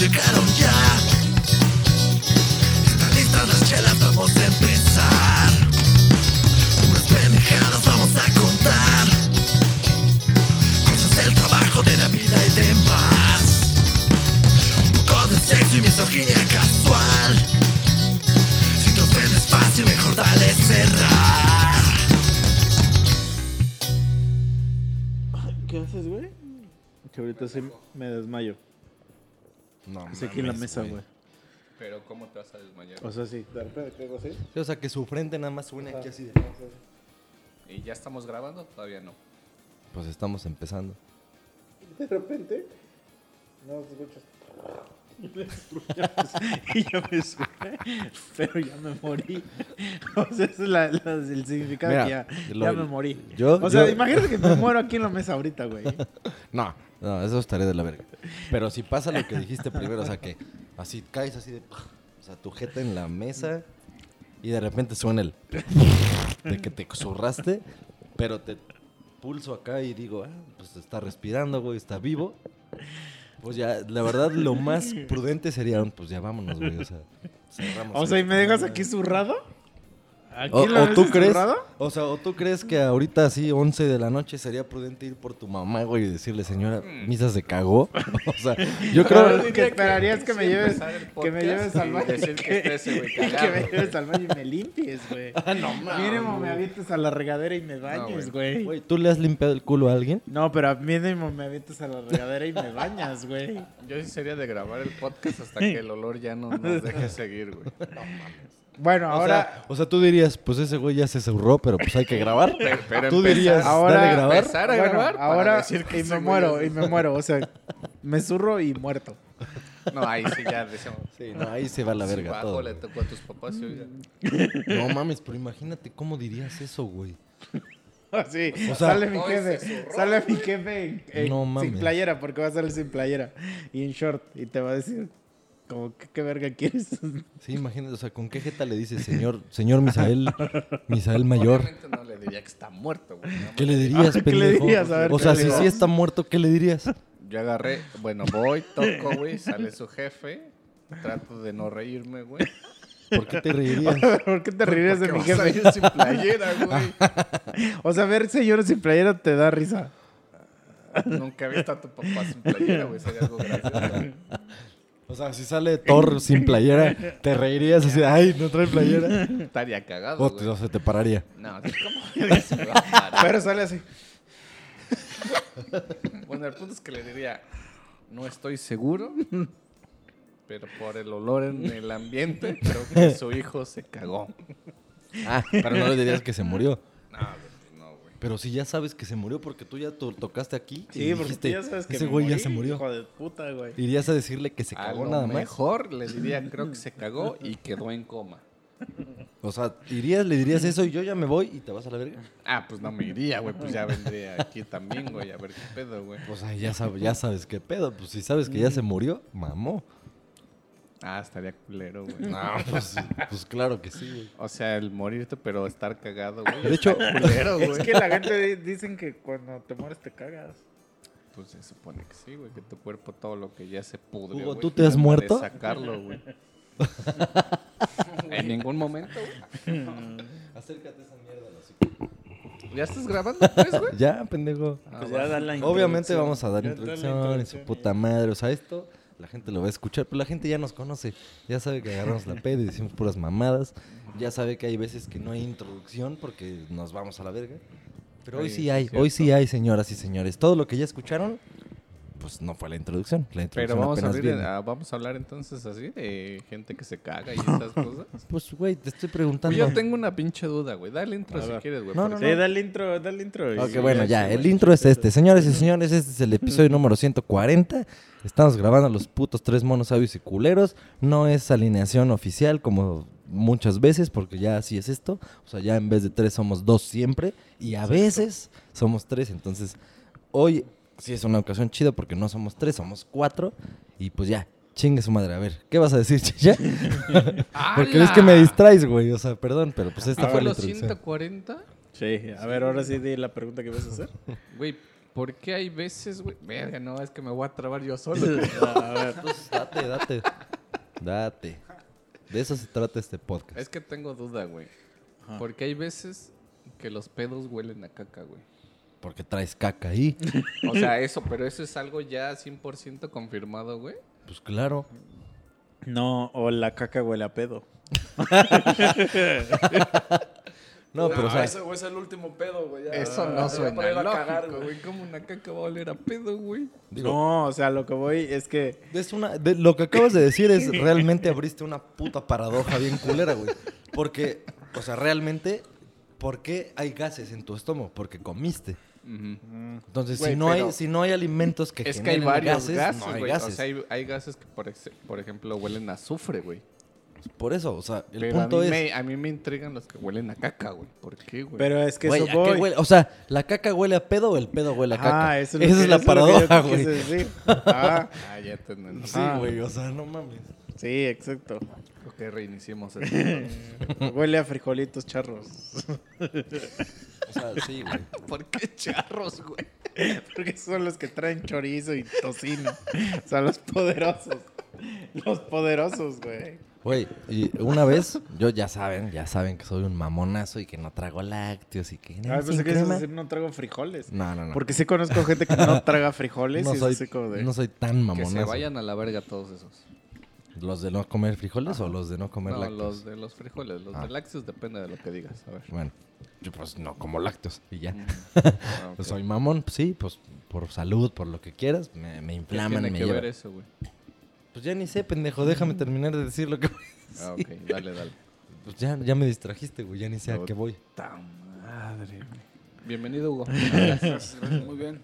llegaron ya. Están listas las chelas, vamos a empezar. Unas pendejadas vamos a contar. Cosas del trabajo, de la vida y demás. Un poco de sexo y misoginia casual. Si te ofendes fácil, mejor dale cerrar. ¿Qué haces, güey? Que ahorita sí me desmayo. No, Así aquí en la mesa, güey. Pero ¿cómo te vas a desmayar? O sea, sí. De repente que hago así. Sí, o sea, que su frente nada más suena aquí así de... ¿Y ya estamos grabando? Todavía no. Pues estamos empezando. De repente. No te escuchas. y ya me sube, pero ya me morí. O sea, ese es la- la- el significado Mira, que ya, lo- ya me morí. yo- o sea, yo- imagínate que me muero aquí en la mesa ahorita, güey. No, no, eso estaría de la verga. Pero si pasa lo que dijiste primero, o sea, que así caes así de... O sea, tu jeta en la mesa y de repente suena el... De que te zurraste, pero te pulso acá y digo, ah, pues está respirando, güey, está vivo. Pues ya, la verdad, lo más prudente sería, pues ya vámonos, güey, o sea, cerramos. O sea, ¿y me dejas aquí zurrado? ¿Aquí O, o tú crees, o sea, o tú crees que ahorita así 11 de la noche sería prudente ir por tu mamá, güey, y decirle, señora, misa se cagó. o sea, yo creo que esperarías que me lleves, que me lleves al y baño. decir que me lleves al baño y me limpies, güey. no Mínimo me avientes a la regadera y me bañes, güey. Güey, ¿tú le has limpiado el culo a alguien? No, pero mínimo me avientes a la regadera y me bañas, güey. Yo sí sería de grabar el podcast hasta que el olor ya no nos deje seguir, güey. Bueno, O ahora, sea, o sea, tú dirías, pues ese güey ya se zurró, pero pues hay que grabar. Pero, pero tú empezar- dirías, ahora- dale grabar. empezar a bueno, grabar para ahora decir que y me muero, y me muero, o sea, me zurro y muerto. No, ahí sí ya decimos. Sí, no, ahí se va la verga todo. le tocó a tus papás y oiga. No mames, pero imagínate cómo dirías eso, güey. O sea- sale mi jefe, zurró, sale mi jefe en- en- No sin playera, porque va a salir sin playera y en short, y te va a decir, como, ¿qué, qué verga quieres? Sí, imagínate, o sea, ¿con qué jeta le dices, señor, señor Misael, Misael Mayor? Obviamente no le diría que está muerto, güey. ¿Qué le dirías, Ah, ¿qué le pendejo? dirías? A ver, o ¿qué sea, si sí está muerto, ¿qué le dirías? Yo agarré, bueno, voy, toco, güey, sale su jefe. Trato de no reírme, güey. ¿Por qué te reirías? ¿Por qué te reirías de mi vas a jefe? ir sin playera, güey. O sea, ver señores sin playera te da risa. Nunca he visto a tu papá sin playera, güey. Sería algo gracioso. O sea, si sale Thor sin playera, ¿te reirías así, ay, no trae playera? Estaría cagado, O, te- güey. o se te pararía. No, ¿cómo se me va a parar? Pero sale así. Bueno, el punto es que le diría, no estoy seguro, pero por el olor en el ambiente, creo que su hijo se cagó. Ah, pero no le dirías que se murió. No, güey. Pero si ya sabes que se murió porque tú ya to- tocaste aquí y Sí, porque dijiste, ya sabes que ese güey ya se murió. Hijo de puta, güey. Irías a decirle que se A cagó lo nada más. mejor le diría, creo que se cagó y quedó en coma. O sea, irías, le dirías eso y yo ya me voy y te vas a la verga. Ah, pues no me iría, güey, pues ya vendría aquí también, güey, a ver qué pedo, güey. Pues ahí ya, sabes, ya sabes qué pedo. Pues si sabes que ya se murió, mamó. Ah, estaría culero, güey. No, pues, pues claro que sí, güey. O sea, el morirte, pero estar cagado, güey. De hecho- culero, güey. Es que la gente di- dicen que cuando te mueres te cagas. Pues se supone que sí, güey, que tu cuerpo todo lo que ya se pudre, Hugo, güey, ¿tú te has de muerto? sacarlo, güey. en ningún momento, güey. Acércate a esa mierda, ¿Ya estás grabando, pues, güey? Ya, pendejo. Ah, Pues ya da la Obviamente vamos a dar Ya introducción y su puta madre. O sea, esto la gente lo va a escuchar, pero la gente ya nos conoce. Ya sabe que agarramos la peda y decimos puras mamadas. Ya sabe que hay veces que no hay introducción porque nos vamos a la verga. Pero hoy Sí, hay, hoy sí hay, señoras y señores. Todo lo que ya escucharon, pues no fue la introducción. La introducción Pero vamos a, abrir, vamos a hablar entonces así de gente que se caga y esas cosas. Pues, güey, te estoy preguntando. Yo tengo una pinche duda, güey. Dale intro si quieres, güey. No, porque- Sí, dale intro, dale intro. Ok, sí, bueno, ya, sí, el intro es este. Señores y señores, este es el episodio número 140. Estamos grabando los putos tres monos sabios y culeros. No es alineación oficial como muchas veces, porque ya así es esto. O sea, ya en vez de tres somos dos siempre. Y a veces somos tres. Entonces, hoy sí es una ocasión chida porque no somos tres, somos cuatro. Y pues ya, chingue su madre. A ver, ¿qué vas a decir, Chicha? porque es que me distraes, güey. O sea, perdón, pero pues esta ¿Ah, fue la los introducción. 140? Sí, a ver, ahora sí di la pregunta que vas a hacer. Güey, ¿Por qué hay veces, güey? Verga, no, es que me voy a trabar yo solo. A ver, entonces date, date. Date. De eso se trata este podcast. es que tengo duda, güey. ¿Por qué hay veces que los pedos huelen a caca, güey? Porque traes caca ahí. O sea, eso, pero eso es algo ya 100% confirmado, güey. Pues claro. No, o la caca huele a pedo. No, pero o sea, ese güey es el último pedo, güey. ya. Eso no suena a cagar, lógico, güey. ¿Cómo una caca va a oler a pedo, güey? digo, No, o sea, lo que voy es que... es una, de- lo que acabas de decir es realmente abriste una puta paradoja bien culera, güey. Porque, o sea, realmente, ¿por qué hay gases en tu estómago? Porque comiste. Entonces, si, no hay, si no hay alimentos que Es que hay generen varios gases, gases, no hay güey. gases. O sea, hay, hay gases que, por, ex- por ejemplo, huelen a azufre, güey. Por eso, o sea, el Pero punto a es... me, a mí me intrigan los que huelen a caca, güey. ¿Por qué, güey? Pero es que Güey, eso ¿a qué voy. huele? O sea, ¿la caca huele a pedo o el pedo huele a caca? Ah, eso Esa lo que- es la eso paradoja, güey. decir. Ah, Ah, ya te entendí. Sí, Ah. güey, o sea, no mames. sí, exacto. Creo que reiniciemos esto. Huele a frijolitos charros. O sea, sí, güey. ¿Por qué charros, güey? Porque son los que traen chorizo y tocino. O sea, los poderosos. Los poderosos, güey. Güey, y una vez, yo ya saben, ya saben que soy un mamonazo y que no trago lácteos y que no, Ah, pensé que decir no trago frijoles. No, no, no. Porque sí conozco gente que no traga frijoles no y es soy, así como de... no soy tan Que mamonazo. se vayan a la verga todos esos. ¿Los de no comer frijoles o los de no comer No, lácteos? los de los frijoles. Los Ah. de lácteos depende de lo que digas. A ver. Bueno, yo pues no como lácteos y ya. Ah, ok. Pues soy mamón, sí, pues por salud, por lo que quieras, me, me ¿Qué inflaman, tiene me que llevan. ver eso, güey? Pues ya ni sé, pendejo, déjame terminar de decir lo que... Ah, ok. Dale, dale. Pues ya, ya me distrajiste, güey, ya ni sé a qué voy. ¡Ta madre, güey! Bienvenido, Hugo. Gracias, gracias, muy bien.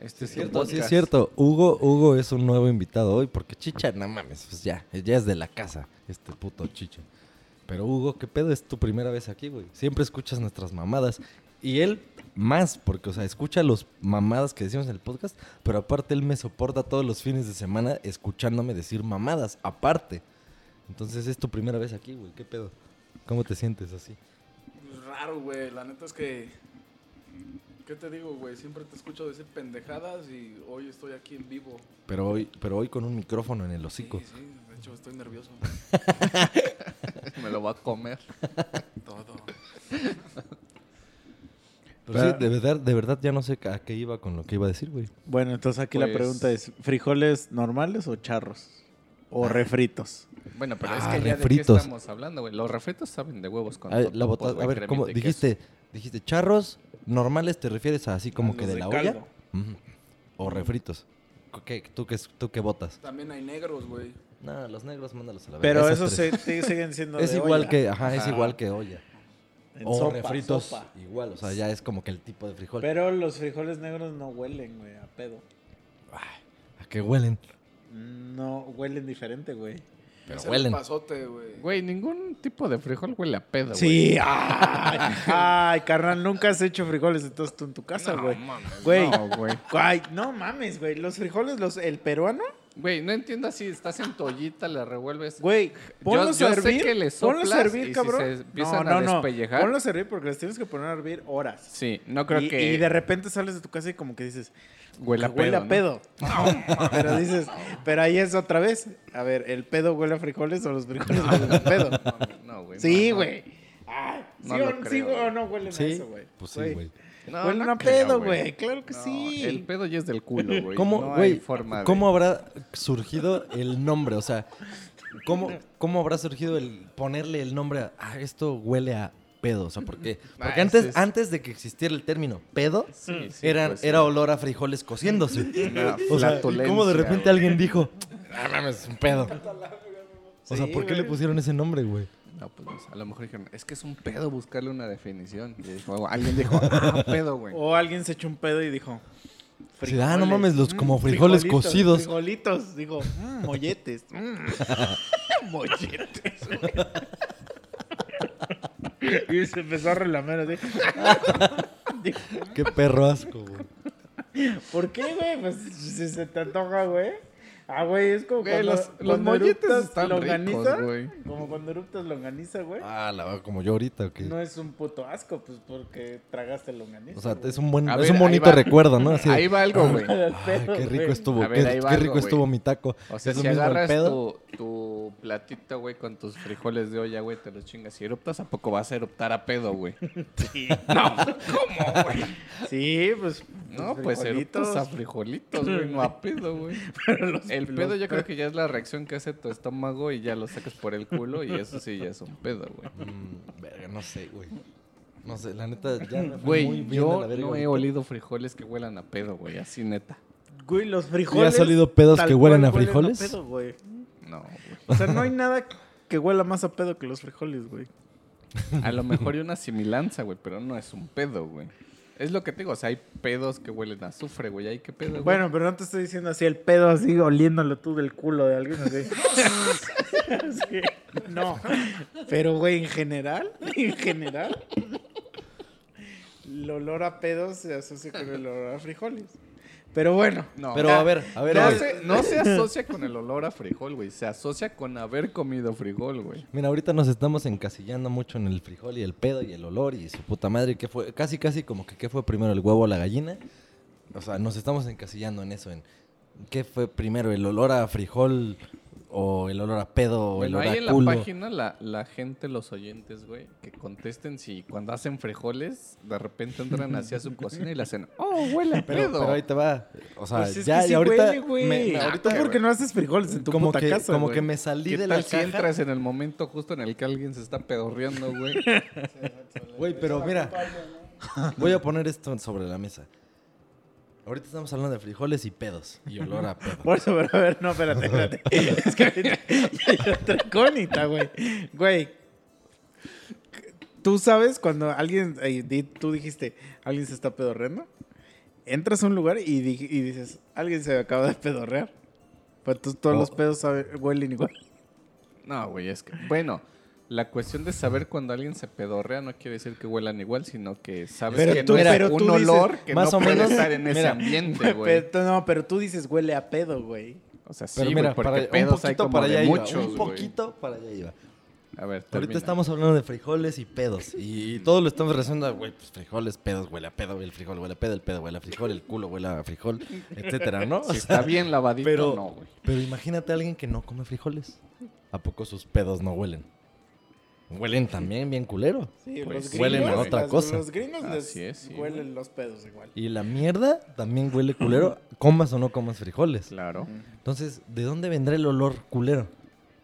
Este es cierto, sí es cierto. Hugo, Hugo es un nuevo invitado hoy porque Chicha, no mames, pues ya, ya es de la casa, este puto Chicha. Pero Hugo, ¿qué pedo? Es tu primera vez aquí, güey. Siempre escuchas nuestras mamadas. Y él más, porque, o sea, escucha los mamadas que decimos en el podcast, pero aparte él me soporta todos los fines de semana escuchándome decir mamadas, aparte. Entonces es tu primera vez aquí, güey. ¿Qué pedo? ¿Cómo te sientes así? Pues raro, güey. La neta es que. ¿Qué te digo, güey? Siempre te escucho decir pendejadas y hoy estoy aquí en vivo. Pero hoy, pero hoy con un micrófono en el hocico. Sí, sí, de hecho estoy nervioso. Me lo va a comer. Todo. Pero sí, de verdad, de verdad ya no sé a qué iba con lo que iba a decir, güey. Bueno, entonces aquí la Pues- pregunta es, ¿frijoles normales o charros? ¿O refritos? Bueno, pero es Ah, que ya de qué estamos hablando, güey. Los refritos saben de huevos con A la bota- güey, a ver, ¿cómo dijiste? Dijiste charros normales, ¿te refieres a así como A que de de la olla? O refritos. ¿Qué, tú, qué, ¿Tú qué botas? También hay negros, güey. No, los negros mándalos a la Pero esos se- siguen siendo Es de igual olla. que, ajá, es igual que olla. En o sopa, refritos sopa. igual, o sea, ya es como que el tipo de frijol. Pero los frijoles negros no huelen, güey, a pedo. ¿A qué huelen? No, huelen diferente, güey. Pero huelen. pasote, güey. Güey, ningún tipo de frijol huele a pedo, güey. Sí, ay, ay, carnal, nunca has hecho frijoles entonces tú en tu casa, No, güey. mames, Güey. No, güey. Ay, no mames, güey, los frijoles, los, el peruano, Güey, no entiendo si estás en tu ollita, le revuelves. güey, ponlos yo a sé hervir, que le ponlos a soplas hervir, y si cabrón. se empiezan no, a no, no, despellejar. ponlos a hervir porque les tienes que poner a hervir horas. Sí, no creo y, que y de repente sales de tu casa y como que dices, huele a huele pedo. a pedo. pero dices, pero ahí es otra vez. A ver, ¿el pedo huele a frijoles o los frijoles huelen a pedo? ¿no? Güey. Sí, no, güey. No ¿sí, o, sí güey. o no huelen a Sí, eso, güey? pues sí, güey. No, huelen no a creo, pedo, güey. Claro que No, sí. El pedo ya es del culo, güey. ¿Cómo, güey, de- ¿Cómo habrá surgido el nombre? O sea, ¿cómo, ¿cómo habrá surgido el ponerle el nombre a ah, esto huele a pedo? O sea, ¿por qué? Porque Ah, antes, es- antes de que existiera el término pedo, Sí, sí, era, pues, era olor a frijoles cociéndose. O sea, ¿y flatulencia, ¿cómo de repente güey. alguien dijo, ah, mames, es un pedo? O sea, ¿por qué le pusieron ese nombre, güey? No, pues a lo mejor dijeron, es que es un pedo buscarle una definición. Y dijo- alguien dijo, ah, pedo, güey. O alguien se echó un pedo y dijo. Ah, no "Frijoles, mames, los mm, como frijoles frijolitos, cocidos". Frijolitos, digo, "Mm, molletes. mm". molletes, güey. Y se empezó a relamer así. Dijo, Qué perro asco, güey. ¿Por qué, güey? Pues si se te antoja, güey. Ah, güey, es como Güey, cuando, los- los molletes están longaniza, ricos, güey. Como cuando eruptas longaniza, güey. Ah, la como yo ahorita, ok. No es un puto asco, pues porque tragaste longaniza. O sea, güey. es un buen, A es ver, un bonito recuerdo, ¿no? Así Ahí va algo, güey. Al Ay, pedo, qué rico güey. estuvo, ver, qué, algo, rico güey. estuvo mi taco. O sea, ¿Es si agarras tu platito, güey, con tus frijoles de olla, güey, te los chingas y eruptas, ¿a poco vas a eruptar a pedo, güey? No, ¿cómo, güey? Sí, pues. No, pues frijolitos. eruptas a frijolitos, güey, no a pedo, güey. El los pedo yo creo que ya es la reacción que hace tu estómago y ya lo sacas por el culo y eso sí ya es un pedo, güey. Mm, verga, no sé, güey. No sé, la neta, ya Güey, yo no he ahorita. olido frijoles que huelan a pedo, güey, así neta. Güey, los frijoles. has olido pedos que huelen a frijoles? pedo, güey. No, güey. O sea, no hay nada que huela más a pedo que los frijoles, güey. A lo mejor hay una similanza, güey, pero no es un pedo, güey. Es lo que te digo, o sea, hay pedos que huelen a azufre, güey. ¿Hay qué pedo, güey? Bueno, pero no te estoy diciendo así el pedo así oliéndolo tú del culo de alguien así. Así, No. Pero, güey, en general, en general, el olor a pedos se asocia con el olor a frijoles. Pero bueno, No, Pero a ver, a ver, no, güey. se, no se asocia con el olor a frijol, güey. Se asocia con haber comido frijol, güey. Mira, ahorita nos estamos encasillando mucho en el frijol y el pedo y el olor y su puta madre. ¿Qué fue? Casi, casi como que qué fue primero, el huevo o la gallina. O sea, nos estamos encasillando en eso, en qué fue primero, el olor a frijol o el olor a pedo o el Bueno, ahí a en la página, la, la gente, los oyentes, güey, que contesten si cuando hacen frijoles, de repente entran hacia su cocina y le hacen, oh, huele a Pero, pedo. pero ahí te va. O sea, pues es ya, sí y ahorita. huele, güey. me- me- Ah, ahorita ¿Tú por qué no haces frijoles en tu como puta que, casa, como güey? que me salí ¿Qué de tal la si caja. entras en el momento justo en el que alguien se está pedorreando, güey? Güey, pero mira, voy a poner esto sobre la mesa. Ahorita estamos hablando de frijoles y pedos y olor a pedo. Por eso, pero a ver, no, espérate, espérate. Es que ahorita hay otra incógnita, güey. Güey. Tú sabes cuando alguien, eh, di- tú dijiste, alguien se está pedorreando. Entras a un lugar y, di- y dices, alguien se acaba de pedorrear. Pues todos Oh. los pedos saben- huelen igual. No, güey, es que. Bueno, la cuestión de saber cuando alguien se pedorrea no quiere decir que huelan igual, sino que sabes Pero que tú- no es pero un tú dices, olor que más no o puede menos, estar en ese ambiente, güey. Pero, no, pero tú dices huele a pedo, güey. O sea, sí, Pero mira, porque para, un pedos hay poquito como para de allá iba. muchos, Un poquito para allá iba. A ver, Ahorita termina. estamos hablando de frijoles y pedos. Y todo lo estamos relacionando a, güey, pues frijoles, pedos, huele a pedo, el frijol huele a pedo, el pedo huele a frijol, el culo huele a frijol, etcétera, ¿no? O Si sea, está bien lavadito, pero, no, güey. pero imagínate a alguien que no come frijoles. ¿A poco sus pedos no huelen? Huelen también bien culero. Sí, Pues los huelen a gringos, otra las- cosa. Los gringos les Así es, sí, huelen los pedos igual. Y la mierda también huele culero, comas o no comas frijoles. Claro. Entonces, ¿de dónde vendrá el olor culero?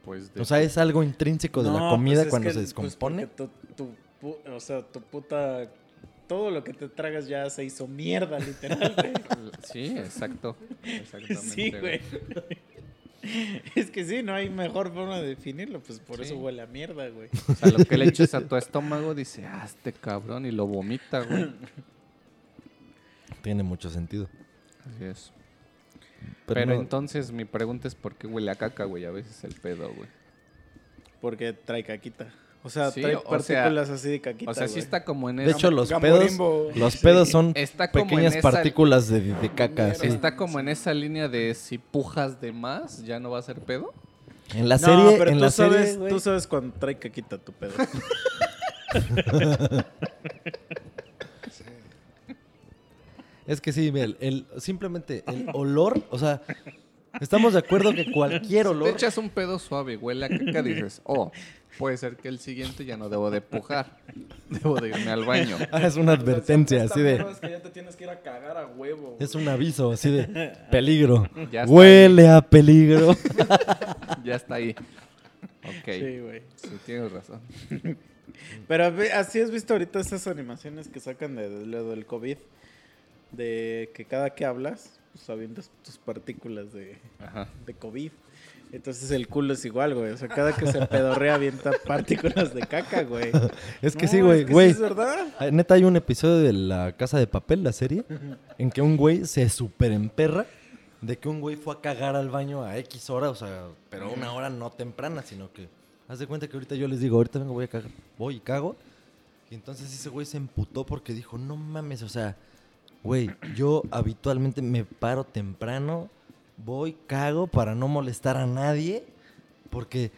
Pues de- O sea, es algo intrínseco de la comida pues es cuando que, se pues, descompone. tu, tu pu- o sea, tu puta... Todo lo que te tragas ya se hizo mierda, literal, güey. Sí, exacto. Exactamente. sí, güey. Es que sí, no hay mejor forma de definirlo, pues por Sí. eso huele a mierda, güey. O sea, lo que le eches a tu estómago dice, ah, este cabrón, y lo vomita, güey. Tiene mucho sentido. Así es. Pero, Pero, no- entonces mi pregunta es por qué huele a caca, güey, a veces el pedo, güey. Porque trae caquita. O sea, Sí, trae o sea- partículas así de caquita, O sea, sí está como en de esa... hecho, los Gamborimbo. pedos, los pedos son Está como pequeñas en esa- partículas de, de caca. Está como en esa línea de si pujas de más, ya no va a ser pedo. En la no, serie, pero en tú, la sabes, serie, tú sabes cuando trae caquita tu pedo. es que sí, el, el- simplemente el olor, o sea, estamos de acuerdo que cualquier Te olor, echas un pedo suave, huele a caca, dices, oh, puede ser que el siguiente ya no debo de pujar. Debo de irme al baño. ah, es una advertencia, así de, Es que ya te tienes que ir a cagar a huevo. es un aviso, así de peligro, Ya está huele a peligro. Ya está ahí. Ok. Sí, güey. Sí, tienes razón. Pero así has visto ahorita esas animaciones que sacan de, de lo del COVID. De que cada que hablas, pues avientas tus partículas de, Ajá. de COVID. Entonces el culo es igual, güey. O sea, cada que se pedorrea avienta partículas de caca, güey. Es que No, sí, güey, es que güey. sí es verdad. Ah, Neta, hay un episodio de La Casa de Papel, la serie, en que un güey se super emperra de que un güey fue a cagar al baño a X hora, o sea, pero una hora no temprana, sino que, haz de cuenta que ahorita yo les digo, ahorita vengo, voy a cagar, voy y cago. Y entonces ese güey se emputó porque dijo, no mames, o sea, güey, yo habitualmente me paro temprano, voy, cago para no molestar a nadie, porque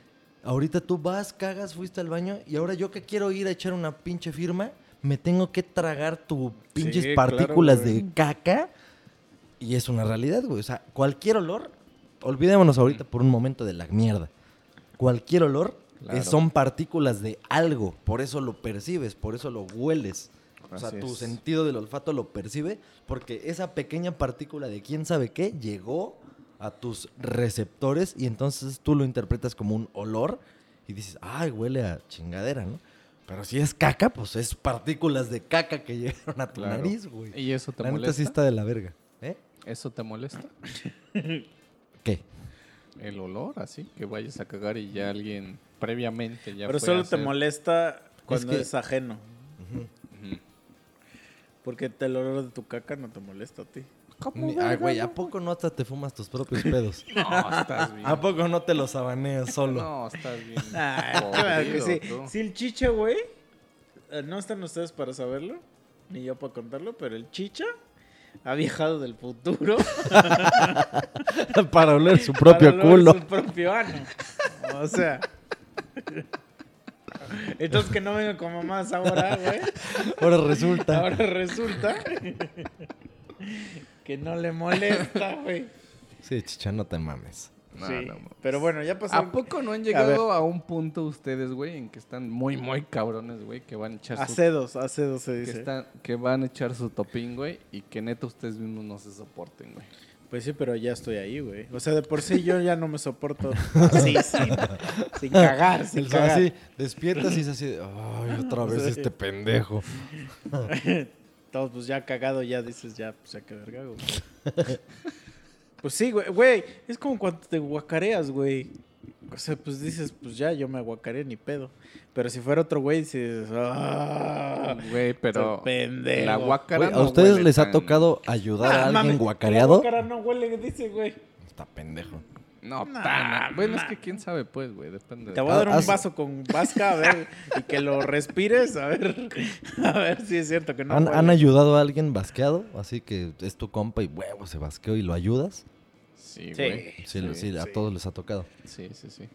Ahorita tú vas, cagas, fuiste al baño y ahora yo que quiero ir a echar una pinche firma, me tengo que tragar tu pinches Sí, partículas de caca y es una realidad, güey. O sea, cualquier olor, olvidémonos ahorita por un momento de la mierda. Cualquier olor eh, son partículas de algo, por eso lo percibes, por eso lo hueles. O sea, Así tu es. sentido del olfato lo percibe porque esa pequeña partícula de quién sabe qué llegó a tus receptores y entonces tú lo interpretas como un olor y dices, ay, huele a chingadera, ¿no? Pero si es caca, pues es partículas de caca que llegaron a tu Claro. nariz, güey. ¿Y eso te La neta molesta? sí está de la verga. ¿Eh? ¿Eso te molesta? ¿Qué? El olor, así, que vayas a cagar y ya alguien previamente ya Pero fue a solo te molesta cuando que- es ajeno. Porque el olor de tu caca no te molesta a ti. Ni- Ay, güey, ¿a poco no hasta te fumas tus propios pedos? No, estás bien. ¿A poco no te los abaneas solo? No, estás bien. Claro que sí. tú. Si el chicha, güey, eh, no están ustedes para saberlo, ni yo para contarlo, pero el chicha ha viajado del futuro Para oler su propio para oler culo. Su propio ano. O sea. Entonces que no venga como más ahora, güey. Ahora resulta. Ahora resulta que no le molesta, güey. Sí, chicha, no te mames. No, sí. no, mames. pero bueno, ya pasó. ¿A poco no han llegado a, un punto ustedes, güey, en que están muy, muy cabrones, güey, que van a echar su... Acedos, acedos se Que, dice. están, que van a echar su topín, güey, y que neta ustedes mismos no se soporten, güey. Pues sí, pero ya estoy ahí, güey. O sea, de por sí yo ya no me soporto así, sin, sin cagar, sin El cagar. así, despiertas y es así de, ay, otra vez Sí. este pendejo. Todos, pues ya cagado, ya dices, ya, pues ya que verga, güey. pues sí, güey, güey, es como cuando te guacareas, güey. O sea, pues dices, pues ya, yo me aguacaré ni pedo. Pero si fuera otro güey, dices, ah, Güey, pero... pendejo. La guácara Güey, ¿A no ustedes huele les ha tocado ayudar Ah, a alguien mames, guacareado? La guácara no huele, dice, güey. Está pendejo. No, Nah, tan... Bueno, es que quién sabe, pues, güey, depende. Te voy a Ah, dar un haz- vaso con vasca, a ver, y que lo respires, a ver, a ver si es cierto que no ¿Han, ayudado a alguien basqueado? Así que es tu compa y huevo, se basqueó y lo ayudas. Sí, Sí. güey. Sí, sí, a todos les ha tocado. Sí, sí, sí.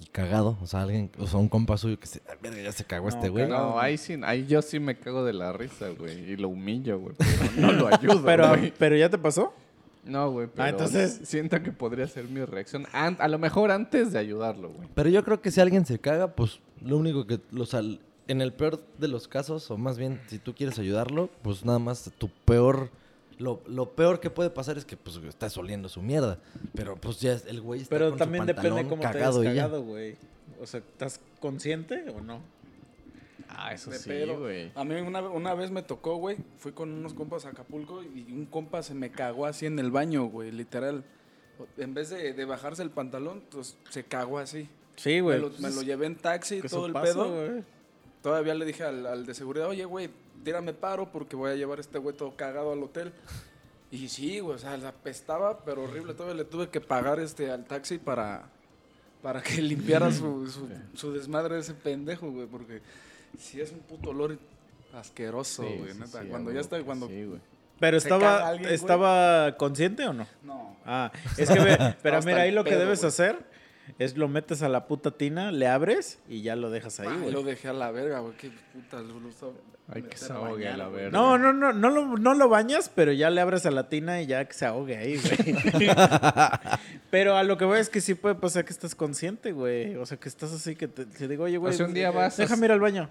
Y cagado, o sea, alguien, o sea, un compa suyo que se, "Ah, ya se cagó No, este güey. No, ahí sí, ahí yo sí me cago de la risa, güey, y lo humillo, güey, pero no lo ayudo, Pero, güey. pero ya te pasó. No, güey, pero entonces- siento que podría ser mi reacción, an- a lo mejor antes de ayudarlo, güey. Pero yo creo que si alguien se caga, pues lo único que, sea, en el peor de los casos, o más bien si tú quieres ayudarlo, pues nada más tu peor, lo, lo peor que puede pasar es que pues estás oliendo su mierda. Pero pues ya es- el güey está Pero con también su depende pantalón cómo te hayas cagado, güey. O sea, ¿estás consciente o no? Ah, eso De sí, güey. A mí una, una vez me tocó, güey. Fui con unos compas a Acapulco y un compa se me cagó así en el baño, güey, literal. En vez de, de bajarse el pantalón, pues se cagó así. Sí, güey. pues, me lo llevé en taxi y todo el pasa, pedo. Todavía le dije al, al de seguridad, oye, güey, tírame paro porque voy a llevar a este güey todo cagado al hotel. Y sí, güey, o sea, la apestaba, pero horrible. Todavía le tuve que pagar este al taxi para, para que limpiara su, su, su desmadre de ese pendejo, güey, porque sí es un puto olor asqueroso, güey, sí, neta. sí, cuando ya está, cuando... Sí, güey. Pero estaba, güey. ¿estaba consciente o no? No. Ah, es que, ve, pero mira, ahí lo que pedo, debes güey. hacer es lo metes a la puta tina, le abres y ya lo dejas ahí, güey. lo dejé a la verga, güey, qué puta. Lo, lo Hay que se ahogue a bañar, la verga. No, no, no, no lo, no lo bañas, pero ya le abres a la tina y ya que se ahogue ahí, güey. pero a lo que voy es que sí puede pasar que estás consciente, güey. O sea, que estás así que te, te digo, oye, güey, sea, un día vas a- déjame ir al baño.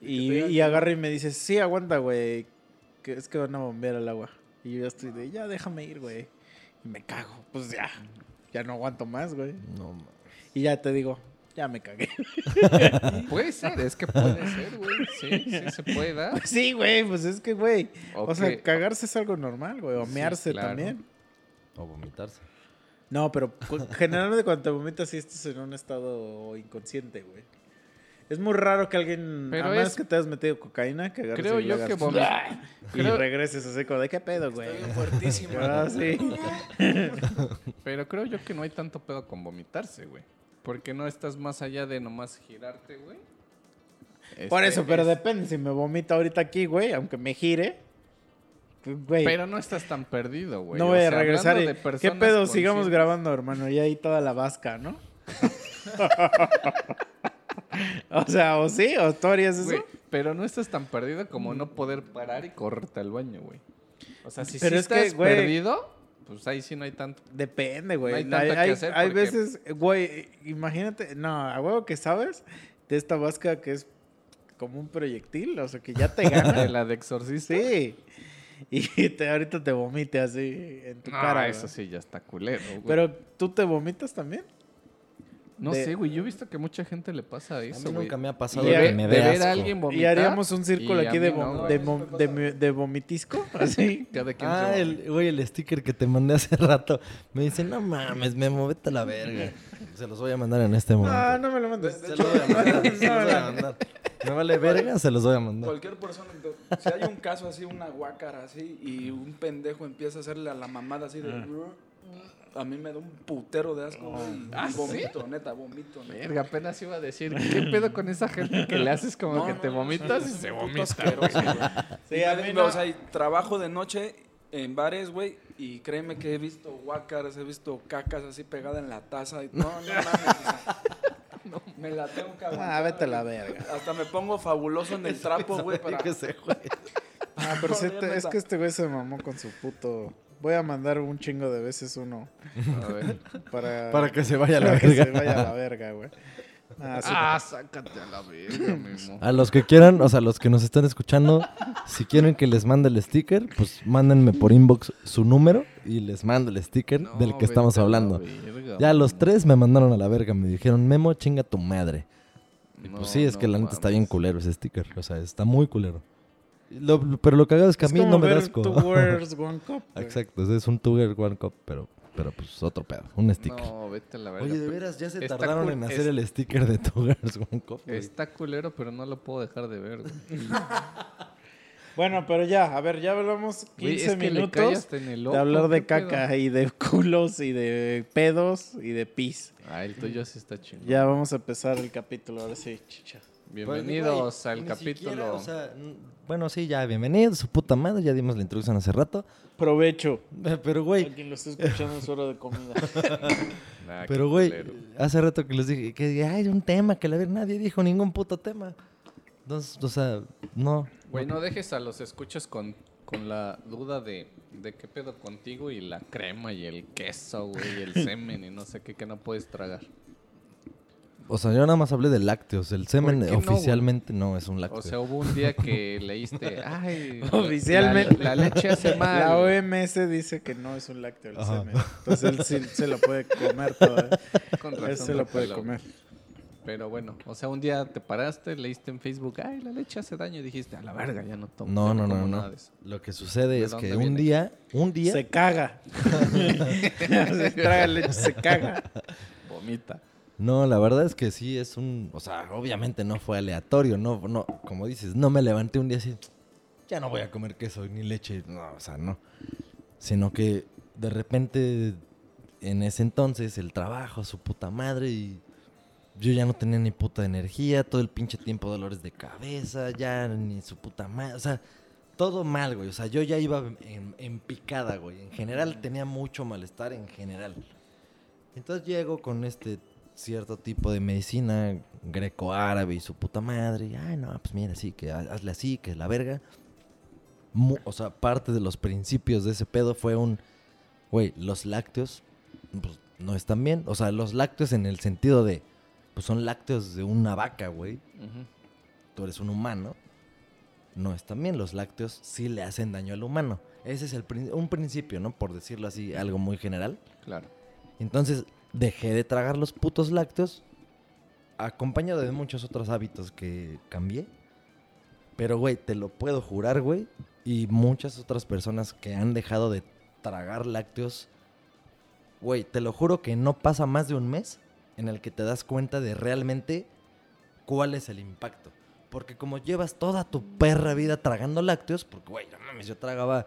Y, agarra y me dices, sí, aguanta, güey, que es que van a bombear el agua. Y yo ya estoy de, ya déjame ir, güey. Y me cago, pues ya, ya no aguanto más, güey. No, ma- Y ya te digo, ya me cagué. Puede ser, es que puede ser, güey. Sí, sí se puede dar. sí, güey, pues es que, güey. O sea, cagarse es algo normal, güey. O Sí, mearse claro. también. o vomitarse. No, pero generalmente cuando te vomitas sí estás en un estado inconsciente, güey. Es muy raro que alguien, Pero a menos es- que te hayas metido cocaína, que agarres Creo y yo que ¡ah! vomi- y creo- regreses así como de qué pedo, güey. Estoy fuertísimo. Ah, sí. Pero creo yo que no hay tanto pedo con vomitarse, güey. Porque no estás más allá de nomás girarte, güey. Por Este, eso, pero depende. Si me vomito ahorita aquí, güey, aunque me gire, pues, güey, Pero no estás tan perdido, güey. no O voy a regresar. Y, de ¿Qué pedo? Sigamos grabando, hermano. Y ahí toda la vasca, ¿no? O sea, o sí, o tú harías eso. Güey, pero no estás tan perdido como no poder parar y correrte al baño, güey. O sea, si Pero sí es que, estás güey- perdido, pues ahí sí no hay tanto. Depende, güey. No hay hay tanto que hay, hacer hay porque- veces, güey, imagínate, no, a huevo que sabes de esta vasca que es como un proyectil, o sea, que ya te De gana. la de exorcista. sí. Y te, ahorita te vomite así en tu No, cara. eso güey. sí ya está culero, güey. Pero tú te vomitas también. No de- sé, güey. Yo he visto que mucha gente le pasa A eso, güey. nunca me ha Y pasado de que ver- me de dé ver a asco. alguien vomitar. y haríamos un círculo a aquí de, no, de, A de, de vomitisco, así. Cada quien Ah, se- el, güey, el sticker que te mandé hace rato. Me dice, no mames, me movete a la verga. Se los voy a mandar en este momento. Ah, no me lo mandes. Se los voy a mandar, se los voy a mandar. Me vale verga, se los voy a mandar. Cualquier persona, si hay un caso así, una guácara así, y un pendejo empieza a hacerle a la mamada así de... A mí me da un putero de asco, güey. ¿Ah, sí? vomito, neta, vomito. neta. Verga, apenas iba a decir, ¿qué pedo con esa gente que le haces como No, que no, te no, vomitas y se vomita? asqueroso. Sí, a me- mí no. O sea, y trabajo de noche en bares, güey, y créeme que he visto guácaras, he visto cacas así pegadas en la taza. Y, no, no mames, me la tengo que aguantar, Ah, vete a la verga. Hasta me pongo fabuloso en el trapo, güey, para... Que se juegue. Ah, pero te- es que este güey se mamó con su puto. Voy a mandar un chingo de veces uno A ver. para, Para que se vaya a la que verga. se vaya a la verga, güey. Ah, sí. Ah, sácate a la verga, Memo. A los que quieran, o sea, los que nos están escuchando, si quieren que les mande el sticker, pues mándenme por inbox su número y les mando el sticker No, del que estamos hablando. verga, Ya los tres me mandaron a la verga, me dijeron, Memo, chinga tu madre. Y No, pues sí, es que la neta está bien culero ese sticker, o sea, está muy culero. Lo- pero lo cagado es que a Es mí como no me ver asco. Two Worlds, One Cup. Exacto, es un Tuger One Cup, pero, pero pues otro pedo, un sticker. No, vete a la verga. Oye, de veras, ya se está tardaron cool, en hacer es- el sticker de Tugers One Cup. güey. Está culero, pero no lo puedo dejar de ver, güey. Bueno, pero ya, a ver, ya hablamos 15 Güey, es que le cae minutos hasta en el de hablar de ¿qué pedo? caca y de culos y de pedos y de pis. Ah, el tuyo sí está chingón. Ya vamos a empezar el capítulo, ahora sí, chicha. Bienvenidos Pues, al ni capítulo. siquiera, o sea, n- bueno, sí, ya, bienvenidos, su puta madre, ya dimos la introducción hace rato. Provecho. Pero, A güey, quien lo esté escuchando es hora de comida. Nah, pero, güey, culero. hace rato que les dije que hay un tema que la ver nadie dijo ningún puto tema. Entonces, o sea, no. Güey, no dejes a los escuchas con, con la duda de, de qué pedo contigo y la crema y el queso, güey, y el semen y no sé qué que no puedes tragar. O sea, yo nada más hablé de lácteos. El semen no, oficialmente no, es un lácteo. O sea, hubo un día que leíste, ay, Oficialmente. la, la leche hace mal. La OMS dice que no es un lácteo el Ajá. semen. Entonces él sí se lo puede comer todo. ¿eh? Con Él se lo puede comer. Pero bueno, o sea, un día te paraste, leíste en Facebook, ay, la leche hace daño y dijiste, a la verga, ya no tomo. no, no, no, no. nada de eso". Lo que sucede ¿De es que un día, un día, Se caga. se traga leche, se caga. Vomita. No, la verdad es que sí es un, o sea, obviamente no fue aleatorio, no, no, como dices, no me levanté un día así, ya no voy a comer queso ni leche, no, o sea, no, sino que de repente en ese entonces el trabajo, su puta madre y yo ya no tenía ni puta energía, todo el pinche tiempo dolores de cabeza, ya ni su puta madre, o sea, todo mal, güey, o sea, yo ya iba en, en picada, güey, en general tenía mucho malestar en general. Entonces llego con este cierto tipo de medicina greco-árabe y su puta madre. Ay, no, pues mira, sí, que ha- hazle así, que la verga. Mu- o sea, parte de los principios de ese pedo fue un, güey, los lácteos, pues no están bien. O sea, los lácteos en el sentido de, pues son lácteos de una vaca, güey. Ujú. Tú eres un humano. No están bien. Los lácteos sí le hacen daño al humano. Ese es el un principio, ¿no? Por decirlo así, algo muy general. Claro. Entonces dejé de tragar los putos lácteos, acompañado de muchos otros hábitos que cambié. Pero, güey, te lo puedo jurar, güey. Y muchas otras personas que han dejado de tragar lácteos, güey, te lo juro que no pasa más de un mes en el que te das cuenta de realmente cuál es el impacto. Porque como llevas toda tu perra vida tragando lácteos, porque, güey, no mames, yo tragaba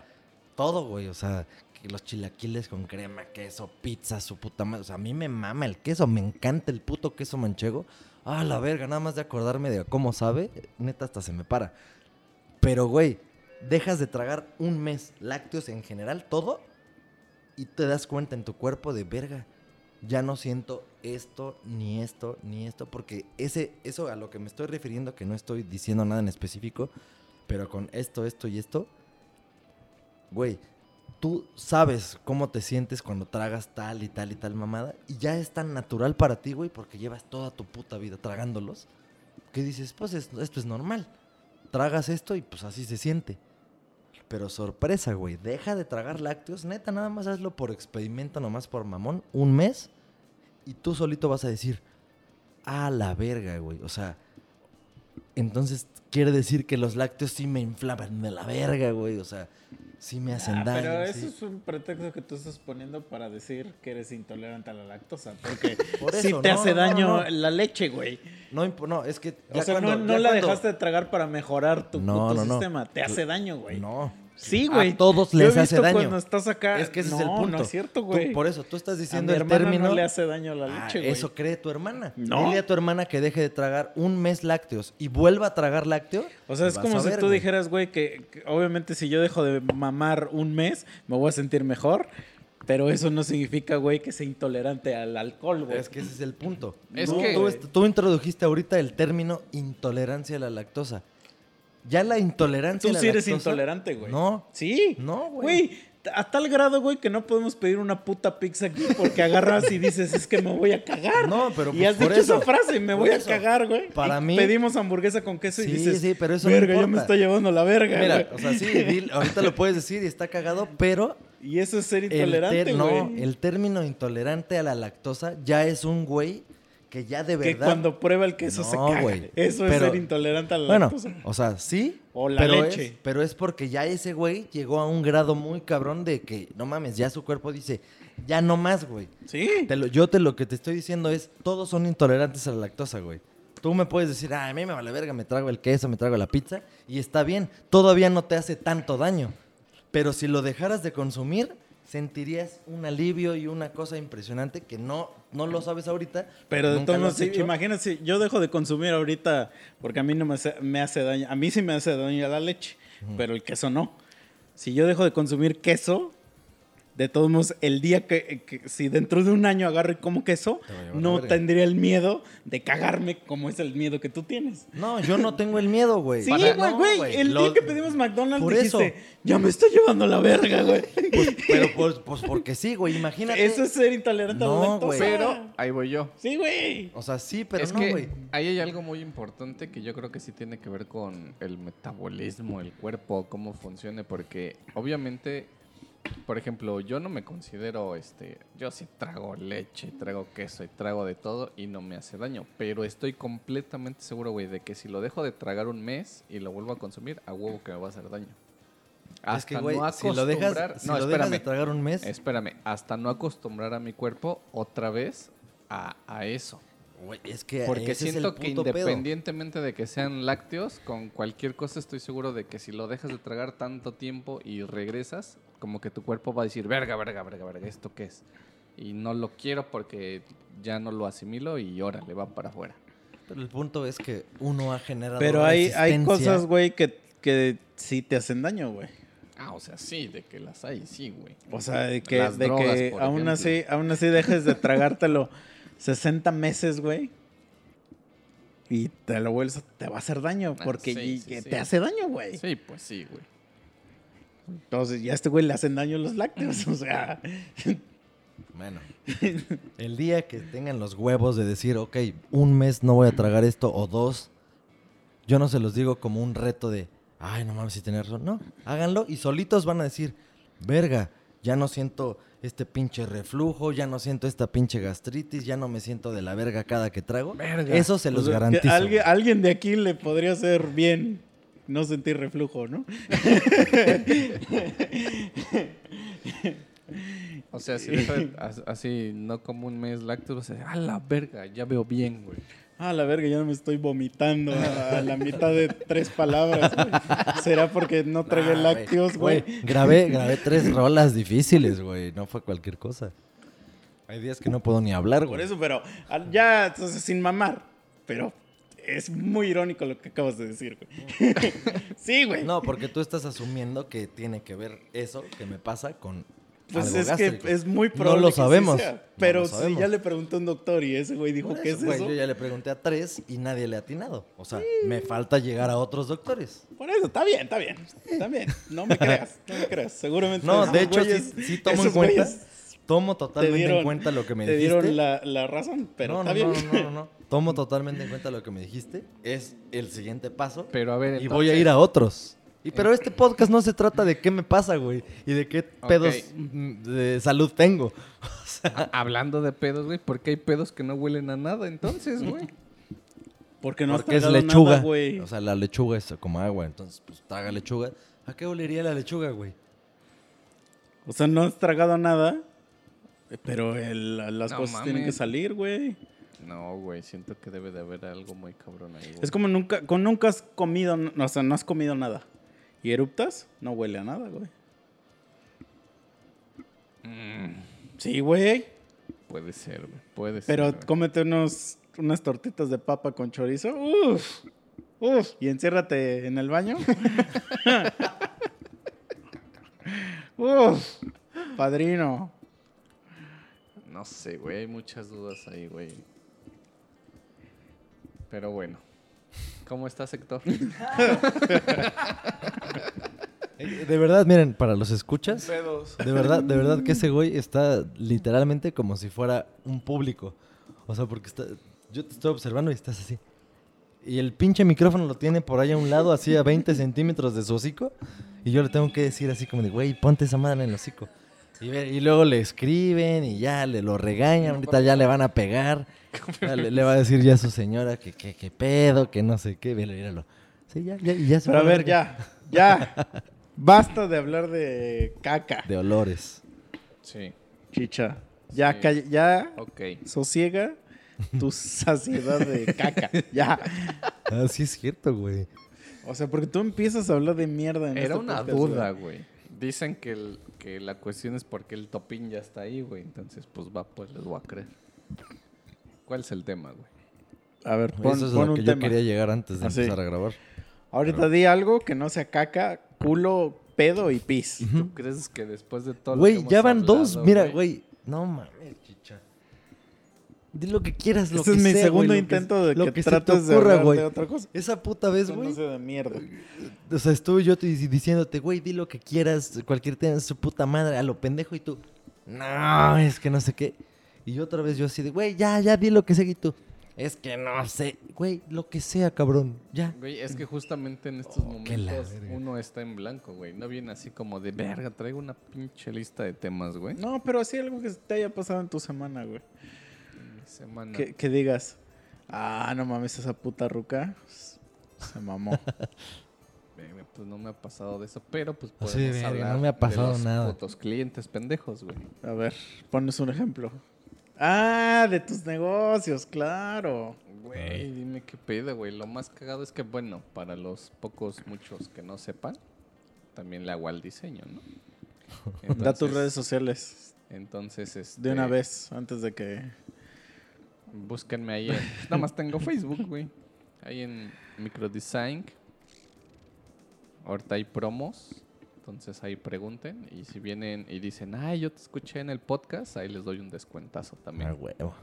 todo, güey. O sea, los chilaquiles con crema, queso, pizza, su puta madre. O sea, a mí me mama el queso, me encanta el puto queso manchego. Ah, la verga, nada más de acordarme de cómo sabe, neta hasta se me para. Pero, güey, dejas de tragar un mes lácteos en general, todo, y te das cuenta en tu cuerpo de verga. ya no siento esto, ni esto, ni esto, porque ese, eso a lo que me estoy refiriendo, que no estoy diciendo nada en específico, pero con esto, esto y esto, güey, tú sabes cómo te sientes cuando tragas tal y tal y tal mamada, y ya es tan natural para ti, güey, porque llevas toda tu puta vida tragándolos, que dices, pues es- esto es normal. Tragas esto y pues así se siente. Pero sorpresa, güey, deja de tragar lácteos, neta, nada más hazlo por experimento, nomás por mamón, un mes, y tú solito vas a decir, a la verga, güey, o sea, entonces quiere decir que los lácteos sí me inflaman de la verga, güey, o sea, sí me hacen Ah, daño. pero sí. eso es un pretexto que tú estás poniendo para decir que eres intolerante a la lactosa. Porque Por eso, te no, hace no, daño no, la leche, güey. No, no, es que O sea, cuando- no, la cuando- dejaste de tragar para mejorar tu sistema. Te hace daño, güey. No. Sí, A güey. todos Yo les he hace visto daño. Cuando estás acá. Es que ese no, es el punto. No es cierto, Tú- güey. por eso, tú estás a mi diciendo el término. no le hace daño la Ah, leche, güey. eso cree tu hermana. No. Dile a tu hermana que deje de tragar un mes lácteos y vuelva a tragar lácteo. O sea, es como a si ver, tú güey. dijeras, güey, que, que obviamente si yo dejo de mamar un mes, me voy a sentir mejor. Pero eso no significa, güey, que sea intolerante al alcohol, güey. Es que ese es el punto. Es tú, que- tú, tú introdujiste ahorita el término intolerancia a la lactosa. Ya la intolerancia Tú la sí eres lactosa- intolerante, güey. No. Sí. No, güey. Güey, a tal grado, güey, que no podemos pedir una puta pizza aquí porque agarras y dices, es que me voy a cagar. No, pero Y pues has por dicho eso, esa frase, me voy a cagar, güey. Para Y mí- Pedimos hamburguesa con queso y Sí, dices, sí, pero eso no verga, ya me importa". está llevando la verga, Mira, güey. o sea, sí, dil- ahorita lo puedes decir y está cagado, pero Y eso es ser el, intolerante, ter- güey. no, el término intolerante a la lactosa ya es un güey que ya de que verdad. cuando prueba el queso se No, caga. güey. Eso Pero- es ser intolerante a la Bueno, lactosa. o sea, sí. O la pero leche. Es, pero es porque ya ese güey llegó a un grado muy cabrón de que, no mames, ya su cuerpo dice, ya no más, güey. Sí. Te lo- yo te lo que te estoy diciendo es, todos son intolerantes a la lactosa, güey. Tú me puedes decir, "Ah, a mí me vale verga, me trago el queso, me trago la pizza, y está bien, todavía no te hace tanto daño. Pero si lo dejaras de consumir, sentirías un alivio y una cosa impresionante que no, no lo sabes ahorita. Pero de todos sí, imagínate, yo dejo de consumir ahorita porque a mí no me hace, me hace daño. A mí sí me hace daño la leche, pero el queso no. Si yo dejo de consumir queso, de todos modos, el día que, que- si dentro de un año agarro y como queso, Te a la no tendría el miedo de cagarme como es el miedo que tú tienes. No, yo no tengo el miedo, güey. Sí, Para- güey, no, güey. el Lo- día que pedimos McDonald's Por dijiste, eso. ya me estoy llevando la verga, güey. Pero pues, pues porque sí, güey, imagínate. Eso es ser intolerante a No, la lactosa. güey. Pero ahí voy yo. Sí, güey. O sea, sí, pero es no, que güey. ahí hay algo muy importante que yo creo que sí tiene que ver con el metabolismo, el cuerpo, cómo funcione, porque obviamente, por ejemplo, yo no me considero, este, yo sí trago leche, trago queso y trago de todo y no me hace daño, pero estoy completamente seguro, güey, de que si lo dejo de tragar un mes y lo vuelvo a consumir, a huevo que me va a hacer daño. Es que, güey, si lo dejas, acostumbrar- si no, lo dejas de espérame. tragar un mes, Espérame, hasta no acostumbrar a mi cuerpo otra vez a, a eso. güey, es que Porque siento que pedo. independientemente de que sean lácteos, con cualquier cosa estoy seguro de que si lo dejas de tragar tanto tiempo y regresas, como que tu cuerpo va a decir, verga, verga, verga, verga, ¿esto qué es? Y no lo quiero porque ya no lo asimilo y órale, va para afuera. Pero el punto es que uno ha generado Pero hay, hay cosas, güey, que, que sí te hacen daño, güey. Ah, o sea, sí, de que las hay, sí, güey. O sea, de que, Las de drogas, que por aún ejemplo. así, aún así dejes de tragártelo 60 meses, güey. Y te lo vuelves, te va a hacer daño. Ah, Porque sí, y- sí, que sí. te hace daño, güey. Sí, pues sí, güey. Entonces, ya a este güey le hacen daño los lácteos. O sea, Bueno, el día que tengan los huevos de decir, ok, un mes no voy a tragar esto o dos, yo no se los digo como un reto de, ay, no mames, si tener razón. No, háganlo y solitos van a decir, verga, ya no siento este pinche reflujo, ya no siento esta pinche gastritis, ya no me siento de la verga cada que trago. Verga. Eso se los o sea, garantizo. alguien, alguien de aquí le podría hacer bien no sentir reflujo, ¿no? O sea, si de- así, no como un mes lácteos, o sea, a la verga, ya veo bien, güey. Ah, la verga, ya no me estoy vomitando a, la mitad de tres palabras, güey. ¿Será porque no tragué Ah, lácteos, güey? Grabé, grabé tres rolas difíciles, güey. No fue cualquier cosa. Hay días que no puedo ni hablar, güey. Por eso, pero ya, entonces, sin mamar. Pero es muy irónico lo que acabas de decir, güey. sí, güey. No, porque tú estás asumiendo que tiene que ver eso que me pasa con Pues algo es gástrico. que es muy No probable lo que sí sabemos, no Pero lo si ya le pregunté a un doctor y ese güey dijo Por que eso, es güey, eso. Yo ya le pregunté a tres y nadie le ha atinado. O sea, me falta llegar a otros doctores. Por eso, está bien, está bien. Está bien. No me creas, no me creas. Seguramente. No, de hecho, güeyes- sí, sí tomo en cuenta. Tomo te totalmente dieron- en cuenta lo que me te dijiste. dieron la, la razón, pero no, está no, bien. no, no, no, no. Tomo totalmente en cuenta lo que me dijiste. Es el siguiente paso. Pero a ver, y voy a ir a otros. Y, pero este podcast no se trata de qué me pasa, güey. Y de qué pedos mm, de salud tengo. O sea, a- hablando de pedos, güey, ¿por qué hay pedos que no huelen a nada entonces, güey? Porque no has porque es tragado lechuga. nada, güey. o sea, la lechuga es como agua. Entonces, pues traga lechuga. ¿A qué olería la lechuga, güey? O sea, no has tragado nada, pero el- las No cosas tienen que salir, güey. No, güey, siento que debe de haber algo muy cabrón ahí, güey. Es como nunca, con nunca has comido, no, o sea, no has comido nada. Y eruptas, no huele a nada, güey. Mm, Sí, güey. puede ser, güey, puede Pero ser. güey. cómete unos, unas tortitas de papa con chorizo. Uf. Uf. Y enciérrate en el baño. Uf. Padrino. No sé, güey, hay muchas dudas ahí, güey. Pero bueno. ¿Cómo estás, Héctor? Eh, De verdad, miren, para los escuchas, Pedos. de verdad, de verdad que ese güey está literalmente como si fuera un público. O sea, porque está, yo te estoy observando y estás así. Y el pinche micrófono lo tiene por ahí a un lado, así a 20 centímetros de su hocico. Y yo le tengo que decir así como de, güey, ponte esa madre en el hocico. Y, y luego le escriben y ya le lo regañan, ahorita ya le van a pegar. Le, le va a decir ya a su señora que, que, que pedo, que no sé qué, míralo, míralo. Sí, ya, ya, ya se Pero a ver, ya. Ya. Basta de hablar de caca. De olores. Sí. Chicha. Ya, Sí. calla- ya Ok. sosiega tu saciedad de caca. Ya. Ah, sí es cierto, güey. O sea, porque tú empiezas a hablar de mierda en Era este una podcast, duda, güey. güey. Dicen que, el- que la cuestión es porque el topín ya está ahí, güey. Entonces, pues va, pues les voy a creer. ¿Cuál es el tema, güey? A ver, pon, Eso es pon lo un que yo tema. quería llegar antes de Así. empezar a grabar. Ahorita di algo que no sea caca, culo, pedo y pis. ¿Tú crees que después de todo lo que Güey, ya van hablado, dos. Mira, güey. No mames, chicha. Di lo que quieras, lo Este que es mi sea, segundo intento de que, que se te trates de ocurra, hablar güey. de otra cosa. Esa puta vez, güey. no sea de mierda. O sea, estuve yo te- diciéndote, güey, di lo que quieras, cualquier tema, su puta madre, a lo pendejo, y tú, no, es que no sé qué. Y otra vez yo así de, güey, ya, ya di lo que sé, y tú, es que no sé, güey, lo que sea, cabrón, ya. Güey, es que justamente en estos Oh, momentos uno está en blanco, güey. No viene así como de verga, traigo una pinche lista de temas, güey. No, pero así algo que te haya pasado en tu semana, güey. Mi semana. Que, que digas, ah, no mames, esa puta ruca se mamó. Pues no me ha pasado de eso, pero pues podemos de verga, hablar no me ha de pasado los nada. putos clientes pendejos, güey. A ver, pones un ejemplo. Ah, de tus negocios, claro. Güey, dime qué pedo, güey. Lo más cagado es que, bueno, para los pocos, muchos que no sepan, también le hago al diseño, ¿no? da tus redes sociales Entonces, este, de una vez, antes de que... Búsquenme ahí. En, pues, nada más tengo Facebook, güey. Ahí en Microdesign. Ahorita hay promos. Entonces ahí pregunten. Y si vienen y dicen, ay, yo te escuché en el podcast, ahí les doy un descuentazo también. Ah, huevo.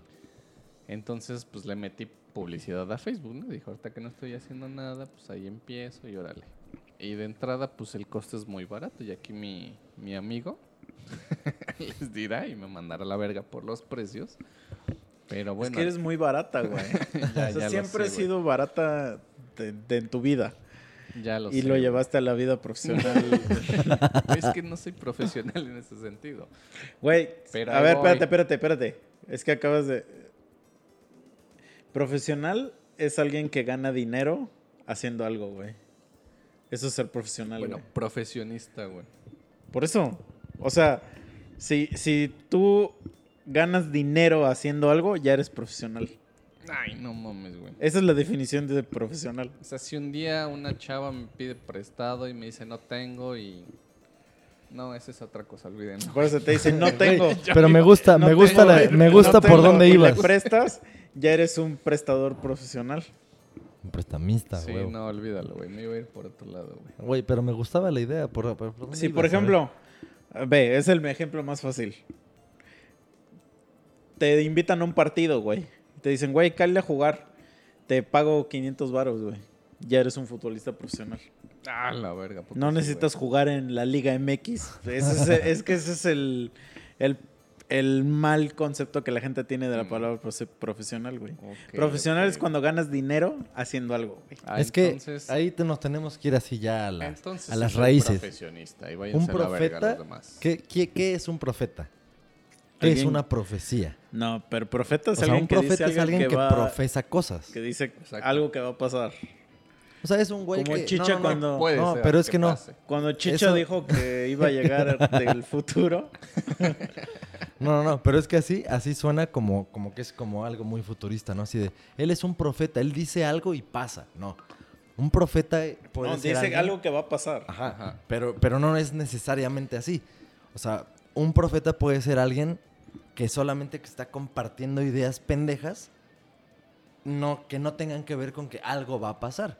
Entonces, pues le metí publicidad a Facebook, ¿no? Dijo, ahorita que no estoy haciendo nada, pues ahí empiezo y órale. Y de entrada, pues el coste es muy barato. Y aquí mi, mi amigo les dirá y me mandará la verga por los precios. Pero bueno. es que eres muy barata, güey. Ya, o sea, siempre sé, has sido barata de, de en tu vida. Ya lo y sé, lo llevaste a la vida profesional. Es que no soy profesional en ese sentido. Güey, Pero a ver, voy. espérate, espérate, espérate. Es que acabas de... Profesional es alguien que gana dinero haciendo algo, güey. Eso es ser profesional, Bueno, güey. profesionista, güey. Por eso, o sea, si, si tú ganas dinero haciendo algo, ya eres profesional. Ay, no mames, güey. Esa es la definición de profesional. O sea, si un día una chava me pide prestado y me dice no tengo y... No, esa es otra cosa, olvídenlo. Por eso te dicen, no tengo. Pero me gusta, No me gusta, tengo, la- güey, me no gusta por dónde ibas. Le prestas, ya eres un prestador profesional. Un prestamista, Sí, huevo. no, olvídalo, güey. Me iba a ir por otro lado, güey. Güey, pero me gustaba la idea. Por, por- ibas, por ejemplo, Ve, es el ejemplo más fácil. Te invitan a un partido, güey. Te dicen, güey, cállate a jugar. Te pago 500 varos, güey. Ya eres un futbolista profesional. Ah, la verga. ¿poco No sí, necesitas jugar en la Liga MX. Es, es que ese es el, el, el mal concepto que la gente tiene de la Mm. palabra profe- profesional, güey. profesional es cuando ganas dinero haciendo algo, güey. Ah, es que ahí te- nos tenemos que ir así ya a, la- entonces a las raíces. profesionista y Un váyanse a la verga profeta, los demás. ¿qué, qué, qué es un profeta? ¿Qué es una profecía? No, pero profeta es O sea, alguien un que dice profeta es algo alguien que, que, va, profesa cosas. que dice Exacto. algo que va a pasar. O sea, es un güey Como que... Chicha no, no, no. cuando- Puede no, ser pero es que no. pase. Cuando Chicho Eso- dijo que iba a llegar del futuro. No, no, no, pero es que así, así suena como, como que es como algo muy futurista, ¿no? Así de, él es un profeta, él dice algo y pasa, no. Un profeta puede No, ser dice alguien- algo que va a pasar. Ajá, Ajá. Pero, pero no es necesariamente así. O sea, un profeta puede ser alguien que solamente que está compartiendo ideas pendejas, no, que no tengan que ver con que algo va a pasar.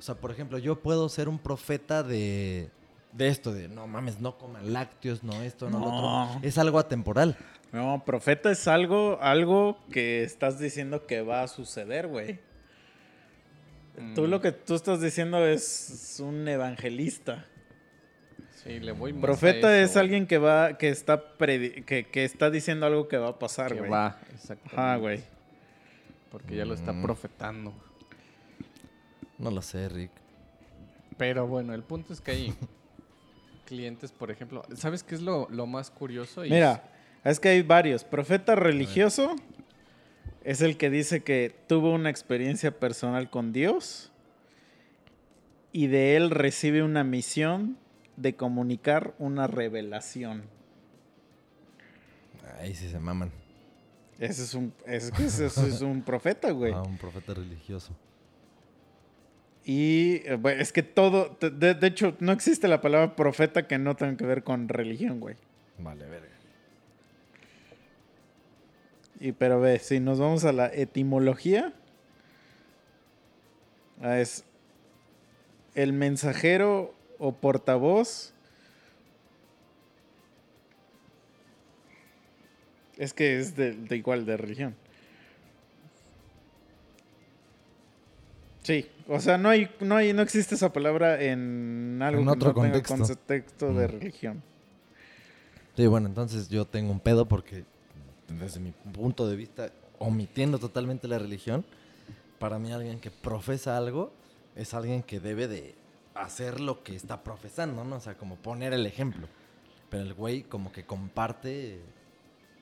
O sea, por ejemplo, yo puedo ser un profeta de, de esto, de no mames, no coman lácteos, no esto, no, lo otro. Es algo atemporal. No, profeta es algo, algo que estás diciendo que va a suceder, güey. Tú Mm. lo que tú estás diciendo es un evangelista. Sí, le voy más Profeta a eso, es güey. alguien que va, que está predi- que, que está diciendo algo que va a pasar, que güey. va, exacto. Ajá, güey. Porque ya lo está Mm. profetando. No lo sé, Rick. Pero bueno, el punto es que hay clientes, por ejemplo, ¿sabes qué es lo, lo más curioso? Y Mira, es que hay varios. Profeta religioso es el que dice que tuvo una experiencia personal con Dios y de él recibe una misión de comunicar una revelación. Ahí sí se maman. Ese es un, ese es un profeta, güey. A un profeta religioso. Y eh, bueno, es que todo, de, de hecho, no existe la palabra profeta que no tenga que ver con religión, güey. Vale, verga. Y pero ve, si nos vamos a la etimología, ah, es el mensajero o portavoz. Es que es de, de igual de religión. Sí, o sea, no hay, no hay, no existe esa palabra en algo En que otro no tenga contexto de Mm. religión. Sí, bueno, entonces yo tengo un pedo porque desde mi punto de vista, omitiendo totalmente la religión, para mí alguien que profesa algo es alguien que debe de hacer lo que está profesando, ¿no? O sea, como poner el ejemplo. Pero el güey como que comparte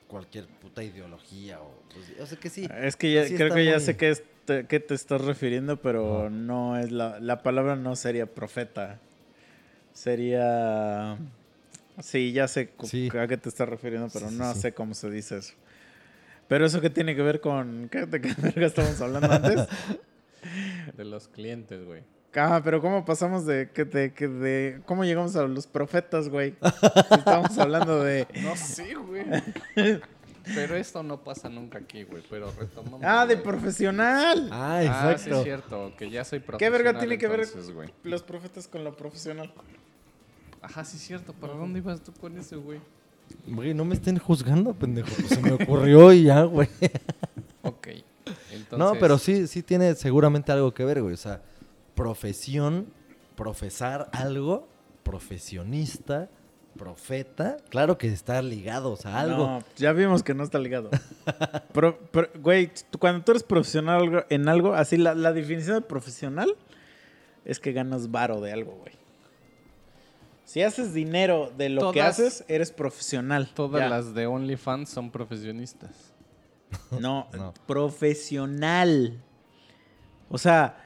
cualquier puta ideología o... pues, o sea que sí. Es que ya, creo que ya muy- sé qué, te, qué te estás refiriendo, pero no es la, la palabra no sería profeta. Sería... Sí, ya sé Sí. a qué te estás refiriendo, pero Sí, no sí. sé cómo se dice eso. Pero eso qué tiene que ver con... ¿Qué, ¿De qué verga estamos hablando antes? de los clientes, güey. Ah, pero ¿cómo pasamos de, que de, que de... ¿Cómo llegamos a los profetas, güey? Estamos hablando de... No sé, güey. Pero esto no pasa nunca aquí, güey. Pero retomamos. Ah, de güey. profesional. Ah, Ah, sí exacto. es cierto, que ya soy ¿Qué profesional. verga tiene que ver güey? los profetas con lo profesional? Ajá, sí es cierto. ¿Para dónde ibas tú con eso, güey? Güey, no me estén juzgando, pendejo. Pues se me ocurrió y ya, güey. Ok. Entonces, No, pero sí, sí tiene seguramente algo que ver, güey. O sea, profesión, profesar algo, profesionista, profeta. Claro que está ligado, o sea, algo. No, ya vimos que no está ligado. Pero, pero, güey, tú- cuando tú eres profesional en algo, así la, la definición de profesional es que ganas varo de algo, güey. Si haces dinero de lo que haces, eres profesional. Todas Ya. las de OnlyFans son profesionistas. No, No. profesional. O sea,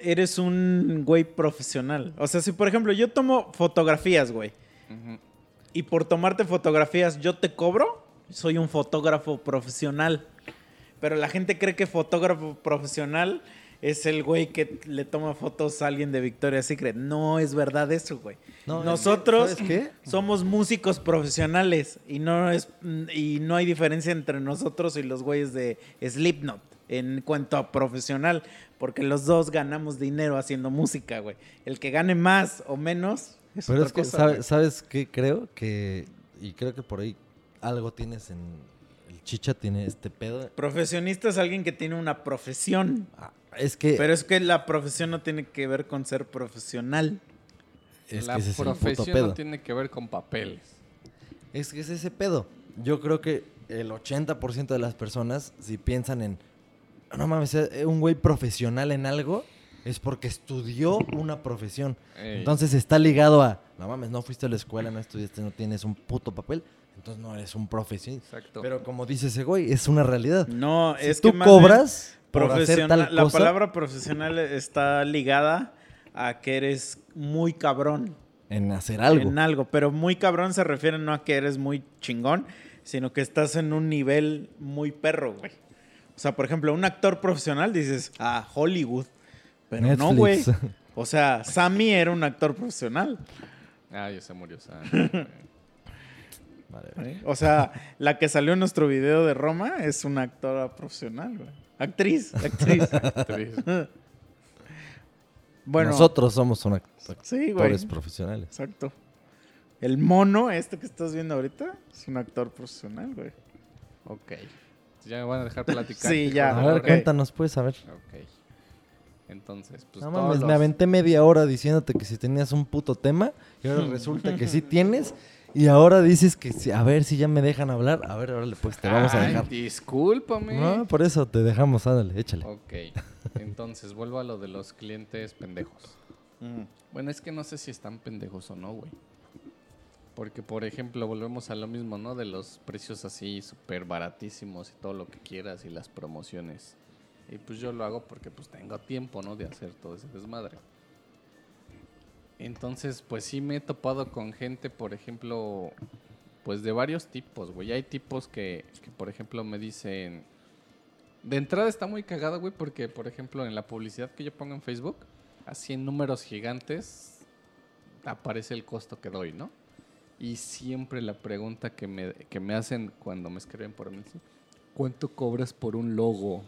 eres un güey profesional. O sea, si por ejemplo yo tomo fotografías, güey, y por tomarte fotografías yo te cobro, soy un fotógrafo profesional. Pero la gente cree que fotógrafo profesional es el güey que le toma fotos a alguien de Victoria's Secret. No es verdad eso, güey. No, es que, Nosotros somos músicos profesionales y no es y no hay diferencia entre nosotros y los güeyes de Slipknot en cuanto a profesional, porque los dos ganamos dinero haciendo música, güey. El que gane más o menos es Pero otra es que, cosa, ¿sabe- güey. ¿sabes qué? Creo que, y creo que por ahí algo tienes en, el chicha tiene este pedo. Profesionista es alguien que tiene una profesión. Ah, Es que, Pero es que la profesión no tiene que ver con ser profesional. es la que ese es el puto profesión pedo. no tiene que ver con papeles. Es que es ese pedo. Yo creo que el 80% de las personas, si piensan en, no mames, eh, un güey profesional en algo, es porque estudió una profesión. Ey. Entonces está ligado a, no mames, no fuiste a la escuela, no estudiaste, no tienes un puto papel, entonces no eres un profesionista. Exacto. Pero como dice ese güey, es una realidad. No, Si es tú que cobras por hacer profesional, tal la cosa, palabra profesional está ligada a que eres muy cabrón en hacer algo. en algo, pero muy cabrón se refiere no a que eres muy chingón, sino que estás en un nivel muy perro, güey. O sea, por ejemplo, un actor profesional dices, ah, Hollywood. Pero no, güey. Netflix. O sea, Sammy era un actor profesional. Ah, ya se murió. Sam. Vale, ¿eh? O sea, la que salió en nuestro video de Roma es una actora profesional, güey. Actriz, actriz. Actriz. bueno, Nosotros somos un act- Sí, güey. actores profesionales. Exacto. El mono, este que estás viendo ahorita, es un actor profesional, güey. ok. Ya me van a dejar platicar. Sí, ya, A ver, ok. cuéntanos, pues, a ver. Ok. Entonces, pues no todos mames, los- me aventé media hora diciéndote que si tenías un puto tema y ahora resulta que sí tienes y ahora dices que sí, a ver si ya me dejan hablar. A ver, órale, pues te vamos a Ay, dejar. discúlpame. No, por eso te dejamos, ándale, échale. Ok. Entonces, vuelvo a lo de los clientes pendejos. Bueno, es que no sé si están pendejos o no, güey. Porque, por ejemplo, volvemos a lo mismo, ¿no? De los precios así súper baratísimos y todo lo que quieras y las promociones. Y pues yo lo hago porque pues tengo tiempo, ¿no? De hacer todo ese desmadre. Entonces, pues sí me he topado con gente, por ejemplo, pues de varios tipos, güey. Hay tipos que, que, por ejemplo, me dicen... De entrada está muy cagado, güey, porque, por ejemplo, en la publicidad que yo pongo en Facebook, así en números gigantes, aparece el costo que doy, ¿no? Y siempre la pregunta que me, que me hacen cuando me escriben por mí, ¿cuánto cobras por un logo?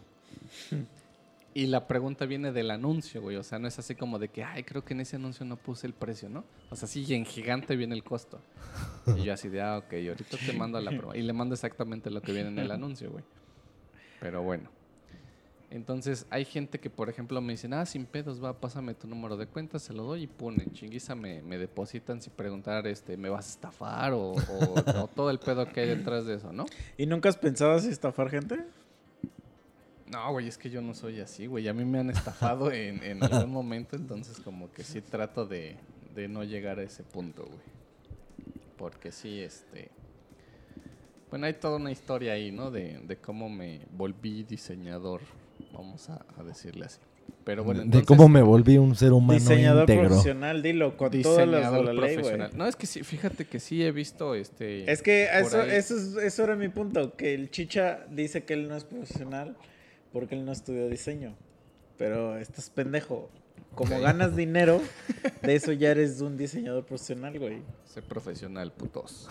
y la pregunta viene del anuncio, güey. O sea, no es así como de que, ay, creo que en ese anuncio no puse el precio, ¿no? O sea, sí, en gigante viene el costo. Y yo así de, ah, ok, ahorita te mando la prueba. Y le mando exactamente lo que viene en el anuncio, güey. Pero bueno. Entonces, hay gente que, por ejemplo, me dicen, ah, sin pedos, va, pásame tu número de cuenta, se lo doy y pone, chinguiza, me, me depositan sin preguntar, este, ¿me vas a estafar? O, o- o todo el pedo que hay detrás de eso, ¿no? ¿Y nunca has pensado así estafar gente? No, güey, es que yo no soy así, güey. A mí me han estafado en, en algún momento, entonces como que sí trato de, de no llegar a ese punto, güey. Porque sí, este... Bueno, hay toda una historia ahí, ¿no? De, de cómo me volví diseñador, vamos a, a decirle así. Pero bueno, de cómo me volví un ser humano Diseñador íntegro. profesional, dilo, con todas las de diseñador la ley, güey. profesional. No, es que sí, fíjate que sí he visto este... Es que eso, eso, es- eso era mi punto, que el chicha dice que él no es profesional porque él no estudió diseño. Pero estás pendejo. Como ganas dinero, de eso ya eres un diseñador profesional, güey. Sé profesional, putos.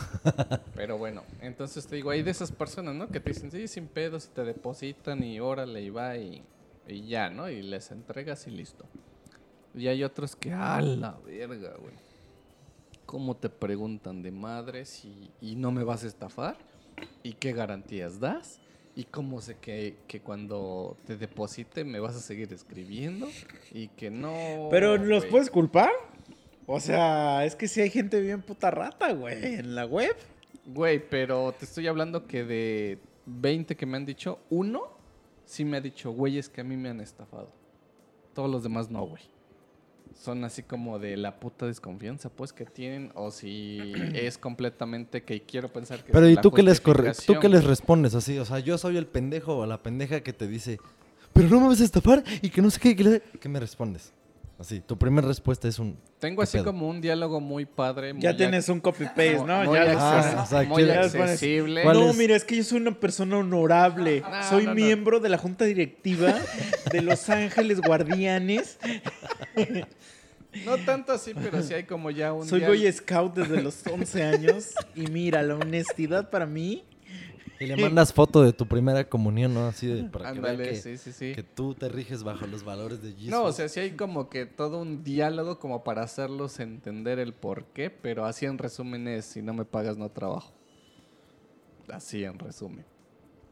Pero bueno, entonces te digo, hay de esas personas, ¿no? Que te dicen, sí, sin pedos, y te depositan y órale, y va, y, y ya, ¿no? Y les entregas y listo. Y hay otros que, a la verga, güey. ¿Cómo te preguntan de madres y, y no me vas a estafar? ¿Y qué garantías das? ¿Y cómo sé que, que cuando te deposite me vas a seguir escribiendo? Y que no... Pero ¿los puedes culpar? O sea, es que si hay gente bien puta rata, güey, en la web. Güey, pero te estoy hablando que de 20 que me han dicho, uno sí me ha dicho, güey, es que a mí me han estafado. Todos los demás no, güey. Son así como de la puta desconfianza, pues, que tienen, o si es completamente que quiero pensar que Pero es ¿y la tú qué les corre tú qué les respondes así? O sea, yo soy el pendejo o la pendeja que te dice, "Pero no me vas a estafar" y que no sé qué, ¿qué me respondes? Así, tu primera respuesta es un Tengo ¿Qué así pedo? como un diálogo muy padre. Ya muy tienes un copy-paste, ¿no? muy Ya Ah, sabes. o sea, muy ¿quieres- accesible. ¿Cuál No, es? mira, es que yo soy una persona honorable. No, soy no, no. miembro de la junta directiva de Los Ángeles Guardianes. No tanto así, pero sí hay como ya un Soy Boy Scout desde los 11 años. Y mira, la honestidad para mí. Y le mandas foto de tu primera comunión, ¿no? Así de para Ándale, que, sí, sí, sí. que tú te riges bajo los valores de Jesus. No, o sea, sí hay como que todo un diálogo como para hacerlos entender el por qué, pero así en resumen es, si no me pagas no trabajo. Así en resumen.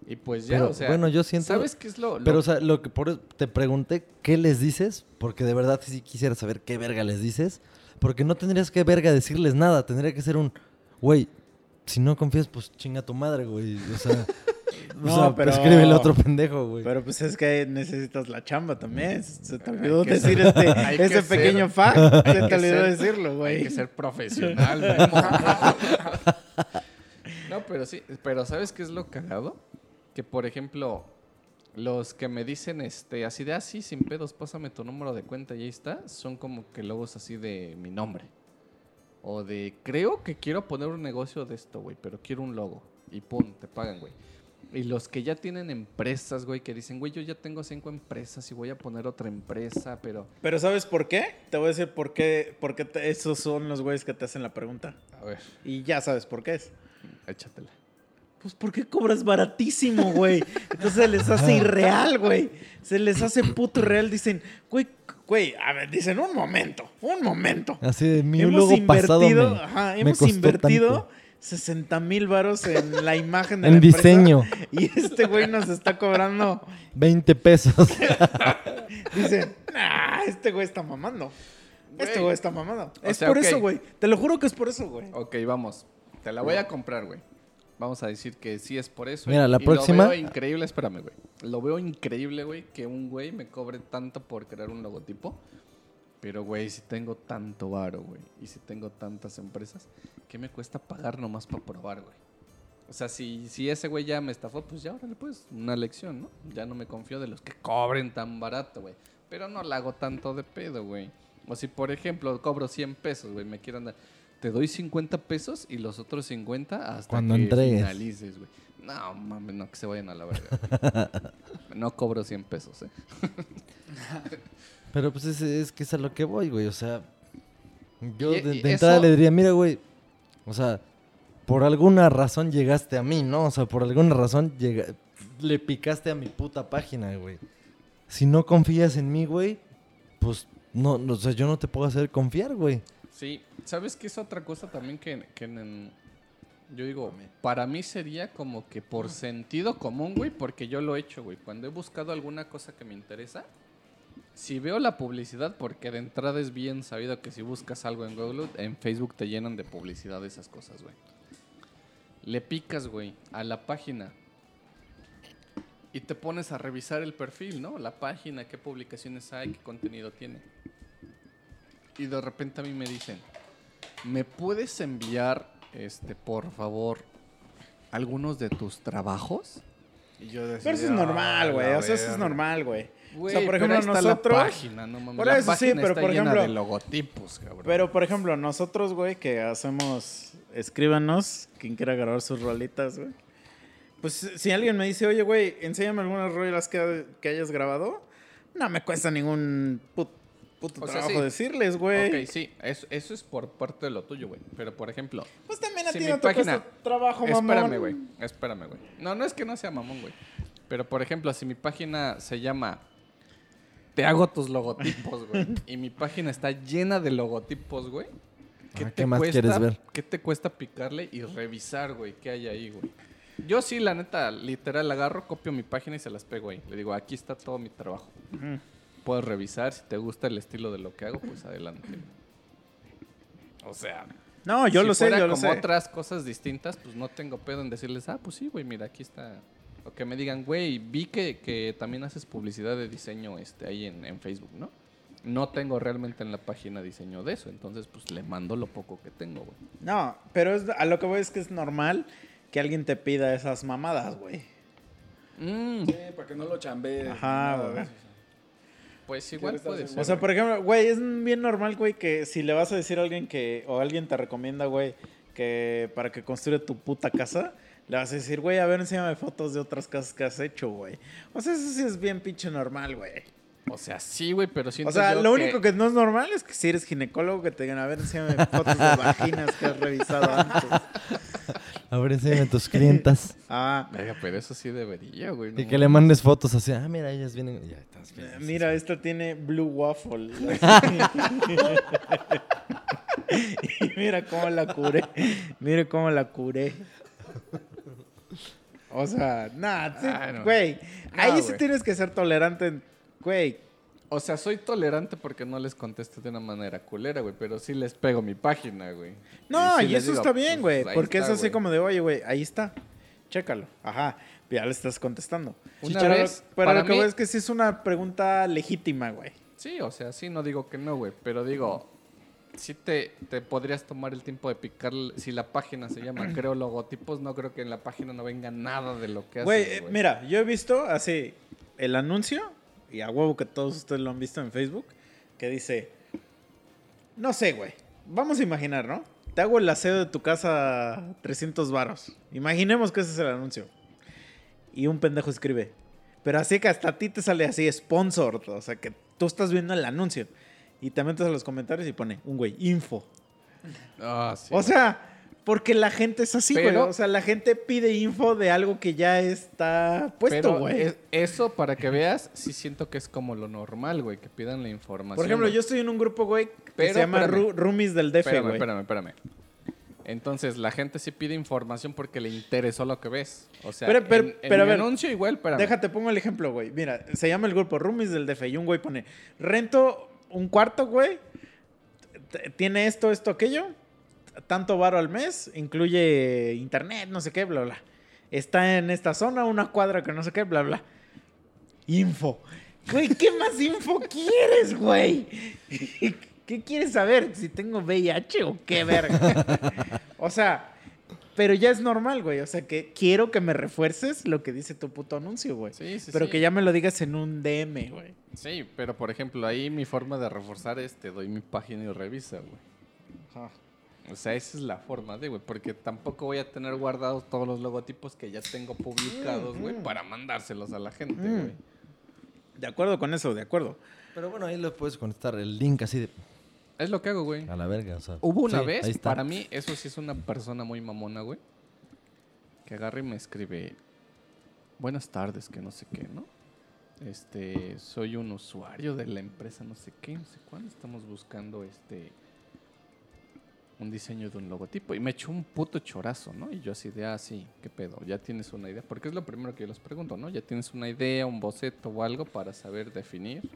Y pues ya, Pero, o sea, bueno, yo siento- ¿sabes qué es lo...? lo- Pero, o sea, lo que por eso te pregunté, ¿qué les dices? Porque de verdad sí quisiera saber qué verga les dices. Porque no tendrías que verga decirles nada. Tendría que ser un, güey, si no confías, pues chinga tu madre, güey. O sea, o No, sea, pero- escríbele otro pendejo, güey. Pero pues es que necesitas la chamba también. Se te olvidó decir ser- este, hay ese ser- pequeño fact. Se hay te olvidó ser- decirlo, Hay güey. que ser profesional, Memo. No, pero sí, pero ¿sabes qué es lo cagado? Que, por ejemplo, los que me dicen este así de así, sin pedos, pásame tu número de cuenta y ahí está, son como que logos así de mi nombre. O de, creo que quiero poner un negocio de esto, güey, pero quiero un logo. Y pum, te pagan, güey. Y los que ya tienen empresas, güey, que dicen, güey, yo ya tengo cinco empresas y voy a poner otra empresa, pero... Pero ¿sabes por qué? Te voy a decir por qué, por qué te- esos son los güeyes que te hacen la pregunta. A ver, Y ya sabes por qué es. échatela. Pues porque cobras baratísimo, güey. Entonces se les hace irreal, güey. Se les hace puto irreal. Dicen, güey, güey, a ver, dicen, un momento, un momento. Así de mi hemos logo pasado invertido, me, ajá, me hemos costó invertido tanto. 60 mil varos en la imagen de En la empresa, diseño. Y este güey nos está cobrando. 20 pesos. Dicen, nah, este güey está mamando. Este Güey. está mamando. O es sea, por ok. eso, güey. Te lo juro que es por eso, güey. Ok, vamos. Te la voy a comprar, güey. Vamos a decir que sí es por eso. Mira, la y próxima- Lo veo increíble, espérame, güey. Lo veo increíble, güey, que un güey me cobre tanto por crear un logotipo. Pero, güey, si tengo tanto varo, güey, y si tengo tantas empresas, ¿qué me cuesta pagar nomás para probar, güey? O sea, si, si ese güey ya me estafó, pues ya, órale, pues, una lección, ¿no? Ya no me confío de los que cobren tan barato, güey. Pero no la hago tanto de pedo, güey. O si, por ejemplo, cobro 100 pesos, güey, me quieren dar... Te doy 50 pesos y los otros 50 hasta Cuando que entregues. finalices, güey. No, mames, no, que se vayan a la verga. no cobro 100 pesos, eh. Pero pues es, es que es a lo que voy, güey. O sea, yo Y- de, y de entrada eso- le diría, mira, güey. O sea, por alguna razón llegaste a mí, ¿no? O sea, por alguna razón llega- le picaste a mi puta página, güey. Si no confías en mí, güey, pues no, no, o sea, yo no te puedo hacer confiar, güey. Sí, ¿sabes qué es otra cosa también que, que en- yo digo, para mí sería como que por sentido común, güey, porque yo lo he hecho, güey. Cuando he buscado alguna cosa que me interesa, si veo la publicidad, porque de entrada es bien sabido que si buscas algo en Google, en Facebook te llenan de publicidad de esas cosas, güey. Le picas, güey, a la página y te pones a revisar el perfil, ¿no? La página, qué publicaciones hay, qué contenido tiene. Y de repente a mí me dicen, ¿me puedes enviar, este, por favor, algunos de tus trabajos? Y yo decía, Pero eso es normal, "Ah, güey. O sea, eso es verga". normal, güey. O sea, por ejemplo, nosotros. la página, no mames. Por la eso sí, pero está por llena ejemplo- de logotipos, cabrón. Pero, por ejemplo, nosotros, güey, que hacemos, escríbanos, quien quiera grabar sus rolitas, güey. Pues si alguien me dice, oye, güey, enséñame algunas rolas que, que hayas grabado, no me cuesta ningún put- puto O sea, trabajo sí. decirles, güey. Ok, sí, eso, eso es por parte de lo tuyo, güey. Pero, por ejemplo, Pues también a Si ti no te cuesta trabajo, mamón. Espérame, güey. Espérame, güey. No, no es que no sea mamón, güey. Pero, por ejemplo, si mi página se llama Te hago tus logotipos, güey. y mi página está llena de logotipos, güey. ¿Qué, Ah, te ¿qué más cuesta, quieres ver? ¿Qué te cuesta picarle y revisar, güey? ¿Qué hay ahí, güey? Yo sí, la neta, literal, agarro, copio mi página y se las pego ahí. Le digo, aquí está todo mi trabajo. Puedes revisar. Si te gusta el estilo de lo que hago, pues adelante. O sea, No, yo si lo sé, fuera yo lo como sé. otras cosas distintas, pues no tengo pedo en decirles, ah, pues sí, güey, mira, aquí está. O que me digan, güey, vi que, que también haces publicidad de diseño este, ahí en, en Facebook, ¿no? No tengo realmente en la página diseño de eso, entonces pues le mando lo poco que tengo, güey. No, pero es- a lo que voy es que es normal que alguien te pida esas mamadas, güey. Mm, Sí, para que no lo chambees. Ajá, güey. Pues igual puede ser. O sea, por ejemplo, güey, es bien normal, güey, que si le vas a decir a alguien que, o alguien te recomienda, güey, que para que construya tu puta casa, le vas a decir, güey, a ver, enséñame fotos de otras casas que has hecho, güey. O sea, eso sí es bien pinche normal, güey. O sea, sí, güey, pero siento O sea, yo lo único que no es normal es que si eres ginecólogo, que te digan, a ver, enséñame fotos de vaginas que has revisado antes. A ver, enséñame tus clientas. Ah, Venga, pero eso sí debería, güey. no Y que le mandes fotos así. Ah, mira, ellas vienen. Ya estás bien. Eh, Mira, esta tiene Blue Waffle. y mira cómo la curé. Mira cómo la curé. O sea, nah, sí, Ah, no. güey. No, ahí sí tienes que ser tolerante. Güey, O sea, soy tolerante porque no les contesto de una manera culera, güey. Pero sí les pego mi página, güey. No, sí y, eso digo, está bien, pues, güey. porque está, es así güey. como de, oye, güey, ahí está. Chécalo. Ajá. Ya le estás contestando. Una vez, pero para lo que mí- es que sí es una pregunta legítima, güey. Sí, o sea, sí, no digo que no, güey. Pero digo, sí te, te podrías tomar el tiempo de picar. Si la página se llama Creo Logotipos, no creo que en la página no venga nada de lo que Güey, haces, eh, mira, yo he visto así el anuncio, y a huevo que todos ustedes lo han visto en Facebook, que dice, no sé, güey, vamos a imaginar, ¿no? Te hago el aseo de tu casa a 300 varos. Imaginemos que ese es el anuncio. Y un pendejo escribe, pero así que hasta a ti te sale así, sponsor, o sea, que tú estás viendo el anuncio. Y te metes a los comentarios y pone, un güey, info. Ah, sí. O sea, porque la gente es así, güey. O sea, la gente pide info de algo que ya está puesto, Pero güey. es- eso, para que veas, sí siento que es como lo normal, güey, que pidan la información. Por ejemplo, güey. yo estoy en un grupo, güey, que Pero, se llama espérame. Roomies del DF, Espérame, güey. espérame, espérame. Entonces, la gente sí pide información porque le interesó lo que ves. O sea, Pero- pero- en, en pero a mi ver, anuncio igual, espérame. Déjate, pongo el ejemplo, güey. Mira, se llama el grupo Roomies del DF y un güey pone, rento un cuarto, güey, tiene esto, esto, aquello, tanto varo al mes, incluye internet, no sé qué, bla, bla. Está en esta zona, una cuadra que no sé qué, bla, bla. Info. Güey, ¿qué más info quieres, güey? ¿Qué quieres saber? ¿Si tengo VIH o qué verga? o sea, pero ya es normal, güey. O sea, que quiero que me refuerces lo que dice tu puto anuncio, güey. Sí, sí, pero sí. que ya me lo digas en un DM, güey. Sí, pero por ejemplo, ahí mi forma de reforzar es te doy mi página y revisa, güey. O sea, esa es la forma de, güey, porque tampoco voy a tener guardados todos los logotipos que ya tengo publicados, güey, para mandárselos a la gente, Mm. güey. De acuerdo con eso, de acuerdo. Pero bueno, ahí le puedes contestar el link así de Es lo que hago, güey. a la verga. O sea, Hubo una sí, ahí vez, está. para mí, eso sí es una persona muy mamona, güey. Que agarra y me escribe, buenas tardes, que no sé qué, ¿no? Este, soy un usuario de la empresa no sé qué, no sé cuándo. Estamos buscando este un diseño de un logotipo. Y me echó un puto chorazo, ¿no? Y yo así de, ah, sí, qué pedo, ya tienes una idea. Porque es lo primero que yo les pregunto, ¿no? Ya tienes una idea, un boceto o algo para saber definir.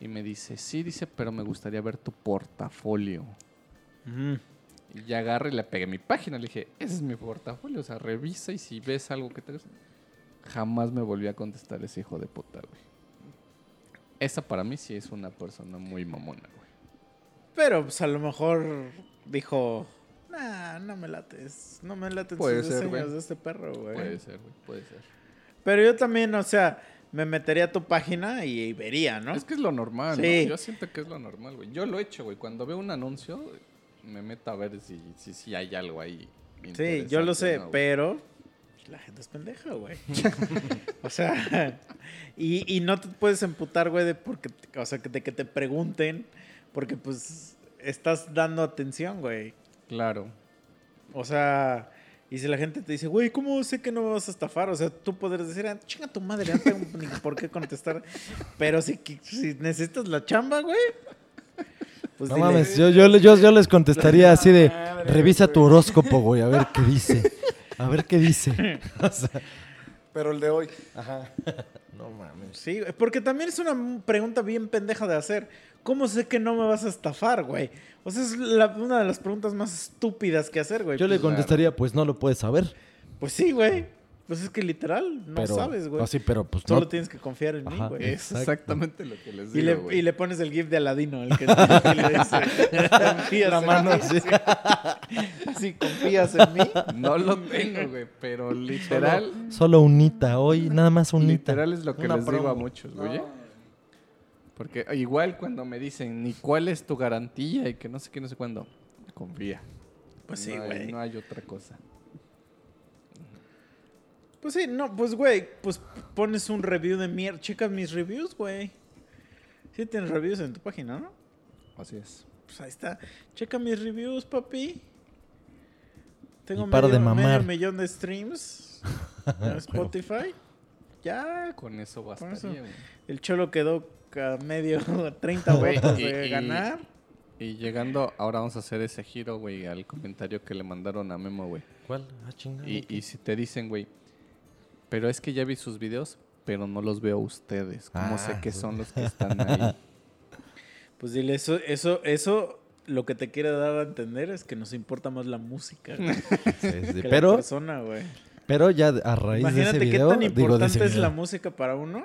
Y me dice, sí, dice, pero me gustaría ver tu portafolio. Y ya agarré y le pegué mi página. Le dije, ese es mi portafolio. O sea, revisa y si ves algo que te gusta. Jamás me volví a contestar ese hijo de puta, güey. Esa para mí sí es una persona muy mamona, güey. Pero pues a lo mejor dijo, nah, no me lates. No me laten Puede sus ser, diseños de este perro, güey. Puede ser, güey, puede ser. Pero yo también, o sea, me metería a tu página y, vería, ¿no? Es que es lo normal, Sí. ¿no? Yo siento que es lo normal, güey. Yo lo he hecho, güey. Cuando veo un anuncio, me meto a ver si, si, si hay algo ahí. Sí, yo lo sé, pero la gente es pendeja, güey. o sea, y, y no te puedes emputar, güey, de porque, o sea, de que te pregunten, porque pues estás dando atención, güey. Claro. O sea, y si la gente te dice, güey, ¿cómo sé que no me vas a estafar? O sea, tú podrías decir, ah, chinga tu madre, no tengo ni por qué contestar. Pero si, si necesitas la chamba, güey, pues No dile, mames, yo, yo, yo, yo les contestaría así de, revisa tu horóscopo, güey, a ver qué dice. A ver qué dice. O sea, Pero el de hoy. no mames. Sí, güey, porque también es una pregunta bien pendeja de hacer. ¿Cómo sé que no me vas a estafar, güey? O sea, es la- una de las preguntas más estúpidas que hacer, güey. Yo le Pues, contestaría, pues no lo puedes saber. Pues sí, güey. Pues es que literal, no pero, sabes, güey. Así, pero pues Solo no. tienes que confiar en mí, güey. Es exactamente lo que les Y digo, le, güey. y le pones el gif de Aladino, el que, el que le dice, confías La en mano mí. así. Así, confías en mí. No lo tengo, güey, pero literal... Solo unita, hoy nada más unita. Literal es lo que Una les digo a muchos, güey. Porque igual cuando me dicen ni cuál es tu garantía y que no sé qué, no sé cuándo, confía. Pues sí, No güey. No hay otra cosa. Pues sí, no, pues güey, pues pones un review de mierda. Checas mis reviews, güey. Sí tienes reviews en tu página, ¿no? Así es. Pues ahí está. Checa mis reviews, papi. Tengo de medio, mamar. millón de streams en Spotify. Ya, Con eso Con bastaría, eso. güey. el cholo quedó a medio 30 Güey, votos y- de y- ganar. Y llegando, ahora vamos a hacer ese giro, güey, al comentario que le mandaron a Memo, güey. ¿Cuál? Ah, chingada. Y, y si te dicen, güey, pero es que ya vi sus videos, pero no los veo a ustedes. ¿Cómo Ah, sé que son los que están ahí? Pues dile, eso, eso, eso lo que te quiere dar a entender es que nos importa más la música güey, Sí, sí, que la Pero, persona, güey. pero ya a raíz de Imagínate ese qué video, tan digo, de importante es la música para uno.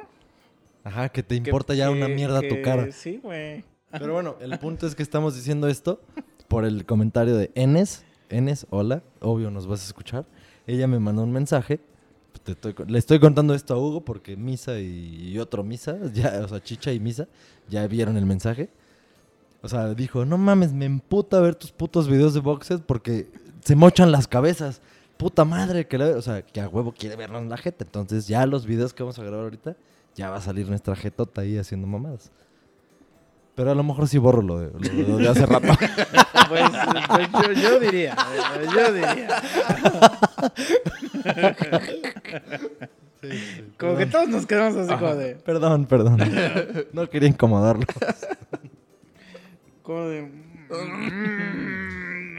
Ajá, que te que- importa ya una que- mierda tu que- cara. Sí, güey. Pero bueno, el punto es que estamos diciendo esto por el comentario de Enes. Enes, hola, obvio nos vas a escuchar. Ella me mandó un mensaje. Te estoy le estoy contando esto a Hugo porque Misa y, y otro Misa, ya, o sea, Chicha y Misa, ya vieron el mensaje. O sea, dijo, no mames, me emputa ver tus putos videos de boxes porque se mochan las cabezas. Puta madre, que la- o sea, que a huevo quiere vernos la jeta. Entonces ya los videos que vamos a grabar ahorita, ya va a salir nuestra jetota ahí haciendo mamadas. Pero a lo mejor sí borro lo de, lo- lo de hace rato. Pues, pues yo, yo diría, yo diría. Como que todos nos quedamos así como de... Perdón, perdón. No quería incomodarlo. Como de...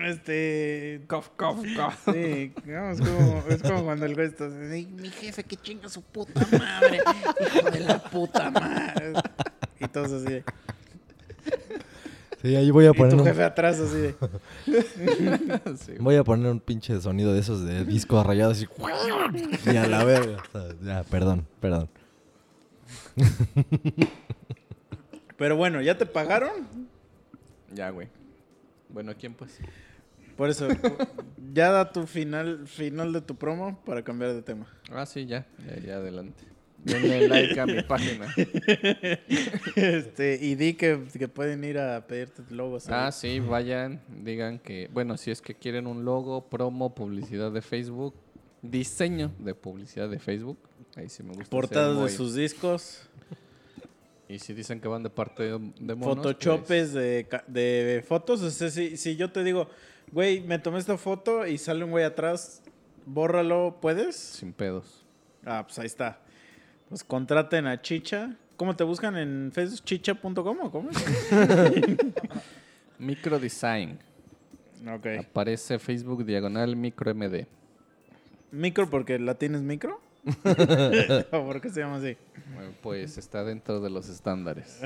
Este... cof, cof, cof. Sí, no, es, como, es como cuando el güey está así, mi jefe que chinga su puta madre, hijo de la puta madre. Y todos así Sí, ahí voy a y poner tu un, jefe atrás así de, Sí, voy a poner un pinche sonido de esos de disco rayado así. Y a la verga. O sea, ya, perdón, perdón. pero bueno, ¿ya te pagaron? Ya, güey. Bueno, ¿quién pues? Por eso, ya da tu final, final de tu promo para cambiar de tema. Ah, sí, ya. Ya, ya, adelante. Denle like a mi página. Este, y di que, que pueden ir a pedirte logos. Ah, sí, vayan, digan que, bueno, si es que quieren un logo, promo, publicidad de Facebook, diseño de publicidad de Facebook, ahí sí me gusta. Portadas de sus discos, Y si dicen que van de parte de, monos, photoshopes pues, de, de fotos. O sea, si, si yo te digo, güey, me tomé esta foto y sale un güey atrás, bórralo, ¿puedes? sin pedos. Ah, pues ahí está. Pues contraten a Chicha. ¿Cómo te buscan en Facebook? ¿Chicha.com o cómo? Microdesign. ok. Aparece Facebook diagonal micro MD. ¿Micro porque la tienes micro? ¿O por qué se llama así? Bueno, Pues está dentro de los estándares.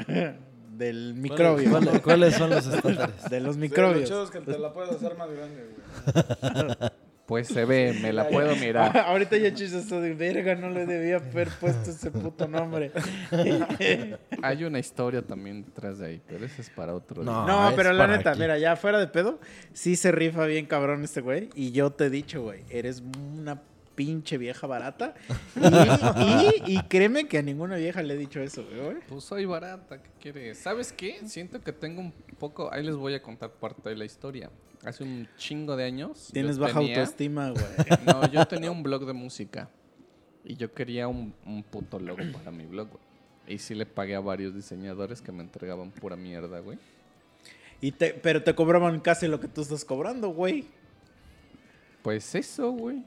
Del microbio. ¿Cuáles, cuáles son los estándares? De los Sí, microbios. es que te la puedes hacer más grande, güey. Pues se ve, me la puedo mirar. Ahorita ya está de verga, no le debía haber puesto ese puto nombre. Hay una historia también detrás de ahí, pero ese es para otro No. día. No, es pero la neta, aquí. mira, ya fuera de pedo, sí se rifa bien cabrón este güey. Y yo te he dicho, güey, eres una pinche vieja barata. Y, y- y créeme que a ninguna vieja le he dicho eso, güey. Pues soy barata, ¿qué quieres? ¿Sabes qué? Siento que tengo un poco... Ahí les voy a contar parte de la historia. Hace un chingo de años... Tienes baja tenía- autoestima, güey. No, yo tenía un blog de música. Y yo quería un, un puto logo para mi blog, güey. Y sí le pagué a varios diseñadores que me entregaban pura mierda, güey. Y te, pero te cobraban casi lo que tú estás cobrando, güey. Pues eso, güey.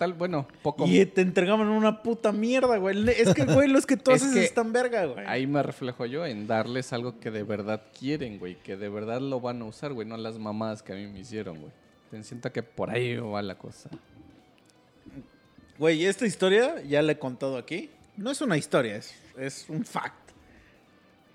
Tal, bueno, poco... Y te entregaban una puta mierda, güey. Es que, güey, los que tú Es haces que están verga, güey. Ahí me reflejo yo en darles algo que de verdad quieren, güey. Que de verdad lo van a usar, güey. No las mamadas que a mí me hicieron, güey. Te siento que por ahí va la cosa. Güey, esta historia ya la he contado aquí. No es una historia, es, es un fact.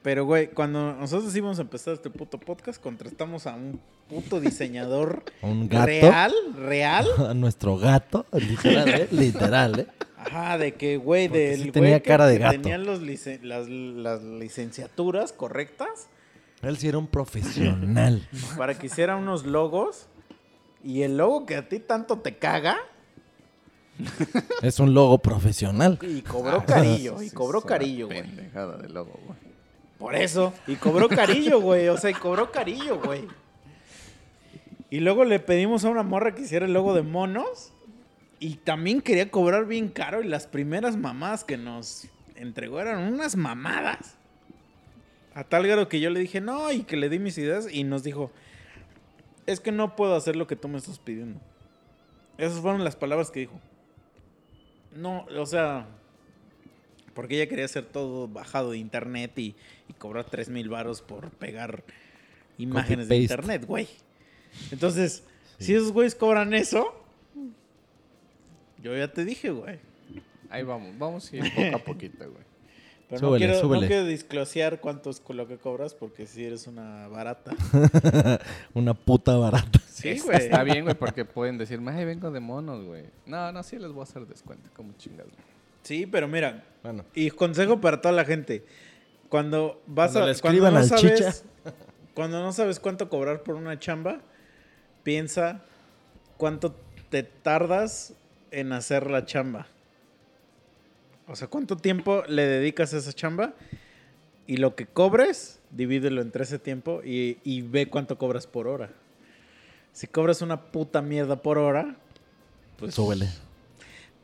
Pero, güey, cuando nosotros íbamos a empezar este puto podcast, contratamos a un puto diseñador ¿A un gato? real, real. A nuestro gato, literal, ¿eh? Literal, ¿eh? Ajá, de que, güey, del sí güey tenía que- cara de gato. Tenían los licen- las, las licenciaturas correctas Él sí era un profesional. para que hiciera unos logos. Y el logo que a ti tanto te caga, Es un logo profesional. y cobró carillo, y cobró carillo, güey. Pendejada de logo, güey. Por eso. Y cobró carillo, güey. O sea, y cobró carillo, güey. Y luego le pedimos a una morra que hiciera el logo de monos. Y también quería cobrar bien caro. Y las primeras mamadas que nos entregó eran unas mamadas. A tal grado que yo le dije no y que le di mis ideas. Y nos dijo: Es que no puedo hacer lo que tú me estás pidiendo. Esas fueron las palabras que dijo. No, o sea, porque ella quería hacer todo bajado de internet y, y cobrar 3 mil varos por pegar imágenes de internet, güey. Entonces, si esos güeyes cobran eso, yo ya te dije, güey. Ahí vamos, vamos a ir poco a poquito, güey. Pero Súbele, no, quiero, súbele. no quiero disclosear cuánto es lo que cobras porque si eres una barata. Una puta barata. Sí, güey. Está bien, güey, porque pueden decirme, ay, vengo de monos, güey. No, no, sí les voy a hacer descuento, como chingados. Sí, pero mira, Bueno. Y consejo para toda la gente. Cuando vas Cuando a le cuando no al sabes, chicha. cuando no sabes cuánto cobrar por una chamba, piensa cuánto te tardas en hacer la chamba. O sea, cuánto tiempo le dedicas a esa chamba y lo que cobres, divídelo entre ese tiempo y, y ve cuánto cobras por hora. Si cobras una puta mierda por hora, pues Súbele.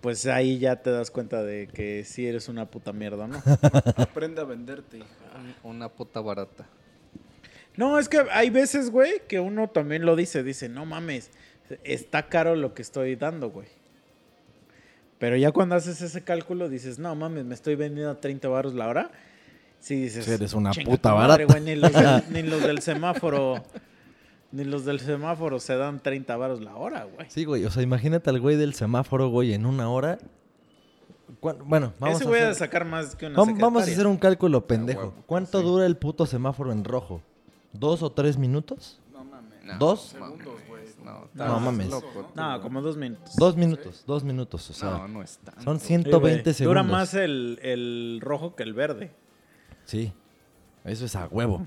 Pues ahí ya te das cuenta de que sí eres una puta mierda, ¿no? Aprende a venderte, hija. Un- Una puta barata. No, es que hay veces, güey, que uno también lo dice, dice, no mames, está caro lo que estoy dando, güey. Pero ya cuando haces ese cálculo dices, no mames, me estoy vendiendo a 30 baros la hora. Sí, dices, Sí, eres una "Chinga puta madre, barata". güey, ni, los del, ni los del semáforo, ni los del semáforo se dan 30 baros la hora, güey. Sí, güey. O sea, imagínate al güey del semáforo, güey, en una hora. ¿Cuán- Bueno, vamos Ese a hacer... sacar más que una Vam- Vamos a hacer un cálculo pendejo. huevo, ¿Cuánto sí. dura el puto semáforo en rojo? ¿Dos o tres minutos? No mames. No, ¿Dos? Segundos, güey. No, No, mames. loco, No, como dos minutos. Dos minutos, dos minutos. O sea, No, no es tanto. son Sí, 120 güey. segundos. Dura más el, el rojo que el verde. Sí, eso es a huevo.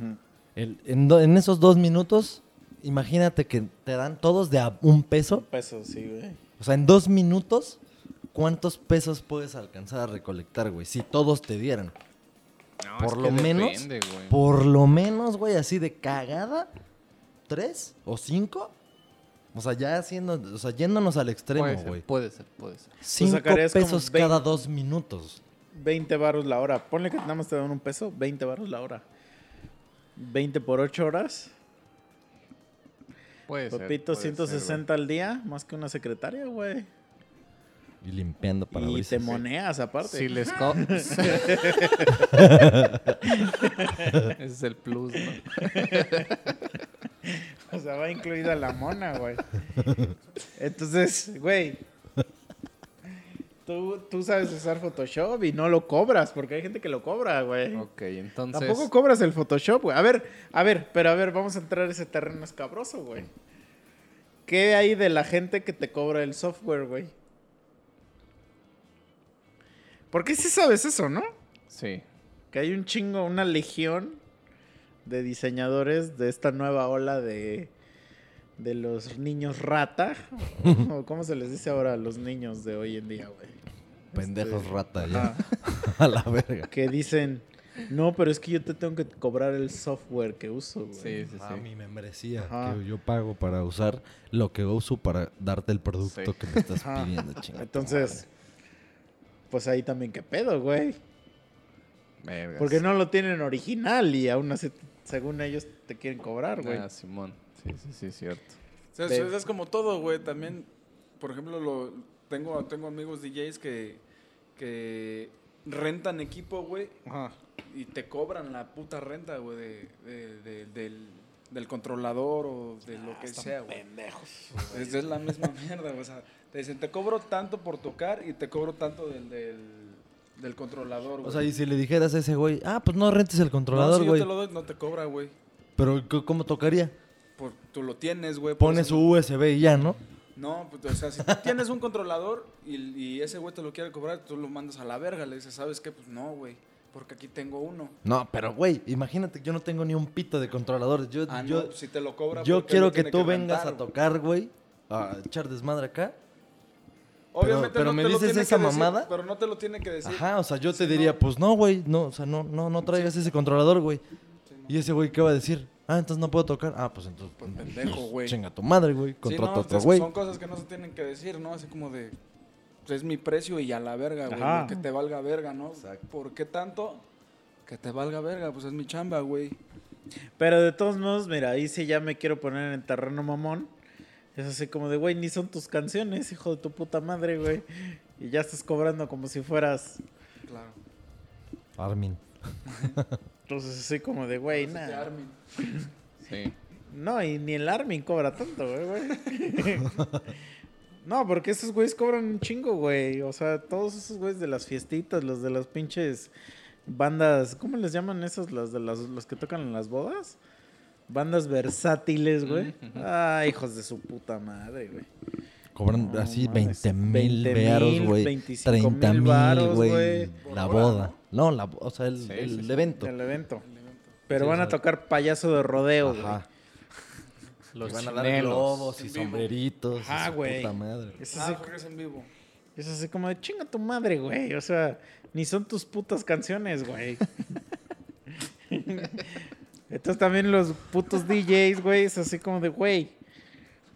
El- en, do- en esos dos minutos, imagínate que te dan todos de a un peso. Pesos, sí, güey. O sea, en dos minutos, ¿cuántos pesos puedes alcanzar a recolectar, güey? Si todos te dieran. No, por es lo que menos, depende, güey. Por lo menos, güey, así de cagada, ¿tres o cinco? O sea, ya haciendo, o sea, yéndonos al extremo, Puede ser, güey. puede ser, puede ser. Cinco pesos 20. cada dos minutos. 20 baros la hora. Ponle que nada más te dan un peso, 20 baros la hora. 20 por 8 horas. Puede ser. Papito, puede ser, 160 al día, más que una secretaria, güey. Y limpiando para Y te moneas aparte. Si les co- Ese es el plus, ¿no? O sea, va incluida la mona, güey. Entonces, güey. Tú, tú sabes usar Photoshop y no lo cobras, porque hay gente que lo cobra, güey. Ok, entonces. Tampoco cobras el Photoshop, güey. A ver, a ver, pero a ver, vamos a entrar a ese terreno escabroso, güey. ¿Qué hay de la gente que te cobra el software, güey? Porque sí sabes eso, ¿no? Sí. Que hay un chingo, una legión de diseñadores de esta nueva ola de, de los niños rata. o ¿Cómo se les dice ahora a los niños de hoy en día, güey? Pendejos Este, rata ya. a la verga. Que dicen, no, pero es que yo te tengo que cobrar el software que uso, güey. Sí, sí, A sí. mi membresía, Ajá. que yo pago para usar lo que uso para darte el producto Sí. que me estás Ajá. pidiendo, chingada. Entonces, pues ahí también qué pedo, güey. Vergas. Porque no lo tienen original y aún así, según ellos, te quieren cobrar, güey. Ah, Simón. Sí, sí, sí, cierto. O sea, eso es como todo, güey. También, por ejemplo, lo, tengo, tengo amigos DJs que, que rentan equipo, güey, Ajá. y te cobran la puta renta, güey, de, de- de- del, del controlador o de lo que sea, güey. Pendejos. Es, es la misma mierda, güey. O sea, te dicen, te cobro tanto por tocar y te cobro tanto del, del, del controlador, güey. O sea, y si le dijeras a ese güey, ah, pues no rentes el no, controlador, si yo güey. te lo doy, no te cobra, güey. Pero ¿cómo tocaría? Por- tú lo tienes, güey. por Pone eso su USB y ya, ¿no? No, pues, o sea, si tú tienes un controlador y, y ese güey te lo quiere cobrar, tú lo mandas a la verga. Le dices, ¿sabes qué? Pues no, güey, porque aquí tengo uno. No, pero güey, imagínate que yo no tengo ni un pito de controlador. Yo, Ah, yo, no, si te lo cobra. yo quiero que tú vengas a tocar, güey, a echar desmadre acá. pero- pero me te lo tiene esa que decir, pero no te lo tiene que decir. Ajá, o sea, yo te diría, no. pues no, güey, no, o sea, no, no, no traigas ese controlador, güey. Sí, no. Y ese güey, ¿qué va a decir? Ah, entonces no puedo tocar. Ah, pues entonces. Pues, pendejo, güey. Chinga tu madre, güey. Sí, Contrata no, otro es- güey. Son cosas que no se tienen que decir, ¿no? Así como de. pues, es mi precio y a la verga, güey. Que te valga verga, ¿no? Exacto. ¿Por qué tanto? Que te valga verga, pues es mi chamba, güey. Pero de todos modos, mira, ahí sí ya me quiero poner en terreno mamón. Es así como de, güey, ni son tus canciones, hijo de tu puta madre, güey. Y ya estás cobrando como si fueras. Claro. Armin. Entonces, así como de, güey, De nada. Armin. Sí. No, y ni el Armin cobra tanto, güey, güey. No, porque esos güeyes cobran un chingo, güey. O sea, todos esos güeyes de las fiestitas, los de las pinches bandas, ¿cómo les llaman esos? Los de las, los que tocan en las bodas. Bandas versátiles, güey. Ah, hijos de su puta madre, güey. Cobran No así mames, 20 mil 20,000, vearos, güey. 25,000 30 mil, güey. güey. La boda. No, la, o sea, el, Sí, el sí, sí. evento. El evento. El evento. Pero Sí, van a tocar payaso de rodeo, güey. Ajá. Los van a dar globos y sombreritos. su güey. Puta madre. Es Ah, así, porque es en vivo. es así como de chinga tu madre, güey. O sea, ni son tus putas canciones, güey. Entonces también los putos DJs, güey, es así como de, güey.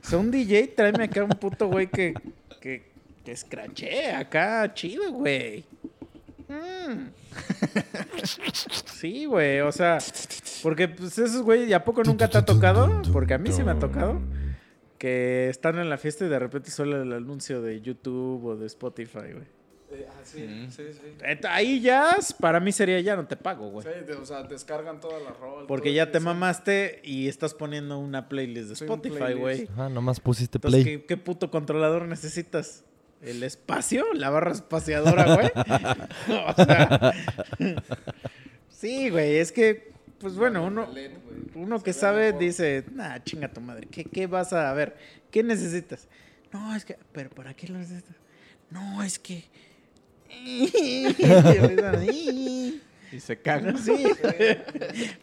Sea, un DJ, tráeme acá un puto güey que, que, que escrache acá, chido, güey. Mm. Sí, güey, o sea, porque pues esos güey, ¿y a poco nunca te ha tocado? Porque a mí sí me ha tocado. Que están en la fiesta y de repente suena el anuncio de YouTube o de Spotify, güey. Eh, ah, sí, Mm. sí, sí. Ahí ya, para mí sería ya no te pago, güey. Sí, o sea, descargan toda la rola. Porque ya te mamaste y estás poniendo una playlist de Sí, Spotify, güey. Ajá, nomás pusiste Entonces, play. ¿qué, qué puto controlador necesitas? ¿El espacio? ¿La barra espaciadora, güey? o sea... sí, güey, es que, pues bueno, uno, uno que sabe dice, nah, chinga tu madre, ¿qué, qué vas a ver? ¿Qué necesitas? No, es que, pero ¿para qué lo necesitas? No, es que... Y se caga. Sí.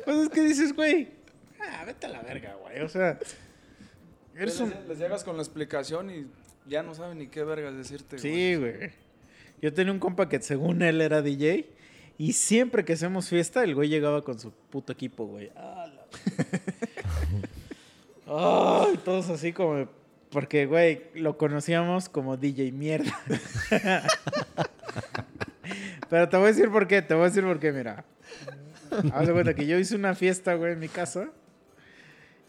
pues es que dices, güey, ah, vete a la verga, güey. O sea, eres Les, un... les llegas con la explicación y ya no saben ni qué vergas decirte. Sí, güey. Yo tenía un compa que según él era DJ y siempre que hacemos fiesta, el güey llegaba con su puto equipo, güey. Ah, la- Ay, todos así como... Porque, güey, lo conocíamos como DJ mierda. Pero te voy a decir por qué, te voy a decir por qué, mira. Haz cuenta que yo hice una fiesta, güey, en mi casa.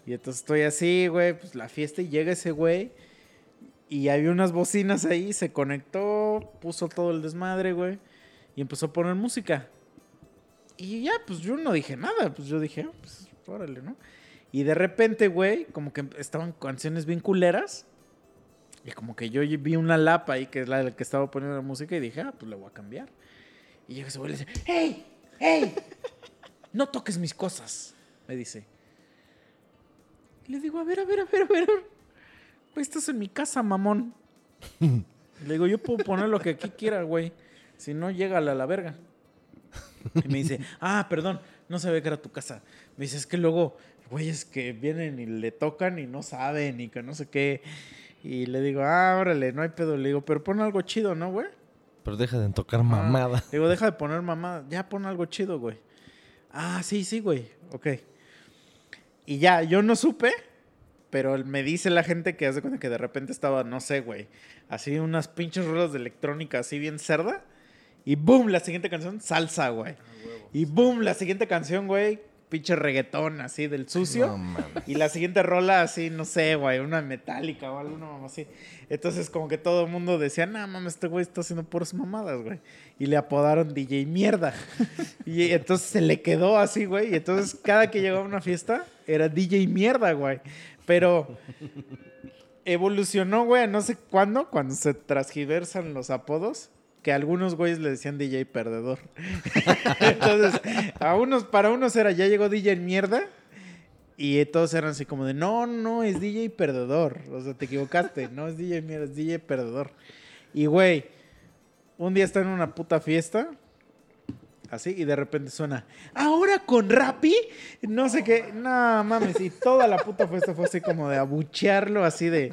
Y entonces estoy así, güey, pues la fiesta y llega ese güey. Y había unas bocinas ahí, se conectó, puso todo el desmadre, güey. Y empezó a poner música. Y ya, pues yo no dije nada, pues yo dije, ah, pues órale, ¿no? Y de repente, güey, como que estaban canciones bien culeras. Y como que yo vi una lapa ahí, que es la que estaba poniendo la música, y dije, ah, pues le voy a cambiar. Y llega ese güey y le dice, ¡Hey! ¡Hey! No toques mis cosas, me dice. Y le digo, a ver, a ver, a ver, a ver. Güey, estás en mi casa, mamón. Le digo, yo puedo poner lo que aquí quiera, güey. Si no, llégale a la verga. Y me dice, ah, perdón, no sabía que era tu casa. Me dice, es que luego, güeyes que vienen y le tocan y no saben y que no sé qué. Y le digo, ah, órale, no hay pedo. Le digo, pero pon algo chido, ¿no, güey? Pero deja de tocar Ah, mamada. Le digo, deja de poner mamada. Ya pon algo chido, güey. Ah, sí, sí, güey. Ok. Y ya, yo no supe, pero me dice la gente que hace cuenta que de repente estaba, no sé, güey, así unas pinches ruedas de electrónica así bien cerda. Y boom, la siguiente canción, salsa, güey. Y boom, la siguiente canción, güey, pinche reggaetón así del sucio. No. Y la siguiente rola así, no sé, güey, una metálica o alguna mamá así. Entonces como que todo el mundo decía, no mames, este güey está haciendo puras mamadas, güey. Y le apodaron DJ mierda. y entonces se le quedó así, güey. Y entonces cada que llegaba a una fiesta era DJ mierda, güey. Pero evolucionó, güey, no sé cuándo, cuando se transgiversan los apodos. Que algunos güeyes le decían DJ perdedor. Entonces, a unos, para unos era, ya llegó DJ mierda. Y todos eran así como de, no, no, es DJ perdedor. O sea, te equivocaste. No es DJ mierda, es DJ perdedor. Y, güey, un día está en una puta fiesta. Así, y de repente suena, ahora con Rappi, no sé qué, no mames, y toda la puta fiesta fue así como de abuchearlo, así de,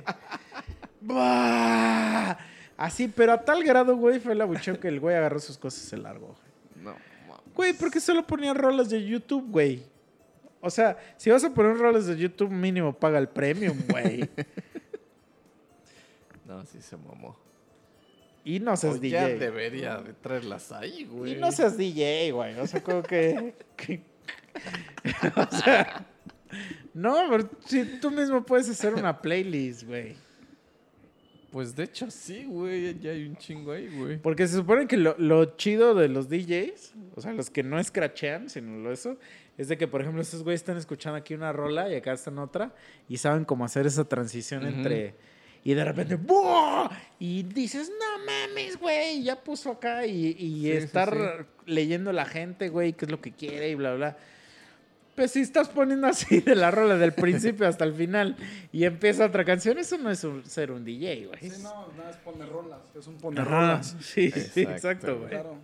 ¡Buah! Así, pero a tal grado, güey, fue el abucheo que el güey agarró sus cosas y se largó. güey. No, mames. Güey, ¿por qué solo ponía rolas de YouTube, güey? O sea, si vas a poner rolas de YouTube, mínimo paga el premium, güey. No, sí se mamó. Y no seas O DJ. ya debería de traerlas ahí, güey. Y no seas DJ, güey. O sea, como que. que- o sea. No, pero si tú mismo puedes hacer una playlist, güey. Pues de hecho sí, güey. Ya hay un chingo ahí, güey. Porque se supone que lo, lo chido de los DJs, o sea, los que no escrachean, sino lo eso, es de que, por ejemplo, estos güeyes están escuchando aquí una rola y acá están otra y saben cómo hacer esa transición entre... Y de repente, ¡buah! Y dices, no mames, güey, ya puso acá y, y Sí, sí, estar leyendo la gente, güey, qué es lo que quiere y bla, bla. Pues si estás poniendo así de la rola del principio hasta el final y empieza otra canción, eso no es un- ser un DJ, güey. Sí, no, nada es poner rolas. Es un poner Ajá, rolas. sí, sí, Exacto, exacto, güey. Claro.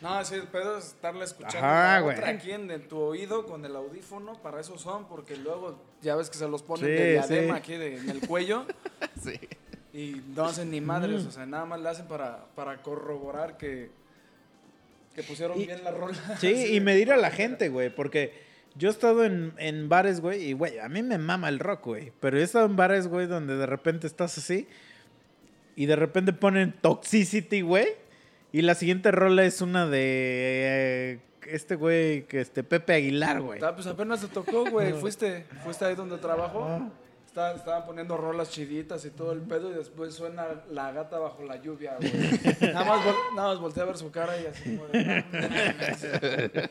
No, sí, el pedo es estarle escuchando Ajá, güey. otra aquí en, en tu oído con el audífono. Para eso son, porque luego ya ves que se los ponen Sí, de diadema sí. aquí de- en el cuello. Sí. Y no hacen ni madres, o sea, nada más le hacen para, para corroborar que, que pusieron Y- bien la rola. Sí, y medir a la gente, güey, porque yo he estado en, en bares, güey, y, güey, a mí me mama el rock, güey, pero he estado en bares, güey, donde de repente estás así y de repente ponen Toxicity, güey, y la siguiente rola es una de eh, este güey, que este Pepe Aguilar, güey. Ah, pues apenas te tocó, güey. Fuiste, fuiste ahí donde trabajo. Ah. Está- estaban poniendo rolas chiditas y todo el pedo y después suena la gata bajo la lluvia, güey. Nada más, vol- nada más volteé a ver su cara y así como de, "No mames".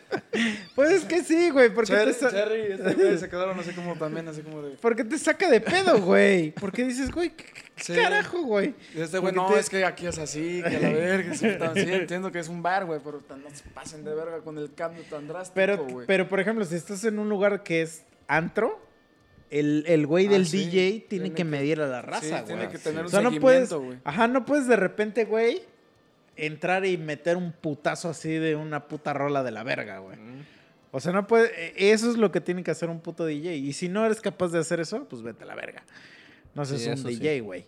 Pues es que sí, güey, porque Cherry, te, Cherry este güey se quedaron así como también, así como de... porque te saca de pedo, güey, porque dices, güey, ¿qué, qué Sí. carajo, güey? Y este güey, no, te- es que aquí es así, que la verga. Sí, entiendo que es un bar, güey, pero no se pasen de verga con el cambio tan drástico, Pero, güey. pero, por ejemplo, si estás en un lugar que es antro, el, el güey Ah, del sí. DJ tiene, que que- medir a la raza, sí, güey. tiene que tener O un sea, no puedes, güey. ajá, no puedes de repente, güey, entrar y meter un putazo así de una puta rola de la verga, güey. O sea, no puede, eh, eso es lo que tiene que hacer un puto DJ. Y si no eres capaz de hacer eso, pues vete a la verga. No seas un. DJ, güey.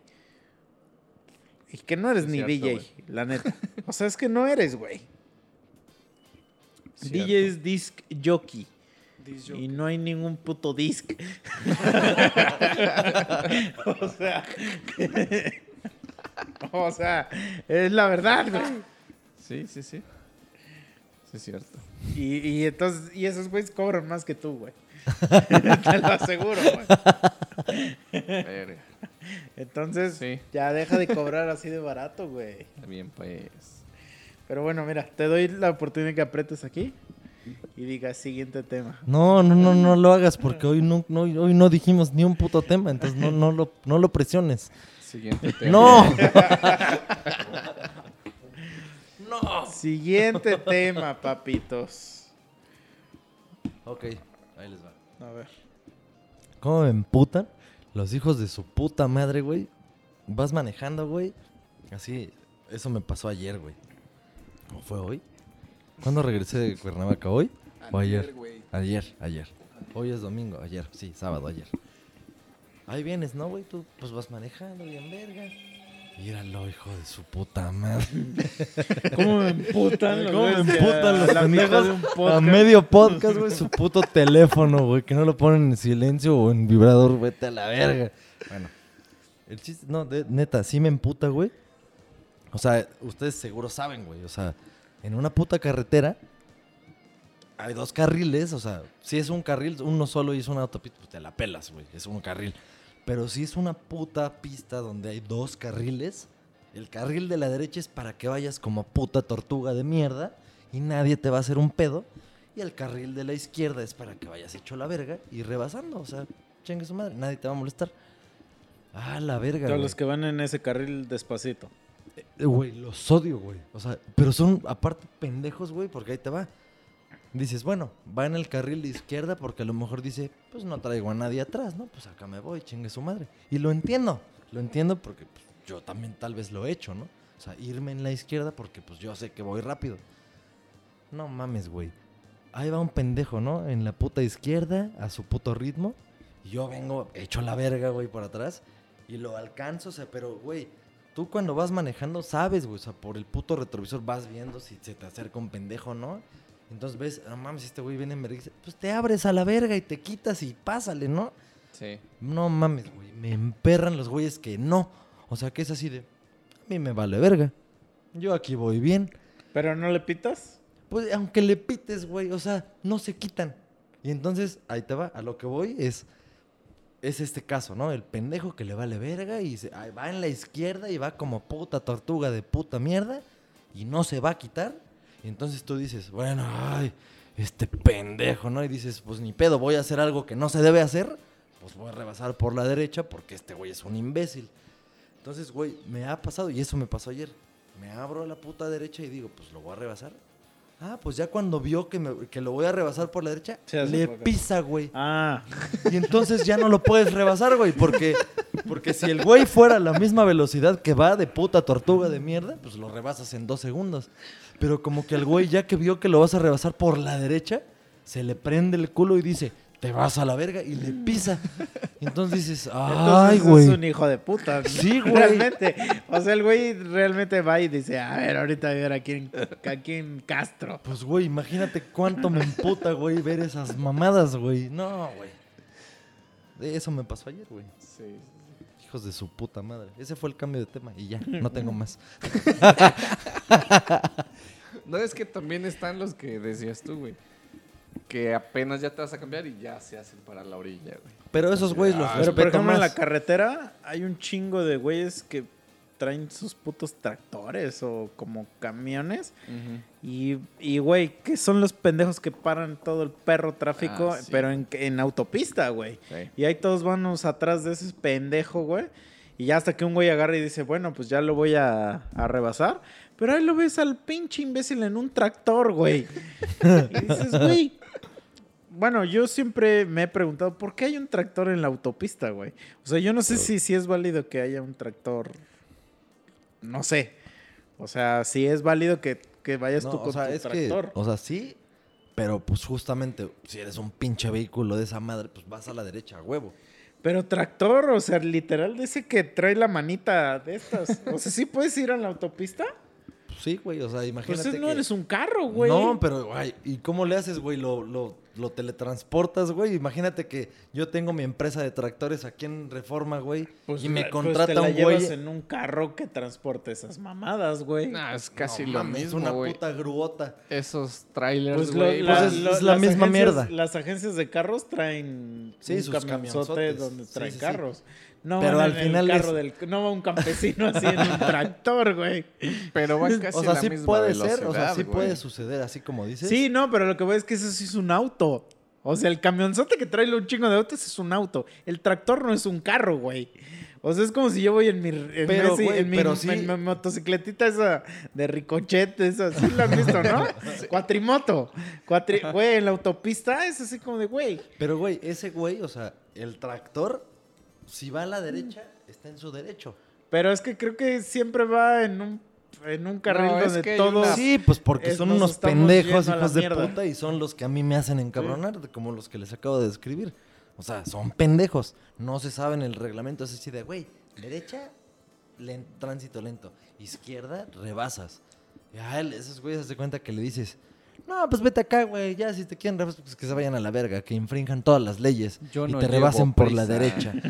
Y que no eres ni cierto, DJ, la neta. O sea, es que no eres, güey. DJ es disc jockey. Y no hay ningún puto disc. o sea. o sea, es la verdad, güey. Sí, sí, sí. Sí, es cierto. Y, y entonces, y esos güeyes cobran más que tú, güey. Te lo aseguro, güey. Entonces, Sí. ya deja de cobrar así de barato, güey. Está bien, pues. Pero bueno, mira, te doy la oportunidad que apretes aquí y digas siguiente tema. No, no, no, no lo hagas porque hoy no, no- hoy no dijimos ni un puto tema, entonces no, no, lo, no lo presiones. Siguiente tema. ¡No! Siguiente tema, papitos. ok, ahí les va. A ver. ¿Cómo me emputan los hijos de su puta madre, güey? Vas manejando, güey. Así, eso me pasó ayer, güey. ¿O fue hoy? ¿Cuándo regresé de Cuernavaca? ¿Hoy? ¿O ayer? Ayer, ayer. Hoy es domingo, ayer, sí, sábado, ayer. Ahí vienes, ¿no, güey? Tú pues vas manejando bien verga. Míralo, hijo de su puta madre. ¿Cómo me emputan los ¿Cómo me emputan a los pendejos A medio podcast, güey, su puto teléfono, güey, que no lo ponen en silencio o en vibrador, vete a la verga. Bueno, el chiste, no, de- neta, sí me emputa, güey. O sea, ustedes seguro saben, güey, o sea, en una puta carretera hay dos carriles, o sea, si es un carril, uno solo y es una autopista, pues te la pelas, güey, es un carril. Pero si es una puta pista donde hay dos carriles, el carril de la derecha es para que vayas como puta tortuga de mierda y nadie te va a hacer un pedo. Y el carril de la izquierda es para que vayas hecho la verga y rebasando, o sea, chingue su madre, nadie te va a molestar. Ah, la verga. Todos güey. los que van en ese carril despacito. Eh, Güey, los odio, güey. O sea, pero son aparte pendejos, güey, porque ahí te va. Dices, bueno, va en el carril de izquierda porque a lo mejor dice, pues no traigo a nadie atrás, ¿no? Pues acá me voy, chingue su madre. Y lo entiendo, lo entiendo porque pues, yo también tal vez lo he hecho, ¿no? O sea, irme en la izquierda porque pues yo sé que voy rápido. No mames, güey. Ahí va un pendejo, ¿no? En la puta izquierda, a su puto ritmo. Y yo vengo hecho la verga, güey, por atrás. Y lo alcanzo, o sea, pero, güey, tú cuando vas manejando sabes, güey, o sea, por el puto retrovisor vas viendo si se te acerca un pendejo, ¿no? Entonces ves, no mames, este güey viene en vergüenza. Pues te abres a la verga y te quitas y pásale, ¿no? Sí. No mames, güey. Me emperran los güeyes que no. O sea, que es así de. A mí me vale verga. Yo aquí voy bien. ¿Pero no le pitas? Pues aunque le pites, güey, o sea, no se quitan. Y entonces, ahí te va, a lo que voy es, es este caso, ¿no? El pendejo que le vale verga y se, va en la izquierda y va como puta tortuga de puta mierda y no se va a quitar. Y entonces tú dices, bueno, ay, este pendejo, ¿no? Y dices, pues ni pedo, voy a hacer algo que no se debe hacer, pues voy a rebasar por la derecha porque este güey es un imbécil. Entonces, güey, me ha pasado, y eso me pasó ayer. Me abro a la puta derecha y digo, pues lo voy a rebasar. Ah, pues ya cuando vio que, me- que lo voy a rebasar por la derecha, le pisa, güey. Ah, Y entonces ya no lo puedes rebasar, güey. Porque, porque si el güey fuera a la misma velocidad que va de puta tortuga de mierda, pues lo rebasas en dos segundos. Pero como que al güey, ya que vio que lo vas a rebasar por la derecha, se le prende el culo y dice, te vas a la verga, y le pisa. Y entonces dices, ay, güey. es un hijo de puta. ¿no? Sí, güey. Realmente. O sea, el güey realmente va y dice, a ver, ahorita voy a ver a quién, a quién Castro. Pues, güey, imagínate cuánto me emputa, güey, ver esas mamadas, güey. No, güey. Eso me pasó ayer, güey. Sí, sí, Hijos de su puta madre. Ese fue el cambio de tema y ya, no tengo más. No, es que también están los que decías tú, güey. Que apenas ya te vas a cambiar y ya se hacen para la orilla, güey. Pero esos güeyes los Pero por ejemplo, en la carretera hay un chingo de güeyes que traen sus putos tractores o como camiones. Y, y, güey, ¿qué son los pendejos que paran todo el perro tráfico, Ah, sí. pero en, en autopista, güey? Sí. Y ahí todos vamos atrás de ese pendejo, güey. Y ya hasta que un güey agarra y dice, bueno, pues ya lo voy a, a rebasar. Pero ahí lo ves al pinche imbécil en un tractor, güey. y dices, güey. Bueno, yo siempre me he preguntado, ¿por qué hay un tractor en la autopista, güey? O sea, yo no sé si, si es válido que haya un tractor. No sé. O sea, si es válido que, que vayas No, tú con o sea, tu es que, tractor. o sea, sí, pero pues justamente si eres un pinche vehículo de esa madre, pues vas a la derecha, a huevo. Pero tractor, o sea, literal, ese que trae la manita de estas. O sea, ¿sí puedes ir a la autopista? Pues sí, güey, o sea, imagínate Pues no que- eres un carro, güey. No, pero, güey, ¿y cómo le haces, güey? Lo, lo, lo teletransportas, güey. Imagínate que yo tengo mi empresa de tractores aquí en Reforma, güey. Pues y me la- pues contrata te la un llevas güey. en un carro que transporte esas mamadas, güey. Nah, es casi No lo mames, mismo, una güey. puta gruota. Esos trailers, Pues, lo- güey. la- pues es- lo- es la misma agencias- mierda. Las agencias de carros traen Sí, un sus camionzotes. donde traen sí, sí. carros. No Pero van al en final el carro es- del... No va un campesino así en un tractor, güey. Pero van casi O a sea, la sí misma puede ser, o sea, sí güey. puede suceder, así como dices. Sí, no, pero lo que voy es que eso sí es un auto. O sea, el camionzote que trae un chingo de autos es un auto. El tractor no es un carro, güey. O sea, es como si yo voy en mi, en Pero, güey, en mi, pero sí. en mi motocicletita esa de ricochet, esa, sí la han visto, ¿no? Cuatrimoto. Cuatri- Güey, en la autopista es así como de, güey. Pero, güey, ese güey, o sea, el tractor, si va a la derecha, está en su derecho. Pero es que creo que siempre va en un, en un carril No, es donde que todos... una- Sí, pues porque es- son nos unos pendejos, hijos de puta, y son los que a mí me hacen encabronar, como los que les acabo de describir. O sea, son pendejos. No se saben el reglamento. Es así de, güey, derecha, len- tránsito lento. Izquierda, rebasas. Y a él, esos güeyes se cuenta que le dices, no, pues vete acá, güey. Ya, si te quieren rebasar, pues que se vayan a la verga, que infrinjan todas las leyes Yo y no te rebasen por la derecha.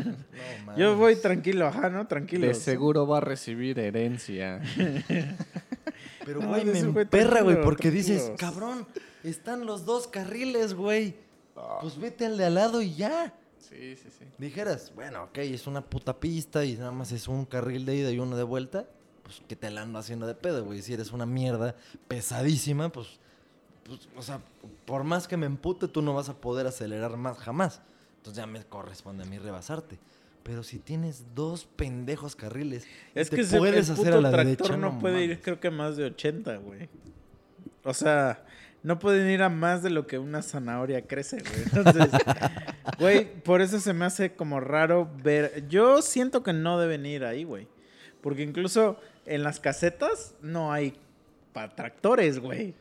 No, Yo voy tranquilo, ajá, ¿no? Tranquilo. De seguro va a recibir herencia. Pero, No, güey, me emperra, güey, porque dices, cabrón, están los dos carriles, güey. Pues vete al de al lado y ya. Sí, sí, sí. Dijeras, bueno, ok, es una puta pista y nada más es un carril de ida y uno de vuelta. Pues que te la ando haciendo de pedo, güey. Si eres una mierda pesadísima, pues, pues, o sea, por más que me empute, tú no vas a poder acelerar más jamás. Entonces ya me corresponde a mí rebasarte. Pero si tienes dos pendejos carriles, y Es te que puedes el hacer puto a la tractor derecha, no, puede ir, creo que más de 80, güey. O sea, no pueden ir a más de lo que una zanahoria crece, güey. Entonces, güey, por eso se me hace como raro ver. Yo siento que no deben ir ahí, güey. Porque incluso en las casetas no hay para tractores, güey.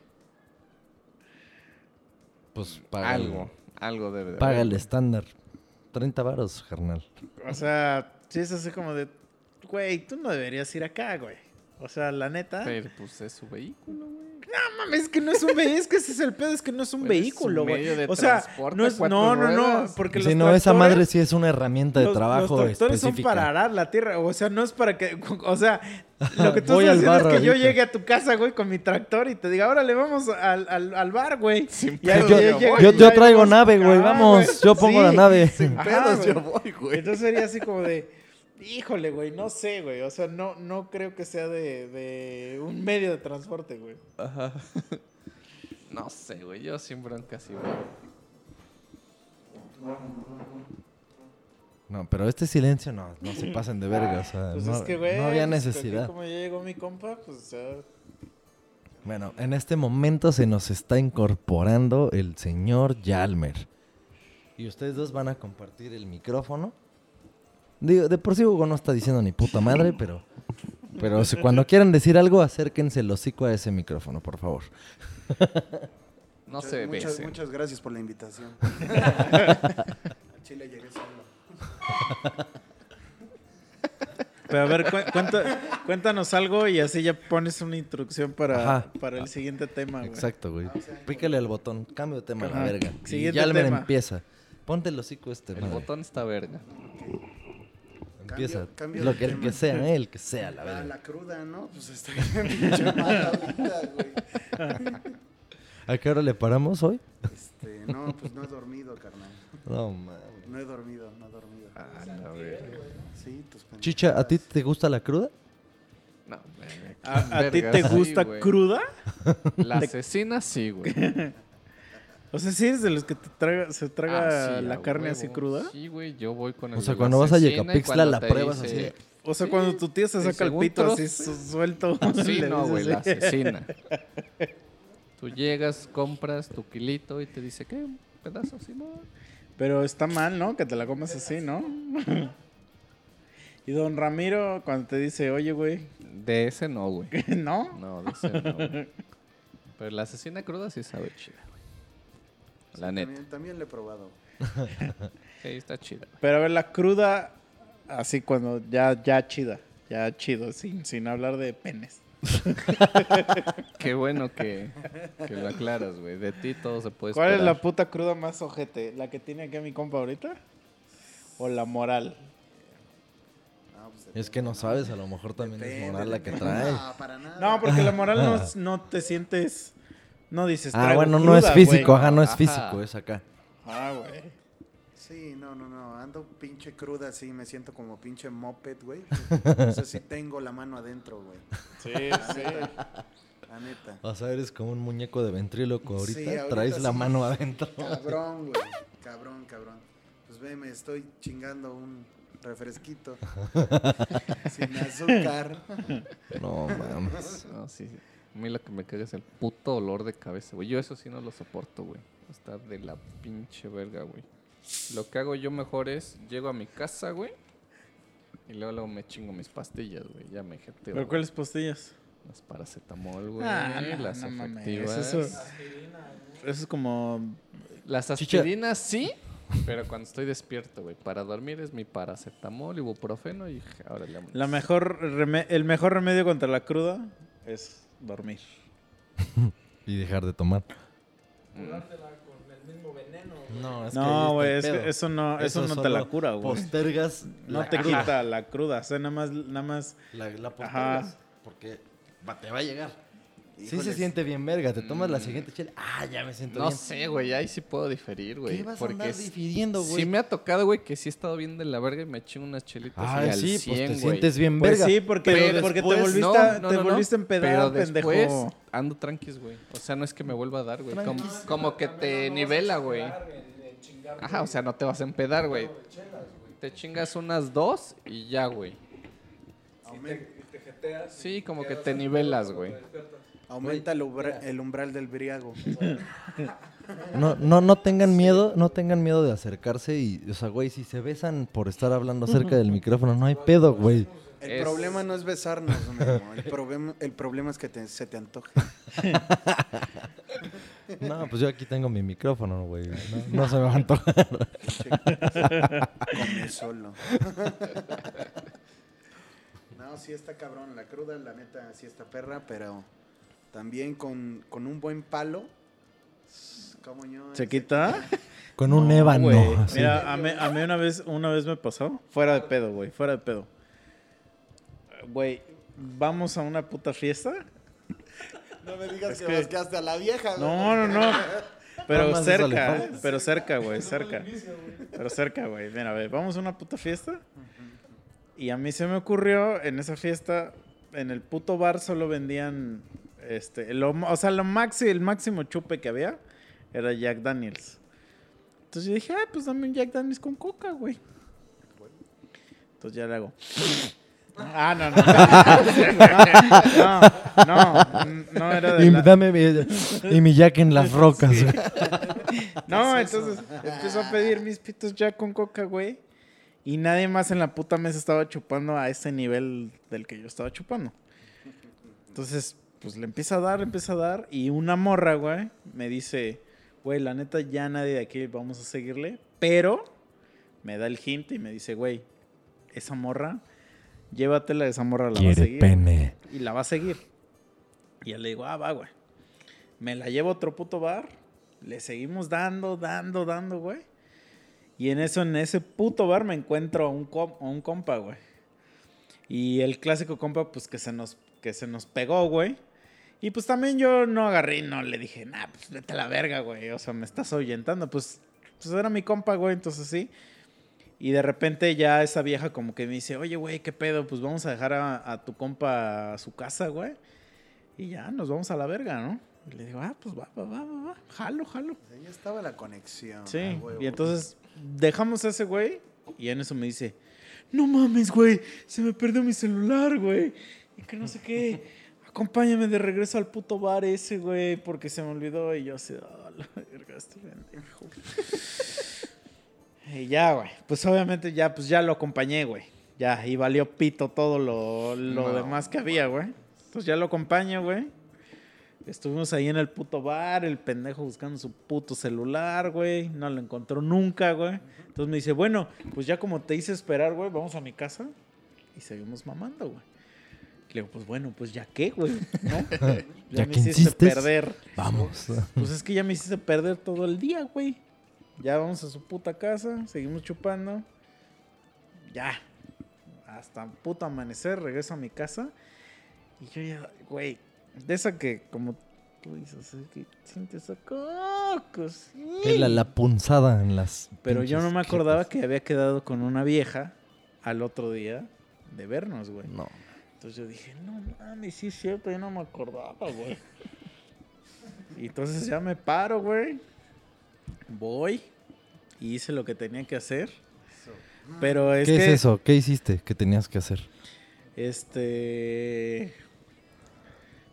Pues paga Algo, algo debe de Paga haber, el estándar. 30 varos, carnal. O sea, sí es así como de, güey, tú no deberías ir acá, güey. O sea, la neta. Pero pues es su vehículo, güey. No mames, es que no es un vehículo, es que ese es el pedo, es que no es un Pues vehículo, güey. O sea, no es, cuatro no, no, no, porque los Si no, esa madre sí es una herramienta de los- trabajo Los tractores son específica. para arar la tierra, o sea, no es para que, o sea, lo que tú Voy estás al diciendo bar es que yo llegue a tu casa, güey, con mi tractor y te diga, órale, vamos al, al, al bar, güey. Sin pedos, Yo, yo traigo nave, güey, vamos. Yo pongo la sí. nave. Ajá, pedos yo voy, güey. Entonces sería así como de, híjole, güey, no sé, güey. O sea, no, no creo que sea de, de un medio de transporte, güey. Ajá. No sé, güey. Yo sin bronca sí, güey. No, pero este silencio no, no se pasen de verga. O sea, Pues no, es que, güey. no había pues, necesidad. Como ya llegó mi compa, pues, o sea, Bueno, en este momento se nos está incorporando el señor Yalmer. Y ustedes dos van a compartir el micrófono. Digo, de por sí Hugo no está diciendo ni puta madre, pero, pero si cuando quieran decir algo, acérquense el hocico a ese micrófono, por favor. No se muchas, besen. muchas gracias por la invitación. A Chile llegué solo. Pero a ver, cu- cuenta- cuéntanos algo y así ya pones una introducción para, Ajá. para el siguiente tema, güey. Exacto, güey. Pícale al botón, cambio de tema a la Ajá. verga. Y Siguiente Yalmer tema. empieza. Ponte el hocico este, El madre. botón está verga. Empieza. Cambio- cambio Lo que, el que sea, ¿eh? el que sea, la Ah, verga. la cruda, ¿no? Pues estoy bien ahorita, güey. ¿A qué hora le paramos hoy? Este, no, pues no he dormido, carnal. No, mames. No he dormido, no he dormido. Ah, la verga. Sí, tus. Chicha, ¿a ti te gusta la cruda? No, verga. ¿A, a ti te gusta cruda? La asesina sí, güey. O sea, ¿sí eres de los que te traga, se traga Ah, sí, la carne huevo. así cruda? Sí, güey, yo voy con el O sea, de la cuando vas a asesina y Yecapixtla, cuando la pruebas dice- así. O sea, Sí, cuando tu tío se saca el pito así suelto. Sí, no, güey, la así. asesina. Tú llegas, compras tu kilito y te dice, ¿qué? ¿Un pedazo así, no? Pero está mal, ¿no? Que te la comas así, ¿no? y don Ramiro, cuando te dice, oye, güey, De ese no, güey. ¿no? No, de ese no. Pero la asesina cruda sí sabe chida. La neta. También, también lo he probado. Sí, está chida. Pero a ver, la cruda, así cuando ya, ya chida, ya chido, sin, sin hablar de penes. Qué bueno que, que lo aclaras, güey. De ti todo se puede ¿Cuál es la puta cruda más ojete? ¿La que tiene aquí mi compa ahorita? ¿O la moral? No, pues, Es que no sabes, a lo mejor también es moral la que trae. No, para nada. No, porque la moral no, no te sientes... No dices... Ah, bueno, no es físico, güey. ajá, no es Ajá. físico, es acá. Ah, güey. Sí, no, no, no. Ando pinche cruda así, me siento como pinche moped, güey. O sea, sí tengo la mano adentro, güey. Sí, sí. La neta. O sea, eres como un muñeco de ventríloco ahorita, Sí, ahorita traes la sí. mano adentro. Cabrón, güey. Cabrón, cabrón. Pues ve, me estoy chingando un refresquito. sin azúcar. No mames. No, sí. sí. A mí lo que me caga es el puto olor de cabeza, güey. Yo eso sí no lo soporto, güey. Está de la pinche verga, güey. Lo que hago yo mejor es, llego a mi casa, güey. Y luego, luego me chingo mis pastillas, güey. Ya me jeteo. ¿Pero güey. cuáles pastillas? Las paracetamol, güey. Ah, no, las no mames. efectivas. Eso, eso es como... Las aspirinas sí, pero cuando estoy despierto, güey. Para dormir es mi paracetamol, ibuprofeno y ahora le La mejor reme- el mejor remedio contra la cruda es dormir. Y dejar de tomar. Está No, güey, es que eso no, eso, no te la cura, güey. Postergas No la te cruda. quita la cruda, o sea, nada más, nada más. La, la postergas. Ajá. Porque va- te va a llegar. Sí se siente bien verga. Te tomas la siguiente chela. Ah, ya me siento No bien. sé, güey, ahí sí puedo diferir, güey. ¿Qué vas a porque andar s- difiriendo, güey? Sí me ha tocado, güey, que sí he estado bien de la verga y me chingo unas chelitas Ah, y al sí, 100, pues te güey. sientes bien Pues verga. sí, porque, Pero porque te volviste, no, a- no, te no, no. volviste a empedar, Pero pendejo. después ando tranquis, güey. O sea, no es que me vuelva a dar, güey. Como, como que te nivela, güey. Ajá, o sea, no te vas a empedar, güey. Te chingas unas dos y ya, güey. Sí, como que te nivelas, güey. Aumenta el, umbra- el umbral del briago. No, no, no tengan miedo, no tengan miedo de acercarse y, o sea, güey, si se besan por estar hablando cerca del micrófono, no hay pedo, güey. El Es- problema no es besarnos. El, problema, el problema es que te- se te antoje. No, pues yo aquí tengo mi micrófono, güey. No, no se me va a antojar. Come solo. no, sí está cabrón. La cruda, la neta, sí está perra, pero También con, con un buen palo. ¿Cómo yo? ¿Se quita? Con un No, ébano. güey. así. Mira, a mí, a mí una vez, una vez me pasó. Fuera de pedo, güey. Fuera de pedo. Güey, vamos a una puta fiesta. No me digas Es que, que- basqueaste a la vieja, güey. No, no, no. Pero cerca. ¿eh? pero cerca, güey, cerca. Pero cerca, güey. Mira, a ver, vamos a una puta fiesta. Y a mí se me ocurrió en esa fiesta, en el puto bar solo vendían, este, lo, o sea, lo maxi, el máximo chupe que había era Jack Daniels. Entonces yo dije, ah, pues dame un Jack Daniels con coca, güey. Entonces ya le hago. Ah, no, no. no, no, no era de Y la- dame mi, y mi jack en las rocas. güey. No, entonces empezó a pedir mis pitos ya con coca, güey. Y nadie más en la puta mesa estaba chupando a ese nivel del que yo estaba chupando. Entonces, pues le empieza a dar, empieza a dar. Y una morra, güey, me dice, güey, la neta ya nadie de aquí vamos a seguirle. Pero me da el hint y me dice, güey, esa morra, llévatela, esa morra la va a seguir. pene. Y la va a seguir. Y ya le digo, ah, va, güey. Me la llevo a otro puto bar. Le seguimos dando, dando, dando, güey. Y en eso, en ese puto bar me encuentro a un, com- a un compa, güey. Y el clásico compa, pues que se nos, que se nos pegó, güey. Y pues también yo no agarré, no le dije, nah, pues vete a la verga, güey. O sea, me estás ahuyentando. Pues, pues era mi compa, güey, entonces sí. Y de repente ya esa vieja como que me dice, oye, güey, ¿qué pedo? Pues vamos a dejar a, a tu compa a su casa, güey. Y ya, nos vamos a la verga, ¿no? Y le digo, ah, pues va, va, va, va, va. Jalo, jalo. Ahí estaba la conexión. Sí, huevo. y entonces dejamos a ese güey y en eso me dice, no mames, güey, se me perdió mi celular, güey. Y que no sé qué, acompáñame de regreso al puto bar ese, güey, porque se me olvidó y yo así, ah, la verga, este pendejo. y ya, güey, pues obviamente ya, pues ya lo acompañé, güey. Ya, y valió pito todo lo, lo No. demás que había, güey. Entonces ya lo acompaño, güey. Estuvimos ahí en el puto bar, el pendejo buscando su puto celular, güey. No lo encontró nunca, güey. Entonces me dice, bueno, pues ya como te hice esperar, güey, vamos a mi casa. Y seguimos mamando, güey. Le digo, pues bueno, pues ya qué, güey. ¿no? Ya me que hiciste insistes. perder. Vamos. Pues es que ya me hiciste perder todo el día, güey. Ya vamos a su puta casa, seguimos chupando. Ya. Hasta puto amanecer, regreso a mi casa. Y yo ya, güey, de esa que como tú dices, es que sientes acá, Es La, la punzada en las. Pero yo no me acordaba que había quedado con una vieja al otro día de vernos, güey. No. Entonces yo dije, no mames, sí es cierto, yo no me acordaba, güey. Y entonces ya me paro, güey. Voy y hice lo que tenía que hacer. Pero es ¿Qué que, es eso? ¿Qué hiciste? ¿Qué tenías que hacer? Este.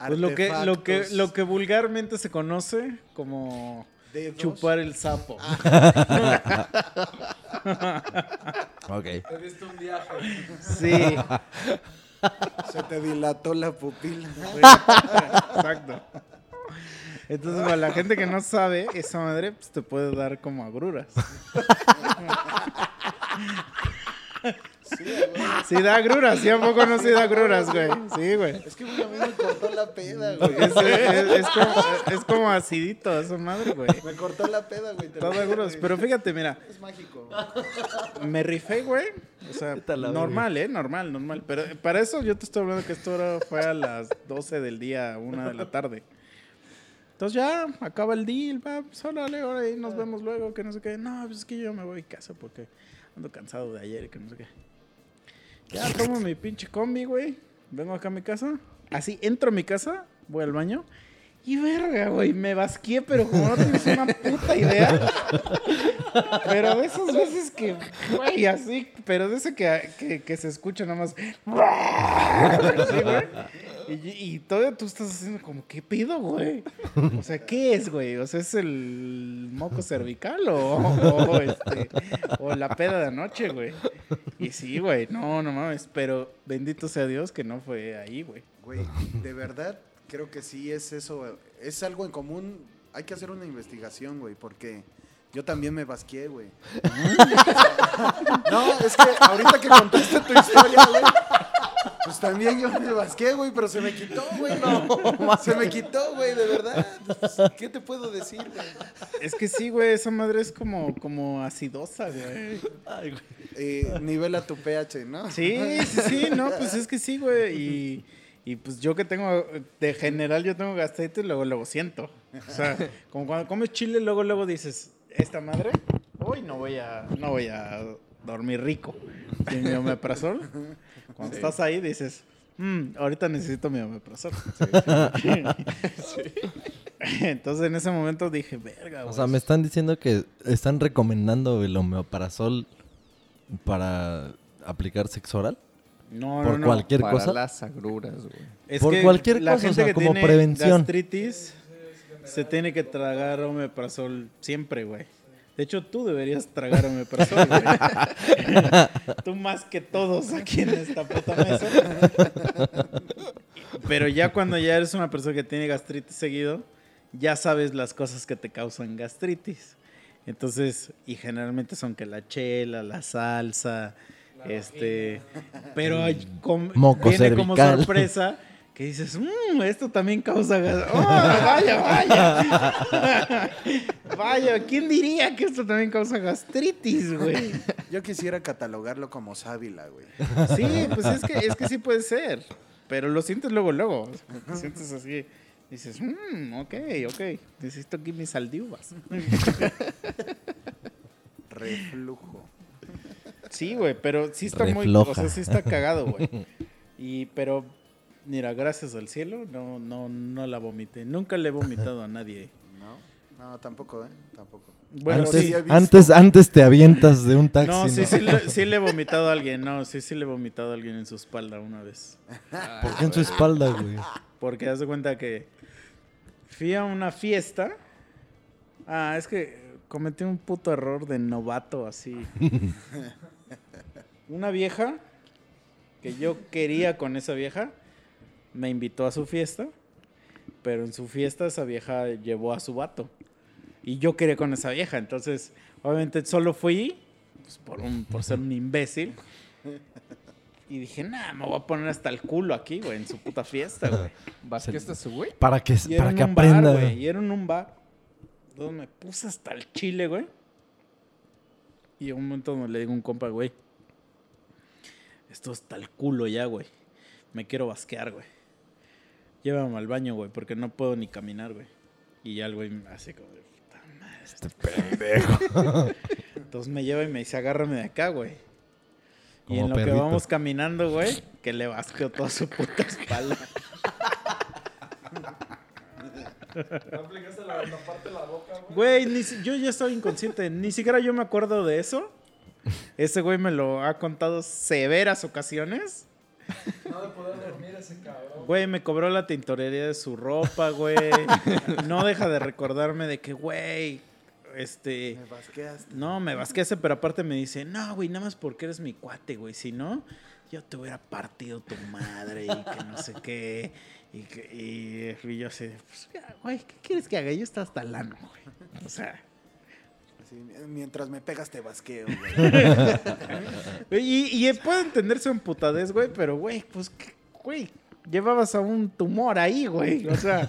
Pues lo que, lo, que, lo que vulgarmente se conoce como dedos. chupar el sapo. Ok. Te diste un viaje. Sí, Se te dilató la pupila. exacto. Entonces, para la gente que no sabe, esa madre pues, te puede dar como agruras. Sí, da agruras, sí, ¿a poco no sí da agruras, güey? Sí, güey. Es que güey, a mí me cortó la peda, güey. Es, es- es como, es como acidito esa madre, güey. Me cortó la peda, güey. Todo güey. Pero fíjate, mira, Es mágico. me rifé, güey. O sea, normal, ¿eh? Normal, normal. Pero para eso yo te estoy hablando que esto era- fue a las 12 del día, 1 de la tarde. Entonces ya, acaba el deal, va, pues órale, ahora y nos vemos luego, que no sé qué. No, pues es que yo me voy a casa porque ando cansado de ayer y que no sé qué. Ya tomo mi pinche combi, güey. Vengo acá a mi casa. Así, entro a mi casa, voy al baño. Y verga, güey, me basqué, pero como no tienes una puta idea. Pero de esas veces que, güey, así, pero de ese que, que, que se escucha nada más. Y, y todavía tú estás haciendo como, ¿qué pido, güey? O sea, ¿qué es, güey? O sea, ¿es el moco cervical o, o, este, o la peda de anoche, güey? Y sí, güey, no, no mames, pero bendito sea Dios que no fue ahí, güey. Güey, de verdad, creo que sí es eso. Es algo en común. Hay que hacer una investigación, güey, porque yo también me basqué, güey. no, es que ahorita que contaste tu historia, güey, pues también yo me basqué, güey, pero se me quitó, güey. se me quitó, güey, de verdad. ¿Qué te puedo decir, güey? Es que sí, güey, esa madre es como, como acidosa, güey. Eh, nivela tu pH, ¿no? Sí, sí, sí, no, pues es que sí, güey. Y, y pues yo que tengo, de general yo tengo gastritis, luego, luego siento. O sea, como cuando comes chile, luego, luego dices, esta madre, hoy no voy a, no voy a dormir rico. Y mi omeprazol, cuando estás ahí dices, "Mm, ahorita necesito mi omeprazol. Entonces en ese momento dije, verga, O sea, me están diciendo que están recomendando el homeoparazol para aplicar sexo oral. no, por no, no. cualquier Para cosa. las agruras, güey. Es Por que cualquier la cosa, o gente sea, que como tiene prevención. gastritis se tiene que tragar omeprazol siempre, güey. De hecho, tú deberías tragar omeprazol, güey. tú más que todos aquí en esta puta mesa. Pero ya cuando ya eres una persona que tiene gastritis seguido, ya sabes las cosas que te causan gastritis. Entonces, y generalmente son que la chela, la salsa, este, pero hay com- Moco viene como sorpresa que dices, "Mm, esto también causa. ¡Oh, vaya, vaya! vaya, ¿quién diría que esto también causa gastritis, güey? Yo quisiera catalogarlo como sábila, güey. Sí, pues es que, es que sí puede ser. Pero lo sientes luego, luego. Lo sientes así. Dices, mmm, ok, ok. Necesito aquí mis aldiuvas. Reflujo. Sí, güey, pero sí está muy. Refloja. O sea, sí está cagado, güey. Y, pero, mira, gracias al cielo, no, no, no la vomité. Nunca le he vomitado a nadie. No, no, tampoco, ¿eh? Tampoco. Bueno, antes, sí. antes, antes te avientas de un taxi. No, sí, ¿no? sí, le, sí le he vomitado a alguien. No, sí, sí le he vomitado a alguien en su espalda una vez. ¿Por qué en su espalda, güey? Porque haz de cuenta que fui a una fiesta. Ah, es que cometí un puto error de novato así. una vieja que yo quería con esa vieja me invitó a su fiesta, pero en su fiesta esa vieja llevó a su vato. Y yo quería con esa vieja, entonces obviamente solo fui pues, por, un, por ser un imbécil. Y dije, nah, me voy a poner hasta el culo aquí, güey, en su puta fiesta, güey. ¿Vasqueste su güey? Para que, Y para que aprenda. bar, güey. Y era en un bar donde me puse hasta el chile, güey. Y en un momento donde le digo a un compa, güey. Esto está el culo ya, güey. Me quiero basquear, güey. Llévame al baño, güey, porque no puedo ni caminar, güey. Y ya el güey me hace como de puta madre. Este pendejo. Entonces me lleva y me dice, agárrame de acá, güey. Y en lo que vamos caminando, güey, que le basqueo toda su puta espalda. Güey, ni si- yo ya estoy inconsciente. Ni siquiera yo me acuerdo de eso. Ese güey me lo ha contado severas ocasiones. No de poder dormir ese cabrón. Güey, me cobró la tintorería de su ropa, güey. No deja de recordarme de que, güey, este... Me basqueaste. No, me basqueaste, pero aparte me dice, no, güey, nada más porque eres mi cuate, güey. Si no, yo te hubiera partido tu madre y que no sé qué. Y, que, y, y yo así, pues, güey, ¿qué quieres que haga? Yo está hasta el ano, güey. O sea... Mientras me pegas te basqueo, güey. Y, y puede entenderse en putadez, güey, pero, güey, pues, ¿qué- güey, llevabas a un tumor ahí, güey. O sea,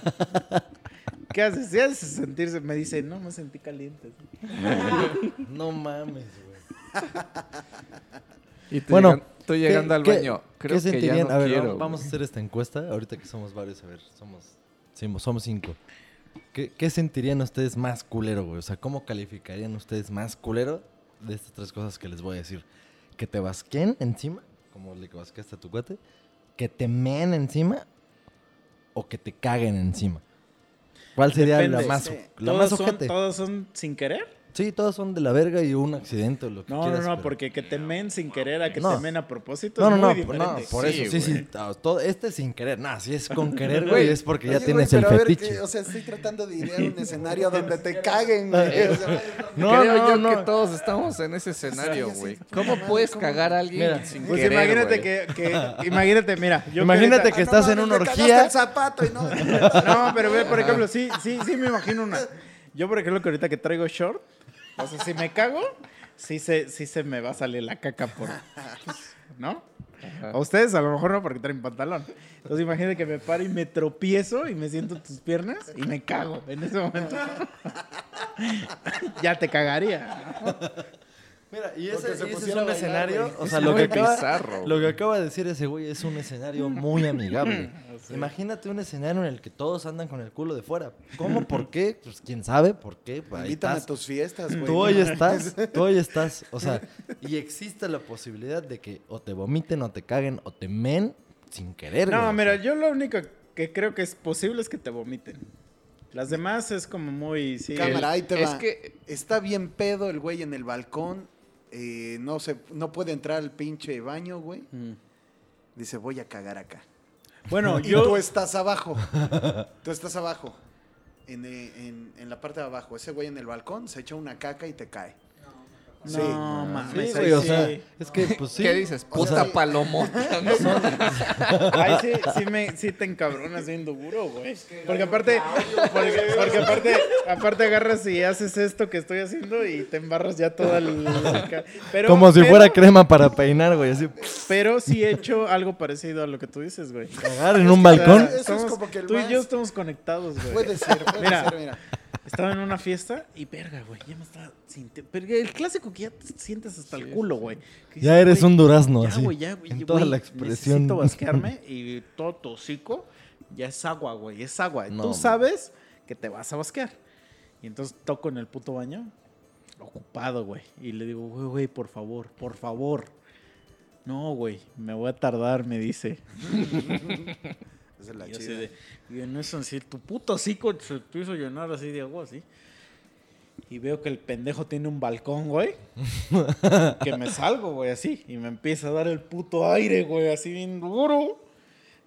¿qué haces? ¿Qué haces sentirse? Me dice, no, me sentí caliente. No mames, güey. Y Bueno, llegan- tú llegando ¿Qué- al qué- baño. ¿Qué Creo que ya sentirían? no a ver, quiero. vamos- vamos a hacer esta encuesta. Ahorita que somos varios, a ver, somos, sí, somos cinco. ¿Qué, qué sentirían ustedes más culero, güey? O sea, ¿cómo calificarían ustedes más culero de estas tres cosas que les voy a decir? ¿Que te basquen encima? Como le que basqueaste a tu cuate. ¿Que te meen encima? ¿O que te caguen encima? ¿Cuál sería la Depende, más, sí. la ¿Todos, más son, ojete? ¿Todos son sin querer? Sí, todos son de la verga y un accidente o lo que No, quieras. no, no, pero- porque que te men sin querer a que No. te men a propósito No, no, no, muy por- diferente. no, por eso, sí, sí. güey. ah, todo, este es sin querer. Nah, si es con querer, Güey, güey, es porque ya Oye, tienes güey, el pero a ver, fetiche. ¿qué? o sea, estoy tratando de idear un escenario donde te caguen, güey. O sea, No, Creo no, yo no. que todos estamos en ese escenario, güey. sí, ¿Cómo puedes ¿cómo? cagar a alguien Mira, sin Pues querer, imagínate güey? que, que- imagínate, mira, yo Imagínate que ah, no estás en mames, una orgía. el zapato y no. No, pero ve, por ejemplo, sí, sí, sí me imagino una. Yo, por ejemplo, que ahorita que traigo short, o sea, si me cago, sí se, sí se me va a salir la caca por. ¿No? A ustedes a lo mejor no porque traen pantalón. Entonces imagínate que me paro y me tropiezo y me siento en tus piernas y me cago en ese momento. ya te cagaría. Mira, y ese, se y ese es un bailar, escenario, o Es sea, lo que, acaba, bizarro, lo que acaba de decir ese güey es un escenario muy amigable. Imagínate un escenario en el que todos andan con el culo de fuera. ¿Cómo? ¿Por qué? Pues quién sabe, ¿por qué? Pues ahí Invítame a tus fiestas, güey. Tú ahí estás, tú ahí estás. O sea, y existe la posibilidad de que o te vomiten, o te caguen, o te men sin querer. No, güey. mira, yo lo único que creo que es posible es que te vomiten. Las demás es como muy... Sí, Cámara, ahí te Es va. que- Está bien pedo el güey en el balcón. Eh, no, se, no puede entrar al pinche baño, güey. Mm. Dice, voy a cagar acá. Bueno, Y yo... tú estás abajo. tú estás abajo. En, eh, en- en la parte de abajo. Ese güey en el balcón se echa una caca y te cae. No, Sí. mames, Sí, güey, o sí. es que pues sí. ¿Qué dices? O Puta sea, palomota. ¿no? Ahí sí, sí, me, sí te encabronas bien duro, güey. Porque aparte, porque, porque aparte, aparte agarras y haces esto que estoy haciendo y te embarras ya toda la... Pero, Como si pero- fuera crema para peinar, güey. Así, Pero sí he hecho algo parecido a lo que tú dices, güey. cagar en un balcón. Eso es Somos- como que el tú y yo estamos conectados, güey. Puede ser, puede Mira. ser, mira. Estaba en una fiesta y verga, güey. Ya me estaba sintiendo. Pero el clásico que ya te sientes hasta el culo, güey. Que Ya dices, eres güey, un durazno, Ya, así. güey, ya, güey. En güey, toda la expresión. Necesito basquearme y todo tu hocico ya es agua, güey. Es agua. No, Tú sabes que te vas a basquear. Y entonces toco en el puto baño, ocupado, güey. Y le digo, güey, güey, por favor, por favor. No, güey, me voy a tardar, me dice. Esa es la Y yo así chida. de, y en eso así, tu puto hocico se te hizo llenar así de agua, así. Y veo que el pendejo tiene un balcón, güey. que me salgo, güey, así. Y me empieza a dar el puto aire, güey, así bien duro.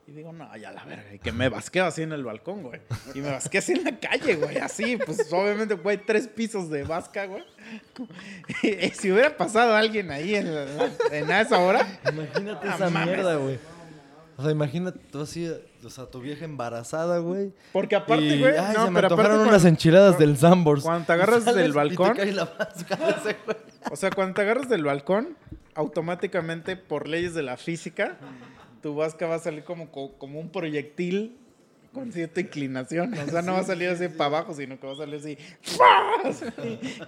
Y digo, no, ya la verga. Y que me basqueo así en el balcón, güey. Y me basqueo así en la calle, güey, así. Pues obviamente, güey, tres pisos de vasca, güey. Y si hubiera pasado alguien ahí en, la- en esa hora, Imagínate Ah, esa mames. mierda, güey. O sea, imagínate tú así, o sea, tu vieja embarazada, güey. porque aparte, güey, ay, no, se me pero aparte antojaron cuando- unas enchiladas del Sambors. cuando te agarras sales del y te balcón- cae la. O sea, cuando te agarras del balcón, automáticamente, por leyes de la física, tu vasca va a salir como, co- como un proyectil con cierta inclinación. O sea, no va a salir así para abajo, sino que va a salir así, así,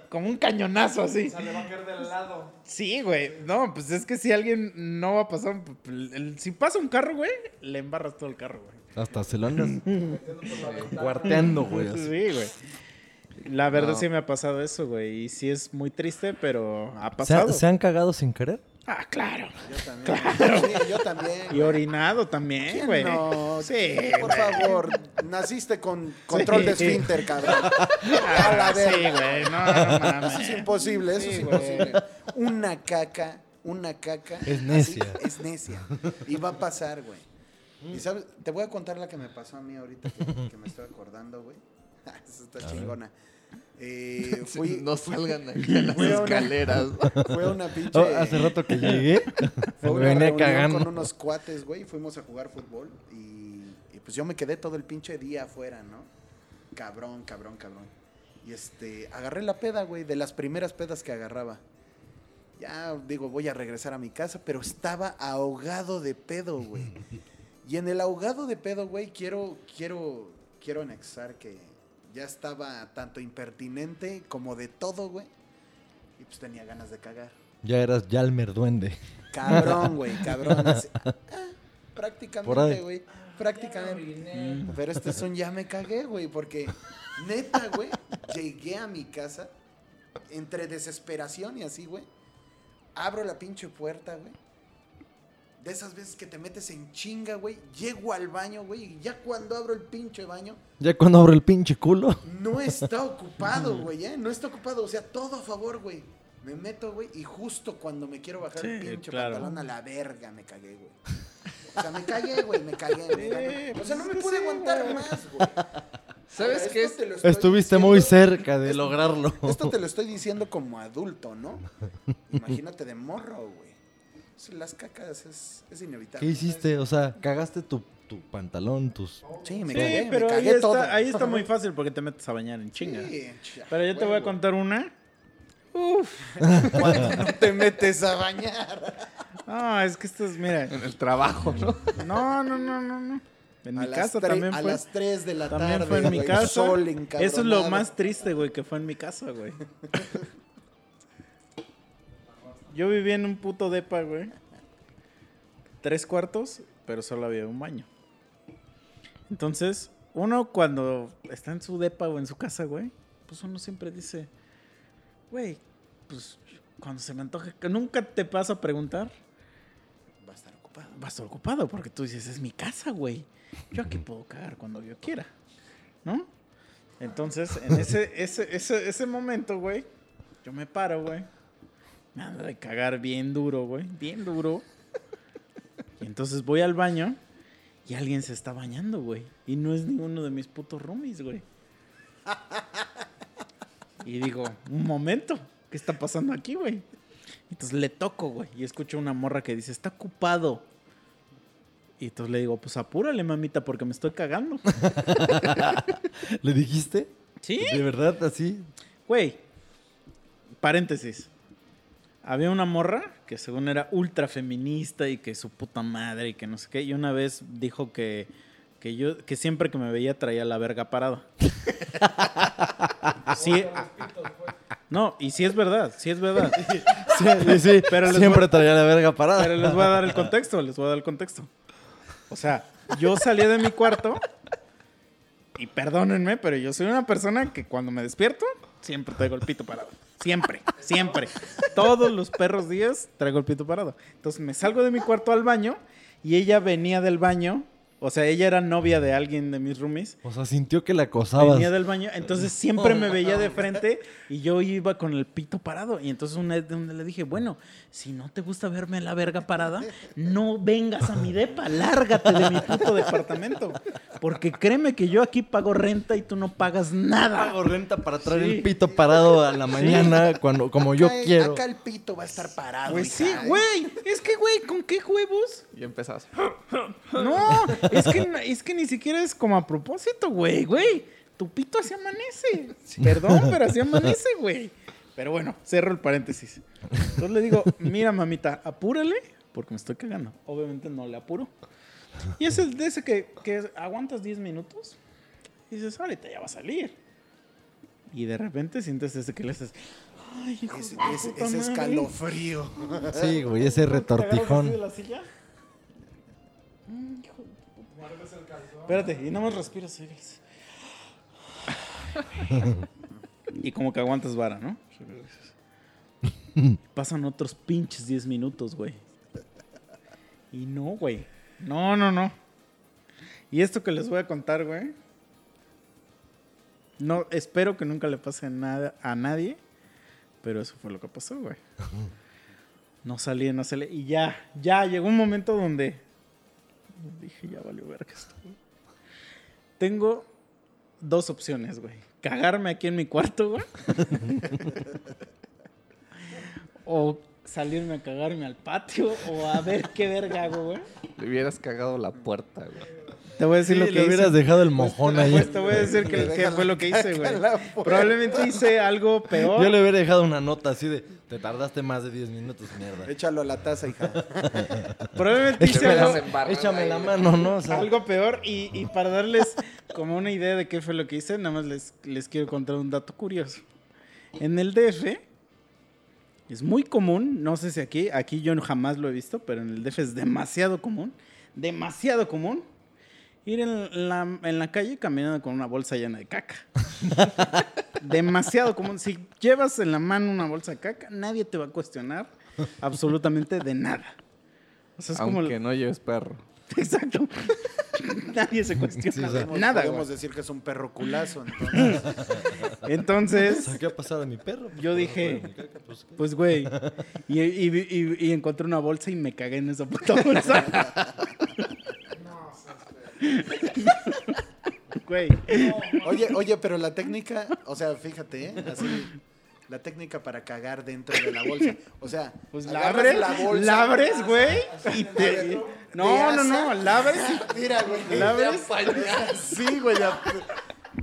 como un cañonazo así. le va a caer del lado. Sí, güey. No, pues es que si alguien no va a pasar, el- si pasa un carro, güey, le embarras todo el carro, güey. Hasta se lo andas cuarteando, güey. así. Sí, güey. La verdad No. sí me ha pasado eso, güey. Y sí es muy triste, pero ha ¿Se, ha- pasado. se han cagado sin querer? Ah, claro. Yo también. Sí, yo también. Y orinado también, ¿Quién güey. No, Sí, por favor, naciste con control de Sí. esfínter, cabrón. Ah, A la sí, verga. güey. No, no mames. Eso es imposible, eso Sí, es güey. imposible. Una caca, una caca. Es así, necia. es necia. Y va a pasar, güey. Y sabes, te voy a contar la que me pasó a mí ahorita que, que me estoy acordando, güey. Esa está chingona. Eh, fui, no salgan aquí en las a una- escaleras. fue a una pinche. Oh, hace rato que llegué, Fue me una venía cagando. con unos cuates, güey. Fuimos a jugar fútbol y, y pues yo me quedé todo el pinche día afuera, ¿no? Cabrón, cabrón, cabrón. Y este, agarré la peda, güey, de las primeras pedas que agarraba. Ya digo, voy a regresar a mi casa, pero estaba ahogado de pedo, güey. Y en el ahogado de pedo, güey, quiero, quiero, quiero anexar que ya estaba tanto impertinente como de todo, güey. Y pues tenía ganas de cagar. Ya eras Yalmer Duende. Cabrón, güey, cabrón. Así, ah, prácticamente, güey. Prácticamente. Pero este son ya me cagué, güey, porque neta, güey, llegué a mi casa entre desesperación y así, güey. Abro la pinche puerta, güey. De esas veces que te metes en chinga, güey. Llego al baño, güey. Y ya cuando abro el pinche baño, Ya cuando abro el pinche culo. no está ocupado, güey, ¿eh? No está ocupado. O sea, todo a favor, güey. Me meto, güey, y justo cuando me quiero bajar el Sí, pinche claro. pantalón a la verga, me cagué, güey. O sea, me cagué, güey, me cagué. me cagué. O sea, no me pude aguantar más, güey. ¿Sabes qué? Estuviste diciendo- muy cerca de esto- lograrlo. Esto te lo estoy diciendo como adulto, ¿no? Imagínate de morro, güey. Las cacas es, es inevitable. ¿Qué hiciste? O sea, cagaste tu, tu pantalón, tus... Sí, me Sí, cagué, pero me ahí cagué está, todo. ahí está muy fácil porque te metes a bañar en chinga. Sí, Pero yo te voy a contar una. Cuando no te metes a bañar. No, es que esto es, mira. En el trabajo, ¿no? No, no, no, no, no. En A mi casa también a fue. las 3 de la También tarde. fue en mi casa. sol Eso es lo más triste, güey, que fue en mi casa, güey. Yo vivía en un puto depa, güey. Tres cuartos, pero solo había un baño. Entonces, uno cuando está en su depa o en su casa, güey, pues uno siempre dice, güey, pues cuando se me antoje, que nunca te pasa a preguntar, Va a estar ocupado. va a estar ocupado porque tú dices, es mi casa, güey. Yo aquí puedo cagar cuando yo quiera, ¿no? Entonces, en ese, ese, ese, ese momento, güey, yo me paro, güey. Me de cagar bien duro, güey, bien duro. Y entonces voy al baño y alguien se está bañando, güey. Y no es ninguno de mis putos roomies, güey. Y digo, un momento, ¿qué está pasando aquí, güey? Entonces le toco, güey, y escucho una morra que dice, está ocupado. Y entonces le digo, pues apúrale, mamita, porque me estoy cagando. ¿Le dijiste? ¿Sí? ¿De verdad así? Güey, paréntesis. Había una morra que según era ultra feminista y que su puta madre y que no sé qué. Y una vez dijo que, que yo, que siempre que me veía traía la verga parada. sí. No, y sí es verdad, sí es verdad. Sí, sí, sí. Pero Siempre voy- traía la verga parada. Pero les voy a dar el contexto, les voy a dar el contexto. O sea, yo salí de mi cuarto y perdónenme, pero yo soy una persona que cuando me despierto siempre traigo el pito parado. Siempre, siempre. Todos los perros días traigo el pito parado. Entonces me salgo de mi cuarto al baño y ella venía del baño. O sea, ella era novia de alguien de mis roomies. O sea, sintió que la acosabas. Venía del baño, entonces siempre me veía de frente y yo iba con el pito parado. Y entonces una vez donde le dije, bueno, si no te gusta verme la verga parada, no vengas a mi depa, lárgate de mi puto departamento. Porque créeme que yo aquí pago renta y tú no pagas nada. Pago renta para traer Sí. el pito parado a la mañana cuando, como yo el- quiero. Acá el pito va a estar parado. Pues sí, güey. Es que, güey, ¿con qué huevos? Y empezás. No, es que, es que ni siquiera es como a propósito, güey, güey. Tu pito así amanece. Perdón, pero así amanece, güey. Pero bueno, cerro el paréntesis. Entonces le digo, mira, mamita, apúrale, porque me estoy cagando. Obviamente no le apuro. Y es el de ese que, que aguantas 10 minutos y dices, ahorita ya va a salir. Y de repente sientes ese que le haces, ay, hijo Ese, de ese- ese madre". escalofrío. Sí, güey, ese ¿Te agarras así de retortijón. la silla? Espérate, y nada más respiras. y como que aguantas vara, ¿no? Pasan otros pinches 10 minutos, güey. Y no, güey. No, no, no. Y esto que les voy a contar, güey. No, espero que nunca le pase nada a nadie. Pero eso fue lo que pasó, güey. No salía, no salía. Y ya, ya llegó un momento donde dije, ya valió verga esto, güey. Tengo dos opciones, güey. Cagarme aquí en mi cuarto, güey. o salirme a cagarme al patio. O a ver qué verga hago, güey. Le hubieras cagado la puerta, güey. Te voy a decir Sí, lo que le hubieras hice. dejado el mojón ahí. Pues te voy a decir que, fue lo que hice, güey. Probablemente hice algo peor. Yo le hubiera dejado una nota así de, te tardaste más de 10 minutos, mierda. Échalo a la taza, hija. Probablemente hice algo, la, échame la mano, ¿no? O sea, algo peor. Y, y para darles como una idea de qué fue lo que hice, nada más les, les quiero contar un dato curioso. En el DF es muy común, no sé si aquí, aquí yo jamás lo he visto, pero en el DF es demasiado común, demasiado común, ir en la, en la calle caminando con una bolsa llena de caca. demasiado común. Si llevas en la mano una bolsa de caca, nadie te va a cuestionar absolutamente de nada. O sea, es como... Aunque no lleves perro. Exacto. Nadie se cuestiona Sí, o sea, de nada. Podemos güey. decir que es un perro culazo, entonces. Entonces, ¿qué ha pasado a mi perro? yo dije, pues güey, y, y- y- y encontré una bolsa y me cagué en esa puta bolsa. Güey, Oye, oye, pero la técnica, o sea, fíjate, ¿eh? Así, la técnica para cagar dentro de la bolsa. O sea, pues la abres, la bolsa. la abres, güey, y te... No, no, no, la abres Mira, güey. ¿La abres? Sí, güey.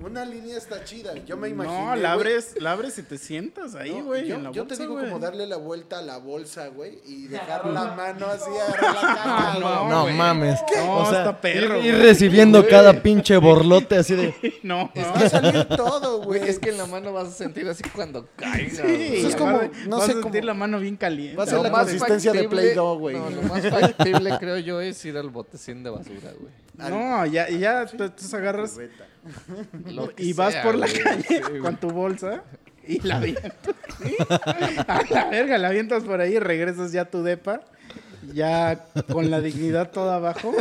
Una línea está chida. Yo me imagino. No, la abres, la abres y te sientas ahí, No, güey. yo, en la yo te digo como darle la vuelta a la bolsa, güey, y dejar la mano así, agarrar la caja. no, No mames. No, o sea, está perro, ir, recibiendo cada pinche borlote así de. No, no. Va a salir todo, güey. Es que en la mano vas a sentir así cuando caiga. Sí. Eso es como- no vas sé a sentir cómo- la mano bien caliente. Va a ser la más consistencia de Play-Doh, güey. No, lo más factible creo yo es ir al botecín de basura, güey. No, ya, ya, tú tú agarras Cubeta. Lo que y vas por la calle Sí, con tu bolsa y la avientas. ¿sí? A la verga, la avientas por ahí y regresas ya a tu depa, ya con la dignidad toda abajo.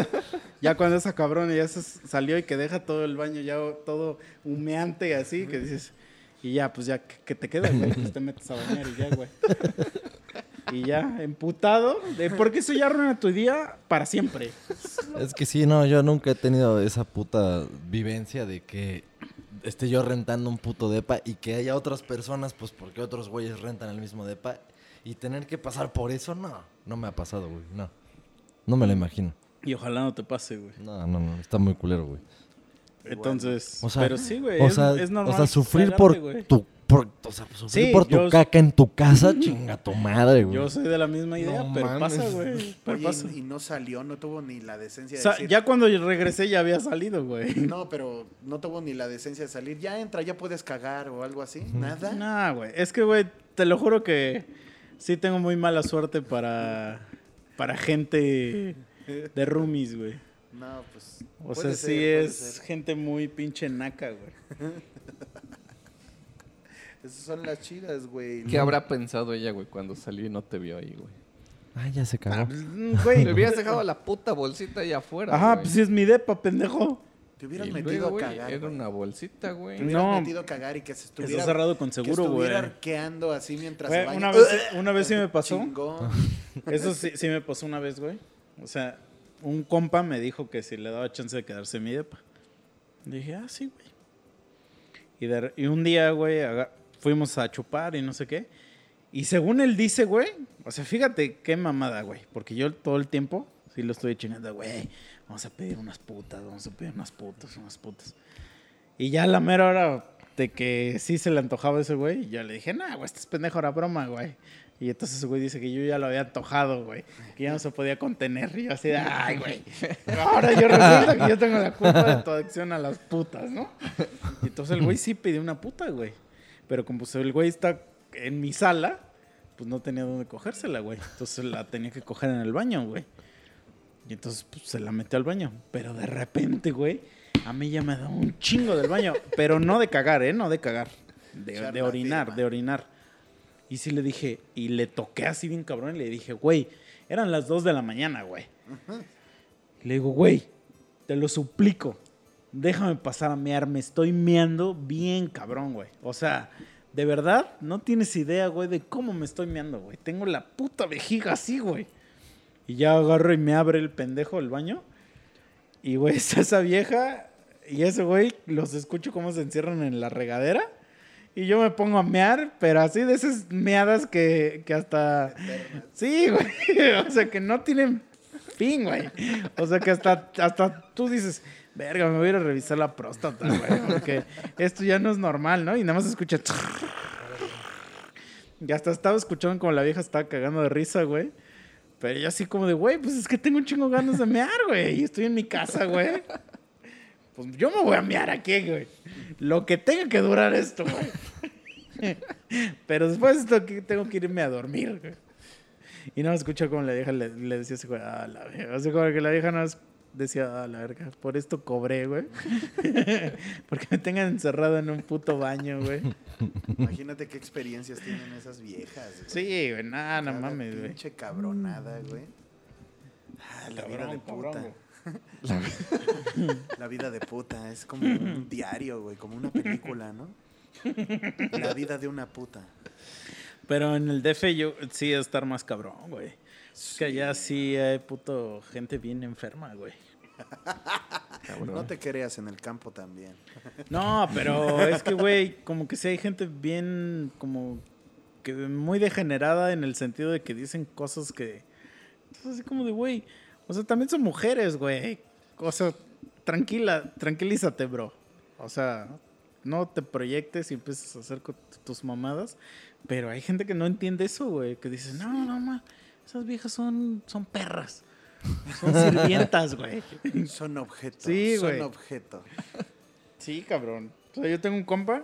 Ya cuando esa cabrona ya se salió y que deja todo el baño ya todo humeante así, que dices, y ya, pues ya, ¿qué, qué te queda, güey? Pues te metes a bañar y ya, güey. Y ya, emputado, de, porque eso ya arruina tu día para siempre. Es que sí, no, yo nunca he tenido esa puta vivencia de que esté yo rentando un puto depa y que haya otras personas, pues porque otros güeyes rentan el mismo depa y tener que pasar por eso, no, no me ha pasado, güey, no. No me lo imagino. Y ojalá no te pase, güey. No, no, no, está muy culero, güey. Entonces, O sea, pero sí, güey, o es, sea, es normal. o sea, sufrir por güey. tu por, o sea, sufrir Sí, por tu yo- caca en tu casa, chinga tu madre, güey. Yo soy de la misma idea, No pero mames. pasa, güey. Pero Oye, pasa. y, y no salió, no tuvo ni la decencia O de sea, decir. ya cuando regresé ya había salido, güey. No, pero no tuvo ni la decencia de salir. Ya entra, ya puedes cagar o algo así. Nada. Nah, güey. Es que, güey, te lo juro que sí tengo muy mala suerte para, para gente de roomies, güey. No, pues. O sea, ser, sí es ser. gente muy pinche naca, güey. Esas son las chidas, güey. ¿Qué habrá pensado ella, güey, cuando salió y no te vio ahí, güey? Ah, ya se Ah, cagó. pues, mm, güey. Le hubieras dejado la puta bolsita ahí afuera, Ajá, güey. pues sí es mi depa, pendejo. Te hubieras Y metido luego, a güey, cagar. Era güey. una bolsita, güey. Te hubieras No. metido a cagar y que se Está estuviera. cerrado con que seguro, güey. estuviera arqueando así mientras Güey, se baña. una vez, una vez sí me pasó. Chingón. Eso sí, sí me pasó una vez, güey. O sea, un compa me dijo que si le daba chance de quedarse en mi depa. Dije, ah, sí, güey. Y, de- y un día, güey, aga- fuimos a chupar y no sé qué. Y según él dice, güey, o sea, fíjate qué mamada, güey. Porque yo todo el tiempo sí lo estoy chingando, güey. Vamos a pedir unas putas, vamos a pedir unas putas, unas putas. Y ya la mera hora de que sí se le antojaba ese güey, yo le dije, nah, güey, este es pendejo, era broma, güey. Y entonces ese güey dice que yo ya lo había antojado, güey. Que ya no se podía contener. Y yo así de, ay, güey. Ahora yo resulta que yo tengo la culpa de tu adicción a las putas, ¿no? Y entonces el güey sí pidió una puta, güey. Pero como pues, el güey está en mi sala, pues no tenía dónde cogérsela, güey. Entonces la tenía que coger en el baño, güey. Y entonces pues, se la metió al baño. Pero de repente, güey, a mí ya me da un chingo del baño. Pero no de cagar, ¿eh? No de cagar. De, orinar, firma. de orinar. Y sí le dije, y le toqué así bien cabrón y le dije, güey, eran las 2 de la mañana, güey. Le digo, güey, te lo suplico, déjame pasar a mear, me estoy meando bien cabrón, güey. O sea, de verdad, no tienes idea, güey, de cómo me estoy meando, güey. Tengo la puta vejiga así, güey. Y ya agarro y me abre el pendejo el baño. Y, güey, está esa vieja y ese güey, los escucho cómo se encierran en la regadera. Y yo me pongo a mear, pero así de esas meadas que, que hasta... Sí, güey. O sea, que no tienen fin, güey. O sea, que hasta, hasta tú dices, verga, me voy a ir a revisar la próstata, güey. Porque esto ya no es normal, ¿no? Y nada más escucha... Y hasta estaba escuchando como la vieja estaba cagando de risa, güey. Pero yo así como de, güey, pues es que tengo un chingo ganas de mear, güey. Y estoy en mi casa, güey. Pues yo me voy a mear aquí, güey. Lo que tenga que durar esto, güey. Pero después tengo que irme a dormir, güey. Y no escucho como la vieja le, le decía así, güey, ah, la vieja. Sea, como que la vieja no decía, ah, la verga, por esto cobré, güey. Porque me tengan encerrado en un puto baño, güey. Imagínate qué experiencias tienen esas viejas. güey. Sí, güey, nada, no mames, güey. Pinche cabronada, güey. Ah, la vida de puta. cabrón, La vida de puta. Es como un diario, güey. Como una película, ¿no? La vida de una puta. Pero en el DF yo sí es estar más cabrón, güey. Es que allá sí hay puto gente bien enferma, güey. No te creas en el campo también. No, pero es que, güey, como que sí hay gente bien, como que muy degenerada en el sentido de que dicen cosas que... Es así como de, güey, o sea, también son mujeres, güey. O sea, tranquila, tranquilízate, bro. O sea, no te proyectes y empieces a hacer tus mamadas. Pero hay gente que no entiende eso, güey. Que dice, no, no, ma, esas viejas son, son perras. Son sirvientas, güey. Son objetos. Sí, güey. Son objetos. Sí, cabrón. O sea, yo tengo un compa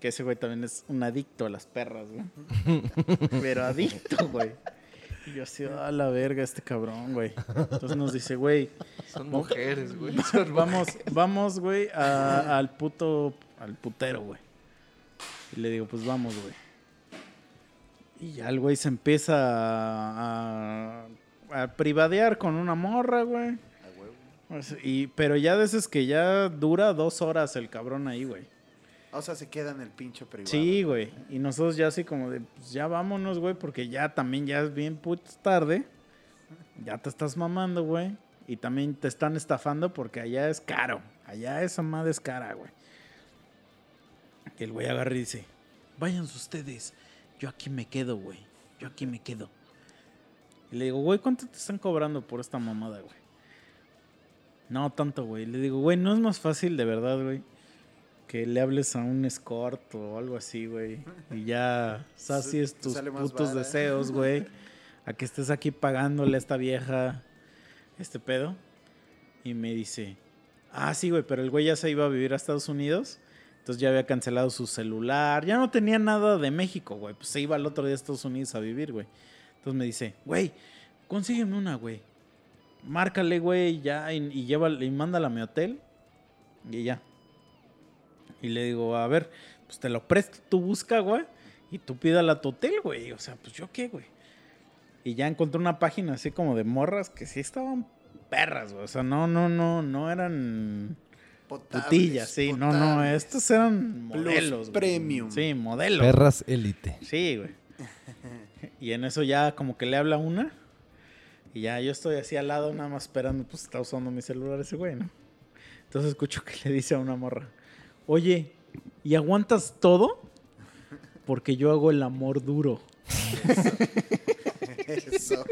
que ese güey también es un adicto a las perras, güey. Pero adicto, güey. Y yo así, a la verga este cabrón, güey. Entonces nos dice, güey, Son mujeres, güey. vamos, vamos, güey, a- al puto, al putero, güey. Y le digo, pues vamos, güey. Y ya el güey se empieza a, a, a privadear con una morra, güey. Pues, Y, pero ya de esos que ya dura dos horas el cabrón ahí, güey. O sea, se queda en el pinche privado. Sí, güey. Y nosotros ya así como de, pues ya vámonos, güey, porque ya también ya es bien puto tarde. Ya te estás mamando, güey. Y también te están estafando porque allá es caro. Allá esa madre es cara, güey. El güey agarra y dice, váyanse ustedes. Yo aquí me quedo, güey. Yo aquí me quedo. Y le digo, güey, ¿cuánto te están cobrando por esta mamada, güey? No tanto, güey. Le digo, güey, no es más fácil de verdad, güey. Que le hables a un escort o algo así, güey. Y ya sacies tus putos deseos, güey. A que estés aquí pagándole a esta vieja este pedo. Y me dice, ah, sí, güey, pero el güey ya se iba a vivir a Estados Unidos. Entonces ya había cancelado su celular. Ya no tenía nada de México, güey. Pues se iba al otro día a Estados Unidos a vivir, güey. Entonces me dice, güey, consígueme una, güey. Márcale, güey, ya, y, y y mándala a mi hotel. Y ya. Y le digo, a ver, pues te lo presto, tú busca, güey. Y tú pídala a tu hotel, güey. O sea, pues yo qué, güey. Y ya encontré una página así como de morras que sí estaban perras, güey. O sea, no, no, no, no eran Potables, putillas, sí. No, no, estos eran Plus modelos. güey. premium. Sí, modelos. Perras élite. Sí, güey. Y en eso ya como que le habla una. Y ya yo estoy así al lado nada más esperando, pues está usando mi celular ese güey, ¿no? Entonces escucho que le dice a una morra, oye, ¿y aguantas todo? Porque yo hago el amor duro. Eso.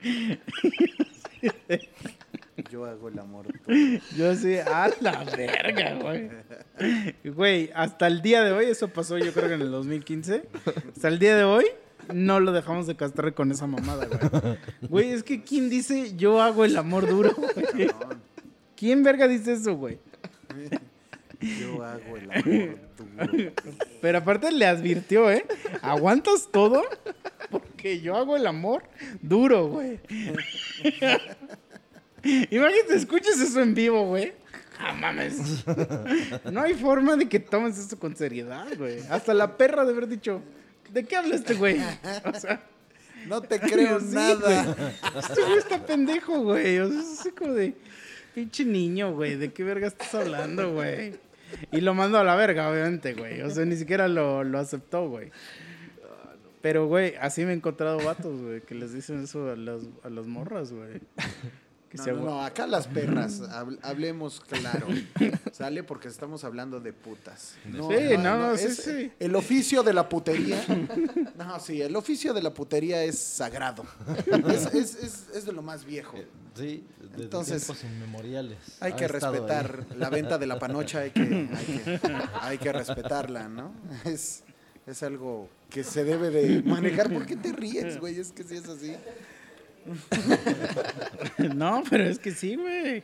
Yo hago el amor todo. Yo así, a la verga, güey. Güey, hasta el día de hoy, eso pasó yo creo que en el 2015. Hasta el día de hoy, no lo dejamos de castrar con esa mamada, güey. Güey, es que ¿quién dice yo hago el amor duro? güey? ¿Quién verga dice eso, güey? Yo hago el amor duro. Pero aparte le advirtió, ¿eh? ¿Aguantas todo? Porque yo hago el amor duro, güey. Imagínate, escuches eso en vivo, güey. Ah, mames. No hay forma de que tomes esto con seriedad, güey. Hasta la perra de haber dicho, ¿de qué habla este güey? O sea, No te creo Sí, nada. güey. Este güey está pendejo, güey. O sea, es así como de pinche niño, güey. ¿De qué verga estás hablando, güey? Y lo mandó a la verga, obviamente, güey. O sea, ni siquiera lo, lo aceptó, güey. Pero, güey, así me he encontrado vatos, güey, que les dicen eso a las, a las morras, güey. Que No, no, no, acá las perras, hab- hablemos claro. Sale porque estamos hablando de putas. Sí, no, no, sí, es- sí. El oficio de la putería. No, sí, el oficio de la putería es sagrado. Es, es- es- es de lo más viejo. Sí, desde Entonces, tiempos inmemoriales. Hay Ha que ahí. respetar la venta de la panocha, hay que, hay que, hay que respetarla, ¿no? Es, es algo que se debe de manejar. ¿Por qué te ríes, güey? Es que si es así. No, pero es que sí, güey.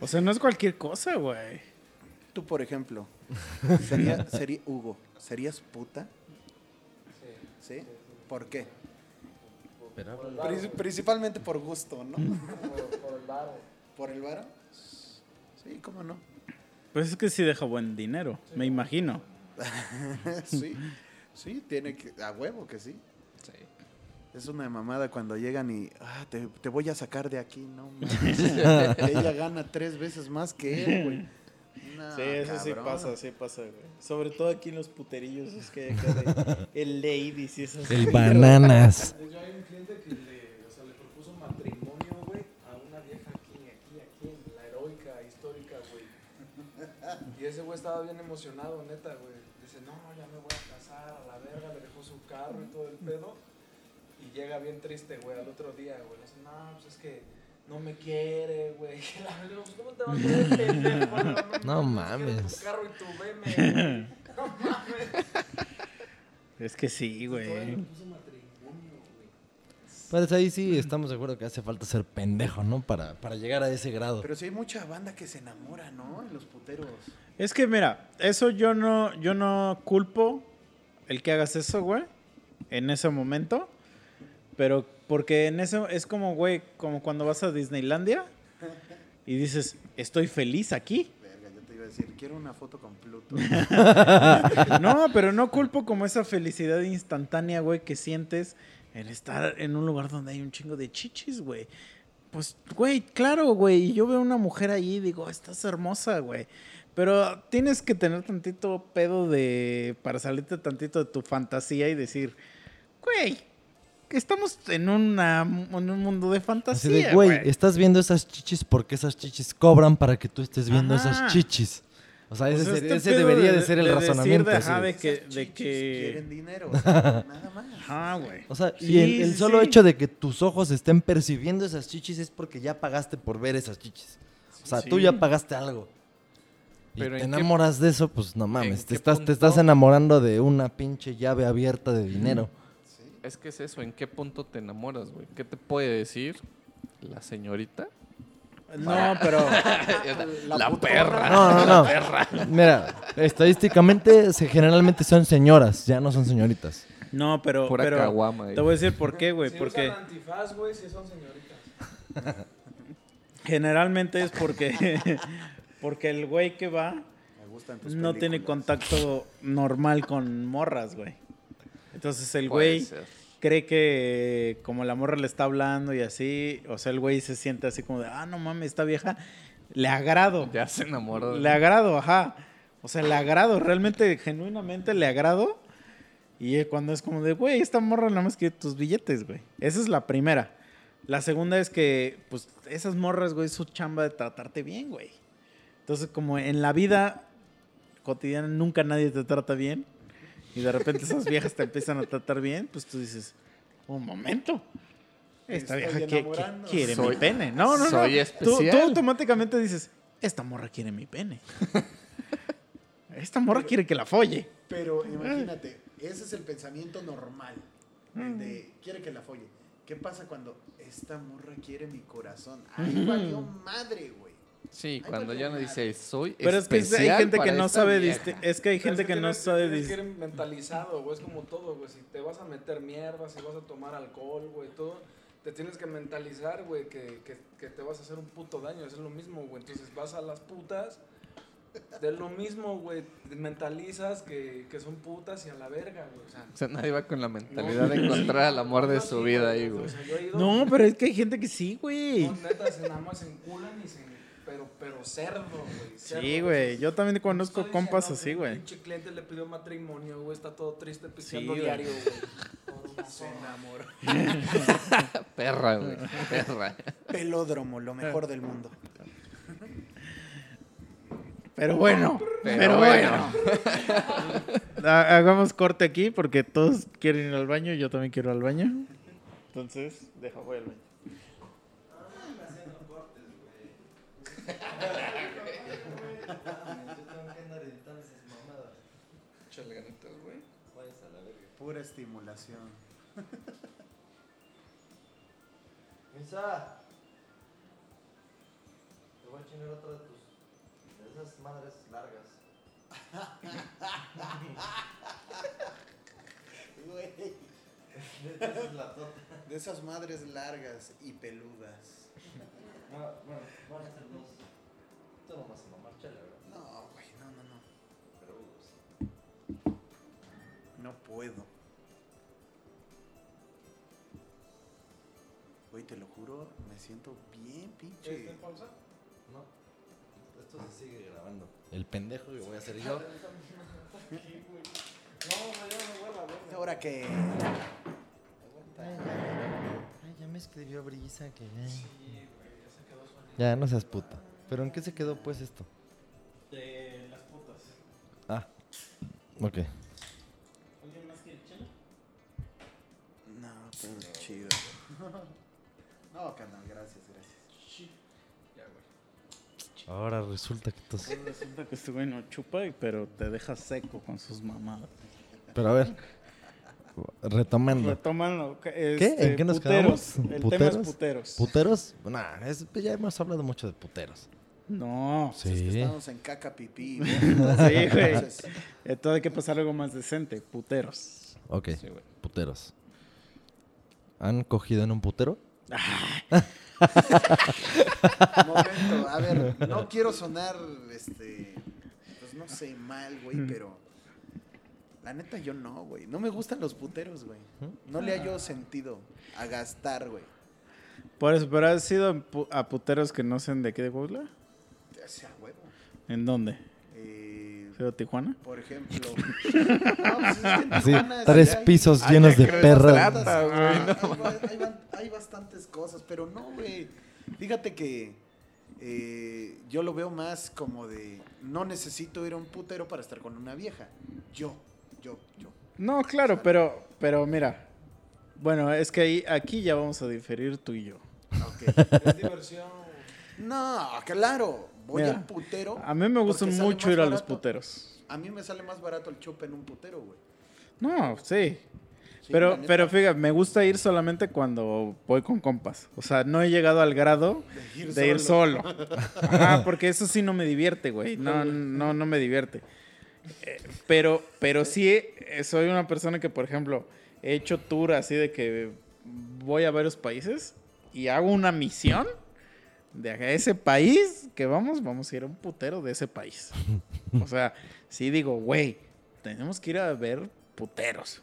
O sea, no es cualquier cosa, güey. Tú, por ejemplo, sería, sería Hugo, ¿serías puta? Sí. ¿Por qué? Princi- Principalmente por gusto, ¿no? Por, el varo. ¿Por el varo? Sí, cómo no. Pues es que sí deja buen dinero, me imagino. sí, sí, tiene que, a huevo que sí. Es una mamada cuando llegan y ah, te, te voy a sacar de aquí, no mames. Ella gana tres veces más que él, güey. No, Sí, eso sí cabrón. pasa, sí pasa, güey. Sobre todo aquí en los puterillos, es que hay acá de- el ladies y esas El bananas. Yo hay un cliente que le, o sea, le propuso matrimonio, güey, a una vieja aquí, aquí, aquí, en la heroica, histórica, güey. Y ese güey estaba bien emocionado, neta, güey. Dice, no, ya me voy a casar, a la verga, le dejó su carro y todo el pedo. Y llega bien triste, güey, al otro día, güey. Le dice, no, pues es que no me quiere, güey. Pues, ¿Cómo te va a querer, pendejo? No, No mames, quiero mames. Tu carro y tu BM, güey. Es que sí, güey. Pues ahí sí estamos de acuerdo que hace falta ser pendejo, ¿no? Para, para llegar a ese grado. Pero sí hay mucha banda que se enamora, ¿no? En los puteros. Es que mira, eso yo no, yo no culpo el que hagas eso, güey, en ese momento. Pero porque en eso es como, güey, como cuando vas a Disneylandia y dices, estoy feliz aquí. Verga, yo te iba a decir, quiero una foto con Pluto. No, pero no culpo como esa felicidad instantánea, güey, que sientes en estar en un lugar donde hay un chingo de chichis, güey. Pues, güey, claro, güey. Y yo veo una mujer ahí y digo, estás hermosa, güey. Pero tienes que tener tantito pedo de. para salirte tantito de tu fantasía y decir, güey, estamos en, una, en un mundo de Así fantasía. de, güey, estás viendo esas chichis porque esas chichis cobran para que tú estés viendo Ajá. esas chichis. O sea, ese, sería- este ese debería de ser el de decir razonamiento. de, así ajá, de- que. Esas De chichis que Quieren dinero, o sea, nada más. ajá, güey. O sea, Sí, y el, solo sí. hecho de que tus ojos estén percibiendo esas chichis es porque ya pagaste por ver esas chichis. O sea, tú ya pagaste algo. Y Pero te ¿en qué- enamoras de eso, pues no mames. Te estás, te estás enamorando de una pinche llave abierta de dinero. Es que es eso, ¿en qué punto te enamoras, güey? ¿Qué te puede decir la señorita? No, pero. La, perra. No, no, no. Mira, estadísticamente se, generalmente son señoras, ya no son señoritas. No, pero. Pura pero caguama. Te voy a decir por qué, güey. Si Porque usan antifaz, güey, si son señoritas. generalmente es porque. Porque el güey que va Me gustan tus no tiene contacto normal con morras, güey. Entonces el güey cree que como la morra le está hablando y así, o sea, el güey se siente así como de, ah, no mames, esta vieja, le agrado. Ya se enamoró. de- Le agrado, ajá. O sea, le agrado, realmente, genuinamente le agrado. Y eh, cuando es como de, güey, esta morra nada más quiere tus billetes, güey. Esa es la primera. La segunda es que, pues, esas morras, güey, es su chamba de tratarte bien, güey. Entonces, como en la vida cotidiana nunca nadie te trata bien, y de repente esas viejas te empiezan a tratar bien, pues tú dices, un momento. Esta estoy vieja que- quiere Soy- mi pene. No, no, no. soy Tú- Tú, especial. automáticamente dices, esta morra quiere mi pene. esta morra quiere que la folle. Pero imagínate, ese es el pensamiento normal. El de quiere que la folle. ¿Qué pasa cuando esta morra quiere mi corazón? Ahí valió madre, güey. Sí, cuando ya no dice soy Pero es que hay gente que para no esta sabe vieja". disti- Es que hay Pero gente es que no tienes- sabe tienes que dis- ir mentalizado, güey. Es como todo, güey. Si te vas a meter mierda, si vas a tomar alcohol, güey, todo, te tienes que mentalizar, güey, que, que, que te vas a hacer un puto daño. Es lo mismo, güey. Entonces vas a las putas. De lo mismo, güey. Te mentalizas que, que son putas y a la verga, güey. O sea, O sea, nadie va con la mentalidad de encontrar al amor de su sí, vida ahí, O güey. No, pero es que hay gente que sí, güey. No, neta, se nada más se enculan y se. Pero, pero cerdo, güey. cerdo, Sí, güey. Yo también conozco Estoy compas diciendo así, güey. Un pinche cliente le pidió matrimonio, güey. Está todo triste pisteando güey. diario, güey. Se enamoró. Perra, güey. Perra. Pelódromo, lo mejor del mundo. Pero bueno, Pero pero, bueno. Ha- Hagamos corte aquí porque todos quieren ir al baño. Yo también quiero ir al baño. Entonces, deja, voy al baño. Échale ganitas, güey. Pura estimulación. Misa. Te voy a chingar otra de tus. de esas madres largas. Güey, de esas madres largas y peludas. bueno, van a ser dos. Tú no vas a mamar chela, ¿verdad? No, güey, no, no, no. Pero No puedo. Güey, te lo juro, me siento bien pinche. ¿Este pausa? No. Esto se sigue grabando. El pendejo que voy a hacer yo. Ahora que. Ay, ya me escribió Brisa que ya. Ya, no seas puta. ¿Pero en qué se quedó pues esto? De las putas. Ah. Ok. ¿Alguien más quiere chela? No, todo chido. No, canal, gracias, gracias. Ahora resulta que tos- Resulta que este güey no chupa, pero te deja seco con sus mamadas. Pero a ver, retomando. Retomando. ¿Qué? este, ¿En qué nos puteros. quedamos? El tema es ¿Puteros? puteros. ¿Puteros? Nah, es- ya hemos hablado mucho de puteros. No. Es que estamos en caca pipí. Sí, güey. Entonces, Entonces hay que pasar algo más decente. Puteros. Ok, Sí, güey. puteros. ¿Han cogido en un putero? momento, a ver, no quiero sonar, este, pues no sé, mal, güey, pero la neta yo no, güey. No me gustan los puteros, güey. No le hallo sentido a gastar, güey. Por eso, pero has sido a puteros que no sé de qué de Puebla. Sea huevo. ¿En dónde? Eh, ¿Has ido a Tijuana? por ejemplo. No, pues es que en Así, Tijuana tres pisos Ay, llenos de creo, perras. trata, güey, no hay, ba- hay ba- hay bastantes cosas, pero no, güey. Fíjate que eh, yo lo veo más como de no necesito ir a un putero para estar con una vieja. Yo, yo, yo. No, claro, pero, pero mira. Bueno, es que ahí, aquí ya vamos a diferir tú y yo. Ok. Es diversión. No, claro. Voy Mira, al putero. A mí me gusta mucho ir a los puteros. A mí me sale más barato el chupe en un putero, güey. No, sí. Sí, pero, pero fíjate, me gusta ir solamente cuando voy con compas. O sea, no he llegado al grado De ir de ir solo. Ajá, porque eso sí no me divierte, güey. No, no, no me divierte. Eh, pero, pero sí eh, soy una persona que, por ejemplo, he hecho tour así de que voy a varios países y hago una misión de a ese país que vamos, vamos a ir a un putero de ese país. O sea, sí digo, güey, tenemos que ir a ver puteros.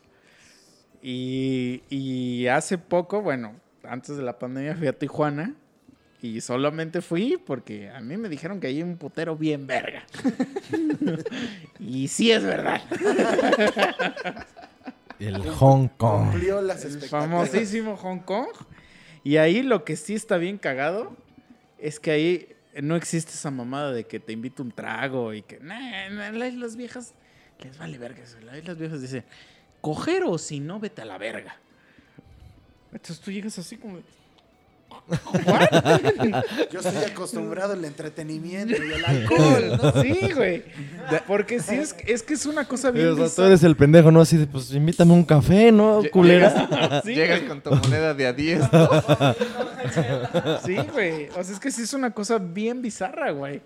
Y, y hace poco, bueno, antes de la pandemia fui a Tijuana y solamente fui porque a mí me dijeron que hay un putero bien verga. y sí es verdad. El Hong Kong. Cumplió las El famosísimo Hong Kong. Y ahí lo que sí está bien cagado es que ahí no existe esa mamada de que te invito un trago y que nah, nah, las viejas les vale verga eso. Las viejas dicen, coger o si no, vete a la verga. Entonces tú llegas así como... Yo estoy acostumbrado al entretenimiento y al alcohol, ¿no? Sí, güey. Porque sí, es, es que es una cosa O bien sea, tú eres el pendejo, ¿no? Así de, pues invítame un café, ¿no, culera? Llegas, Sí, llegas güey. con tu moneda de a 10. ¿no? Sí, güey. O sea, es que sí es una cosa bien bizarra, güey.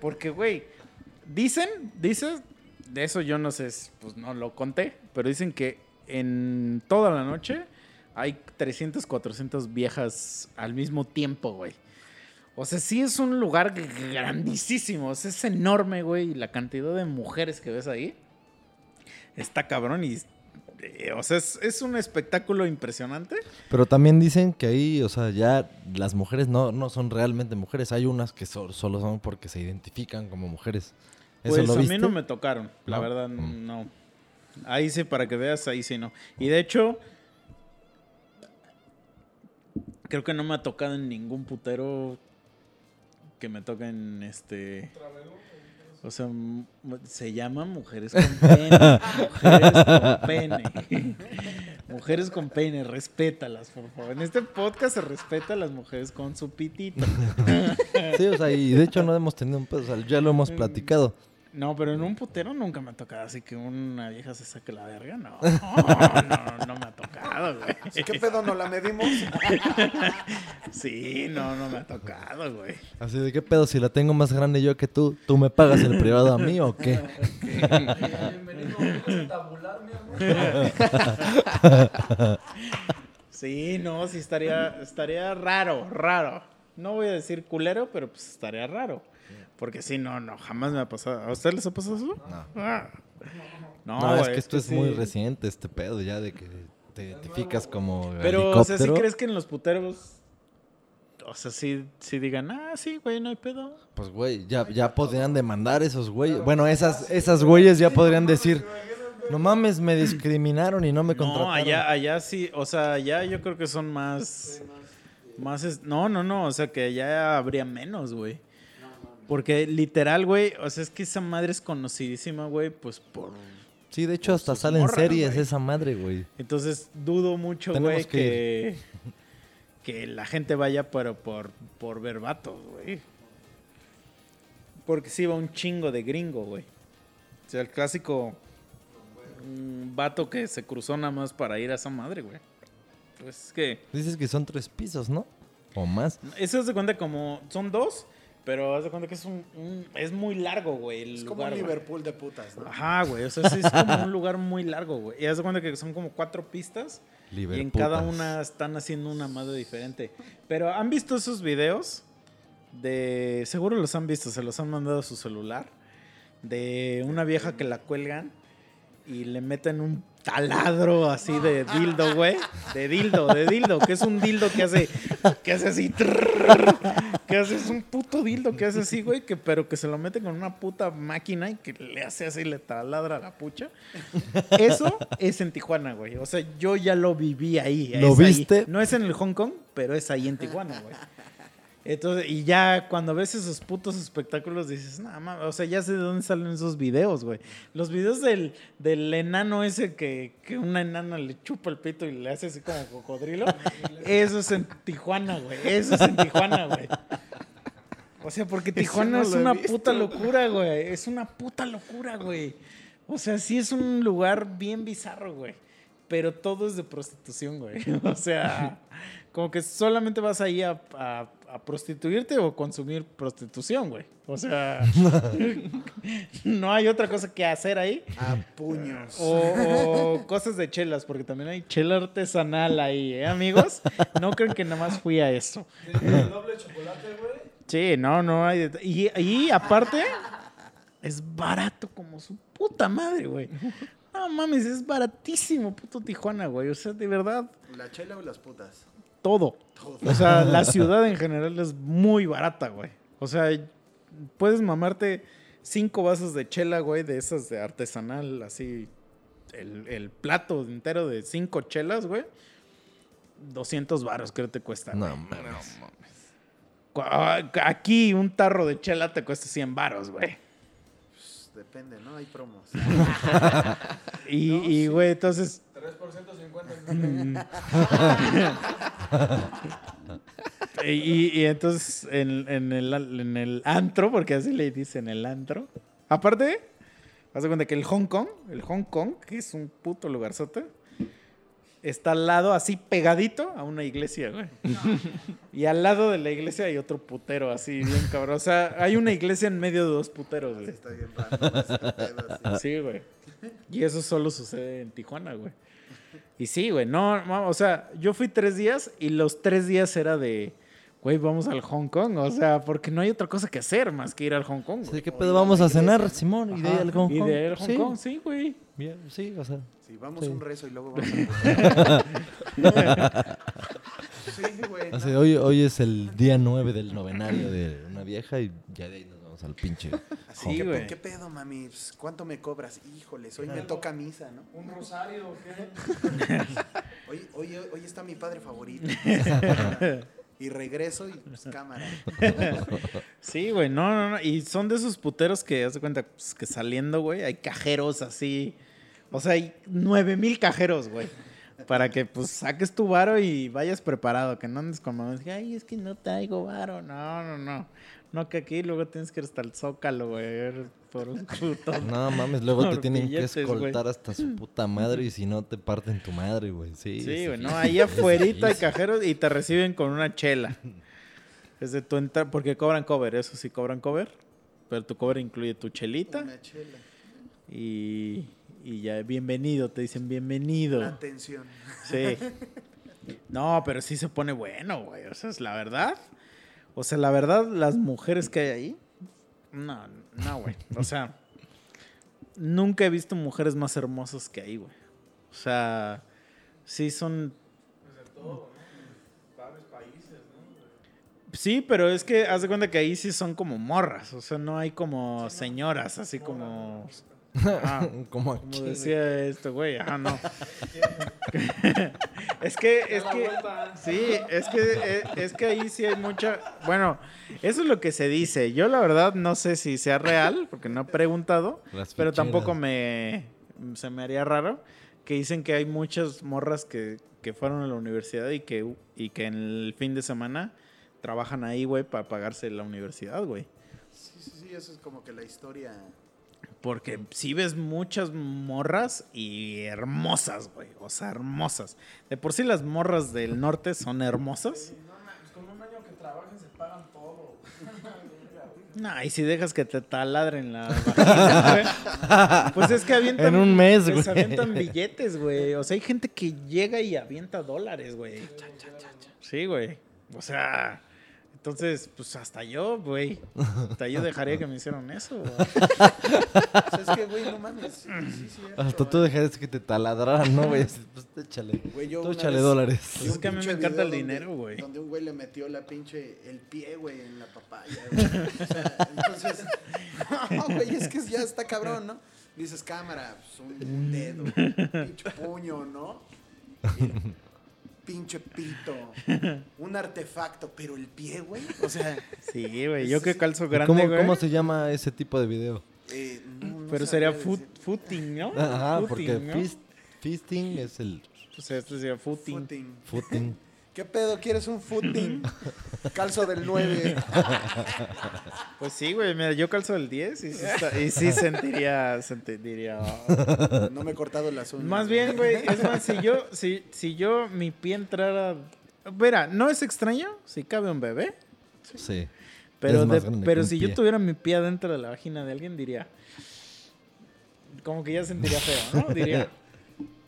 Porque, güey, dicen, dicen, de eso yo no sé, pues no lo conté, pero dicen que en toda la noche hay 300, 400 viejas al mismo tiempo, güey. O sea, sí es un lugar grandísimo, o sea, es enorme, güey, y la cantidad de mujeres que ves ahí está cabrón y... eh, o sea, es, es un espectáculo impresionante. Pero también dicen que ahí, o sea, ya las mujeres no, no son realmente mujeres. Hay unas que so- solo son porque se identifican como mujeres. ¿Eso Pues lo a viste? mí no me tocaron, la ¿No? verdad, Mm. no. Ahí sí, para que veas, ahí sí no. Y de hecho, creo que no me ha tocado en ningún putero que me toquen este. O sea, se llama mujeres con pene. mujeres con pene. mujeres con pene, respétalas, por favor. En este podcast se respeta a las mujeres con su pitito. Sí, o sea, y de hecho no hemos tenido un pedo, o sea, ya lo hemos platicado. No, pero en un putero nunca me ha tocado así que una vieja se saque la verga. No, no, no me ha tocado, güey. ¿Qué pedo no la medimos? Sí, no, no me ha tocado, güey. Así de, ¿qué pedo? Si la tengo más grande yo que tú, ¿tú me pagas el privado a mí o qué? Bienvenido a tabular, mi amor. Sí, no, sí estaría, estaría raro, raro. No voy a decir culero, pero pues estaría raro. Porque sí, no, no, jamás me ha pasado. ¿A ustedes les ha pasado eso? No. Ah. No, No, es que esto es muy sí. reciente, este pedo ya de que te identificas como Pero, o sea, ¿sí helicóptero. crees que en los puteros... O sea, sí, sí digan, ah, sí, güey, no hay pedo. Pues, güey, ya, ya podrían demandar esos güeyes. Bueno, esas, esas güeyes ya podrían decir, no mames, me discriminaron y no me contrataron. No, allá, allá sí, o sea, allá yo creo que son más, más, es- no, no, no, o sea, que allá habría menos, güey. Porque literal, güey, o sea, es que esa madre es conocidísima, güey, pues por... Sí, de hecho, hasta salen morras, series güey. esa madre, güey. Entonces dudo mucho, Tenemos güey, que que, que la gente vaya pero por, por ver vatos, güey. Porque sí va un chingo de gringo, güey. O sea, el clásico mm, vato que se cruzó nada más para ir a esa madre, güey. Pues es que... Dices que son tres pisos, ¿no? O más. Eso se cuenta como... Son dos, pero haz de cuenta que es un... un- es muy largo, güey, el Es como lugar, un güey. Liverpool de putas, ¿no? Ajá, güey. O sea, sí es como un lugar muy largo, güey. Y haz de cuenta que son como cuatro pistas. Y en Liverputas. cada una están haciendo una madre diferente. Pero ¿han visto esos videos? De. Seguro los han visto, se los han mandado a su celular. De una vieja que la cuelgan y le meten un taladro así de dildo, güey. De dildo, de dildo, que es un dildo que hace. Que hace así. trrr, que hace, es un puto dildo que hace así, güey. Que, pero que se lo mete con una puta máquina y que le hace así, le taladra la pucha. Eso es en Tijuana, güey. O sea, yo ya lo viví ahí. ¿Lo es ahí. viste? No es en el Hong Kong, pero es ahí en Tijuana, güey. Entonces, y ya cuando ves esos putos espectáculos dices, nada más, o sea, ya sé de dónde salen esos videos, güey. Los videos del, del enano ese que, que una enana le chupa el pito y le hace así como cocodrilo. Eso es en Tijuana, güey. Eso es en Tijuana, güey. O sea, porque Tijuana no es una visto. puta locura, güey. Es una puta locura, güey. O sea, sí es un lugar bien bizarro, güey. Pero todo es de prostitución, güey. O sea, como que solamente vas ahí a, a- a prostituirte o consumir prostitución, güey. O sea, no hay otra cosa que hacer ahí. A puños. O, o cosas de chelas, porque también hay chela artesanal ahí, ¿eh, amigos? No creen que nada más fui a eso. doble chocolate, güey? Sí, no, no hay. Y, y aparte, es barato como su puta madre, güey. No mames, es baratísimo, puto Tijuana, güey. O sea, de verdad, ¿La chela o las putas? todo. O sea, la ciudad en general es muy barata, güey. O sea, puedes mamarte cinco vasos de chela, güey, de esas de artesanal, así. El, el plato entero de cinco chelas, güey. 200 varos creo que te cuesta. No mames. Cu- ah, Aquí un tarro de chela te cuesta 100 varos, güey. Pues, depende, ¿no? Hay promos. Y, y, güey, entonces... 3 por 150. Y, entonces en, en el, en el antro, porque así le dicen el antro. Aparte, haz de cuenta que el Hong Kong, el Hong Kong, que es un puto lugarzote, está al lado, así pegadito a una iglesia, güey. Y al lado de la iglesia hay otro putero, así bien cabrón. O sea, hay una iglesia en medio de dos puteros, güey. Está bien. Sí, güey. Y eso solo sucede en Tijuana, güey. Y sí, güey, no, no, o sea, yo fui tres días y los tres días era de, güey, vamos al Hong Kong, o sea, porque no hay otra cosa que hacer más que ir al Hong Kong, Sí, güey. ¿Qué pedo? Vamos a cenar, Simón. Y de ahí al Hong Y Kong. de ahí al Hong Sí, Kong, sí, güey. bien, sí, o sea. Sí, vamos Sí. un rezo y luego vamos a... sí, güey. Hoy, hoy es el día 9 del novenario de una vieja y ya de ahí nos al pinche. Sí, ¿Qué, güey. ¿Qué pedo, mami? Pues, ¿Cuánto me cobras? Híjoles, hoy me toca misa, ¿no? ¿Un rosario o qué? Hoy, hoy, hoy está mi padre favorito. y regreso y pues cámara. Sí, güey, no, no, no. Y son de esos puteros que, haz de cuenta, pues, que saliendo, güey, hay cajeros así. O sea, hay nueve mil cajeros, güey. Para que, pues, saques tu varo y vayas preparado. Que no andes con mamás. Ay, es que no traigo varo. No, no, no. No, que aquí luego tienes que ir hasta el zócalo, güey. Por un puto. No mames, luego te tienen que escoltar hasta su puta madre y si no te parten tu madre, güey. Sí, Sí, güey, no, ahí afuerita hay cajeros y te reciben con una chela. Es de tu entrada, porque cobran cover, eso sí cobran cover. Pero tu cover incluye tu chelita Una chela. y, y ya, bienvenido, te dicen bienvenido. Atención. Sí. No, pero sí se pone bueno, güey. O sea, es la verdad. O sea, la verdad, las mujeres que hay ahí. No, no, güey. O sea, nunca he visto mujeres más hermosas que ahí, güey. O sea, sí son. Sí, pero es que haz de cuenta que ahí sí son como morras. O sea, no hay como señoras, así como. Ah, Como decía esto, güey, ajá, no. es que, es que, sí, es que, eh, es que ahí sí hay mucha, bueno, eso es lo que se dice. Yo la verdad no sé si sea real, porque no he preguntado, pero tampoco me, se me haría raro que dicen que hay muchas morras que que fueron a la universidad y que, y que en el fin de semana trabajan ahí, güey, para pagarse la universidad, güey. Sí, sí, sí, eso es como que la historia. Porque sí ves muchas morras y hermosas, güey. O sea, hermosas. De por sí las morras del norte son hermosas. con un año que trabajen se pagan todo. No, y si dejas que te taladren la vagina, güey, Pues es que avientan. En un mes, güey. avientan billetes, güey. O sea, hay gente que llega y avienta dólares, güey. Sí, güey. O sea. Entonces, pues hasta yo, güey. Hasta yo dejaría que me hicieran eso, güey. O sea, es que, güey, no mames. Sí, sí, cierto, Hasta tú ¿eh? dejarías que te taladraran, ¿no, güey? Pues échale. Güey, yo Tú échale vez dólares. vi Es que a mí me encanta el dinero, donde- güey. Donde un güey le metió la pinche, el pie, güey, en la papaya, güey. O sea, entonces, no, güey, es que ya está cabrón, ¿no? Dices, cámara, pues, un, un dedo, pinche puño, ¿no? Pinche pito, un artefacto, pero el pie, güey, o sea, Sí, güey. Yo que calzo grande, ¿Cómo, güey. ¿Cómo se llama ese tipo de video? eh, no, no Pero sería foot, footing, ¿no? Ajá, Footing, porque ¿no? fist- fisting es el Pues este sería footing. Footing. footing. ¿Qué pedo? ¿Quieres un footing? Calzo del 9. Pues sí, güey. Mira, yo calzo el 10 y sí, está- y sí sentiría, sentiría... No me he cortado las uñas. Más bien, güey, es más, si yo, si, si yo, mi pie entrara... Mira, no es extraño si cabe un bebé, Sí. pero, Es más de- grande que pero un si pie. yo tuviera mi pie adentro de la vagina de alguien, diría... Como que ya sentiría feo, ¿no? Diría...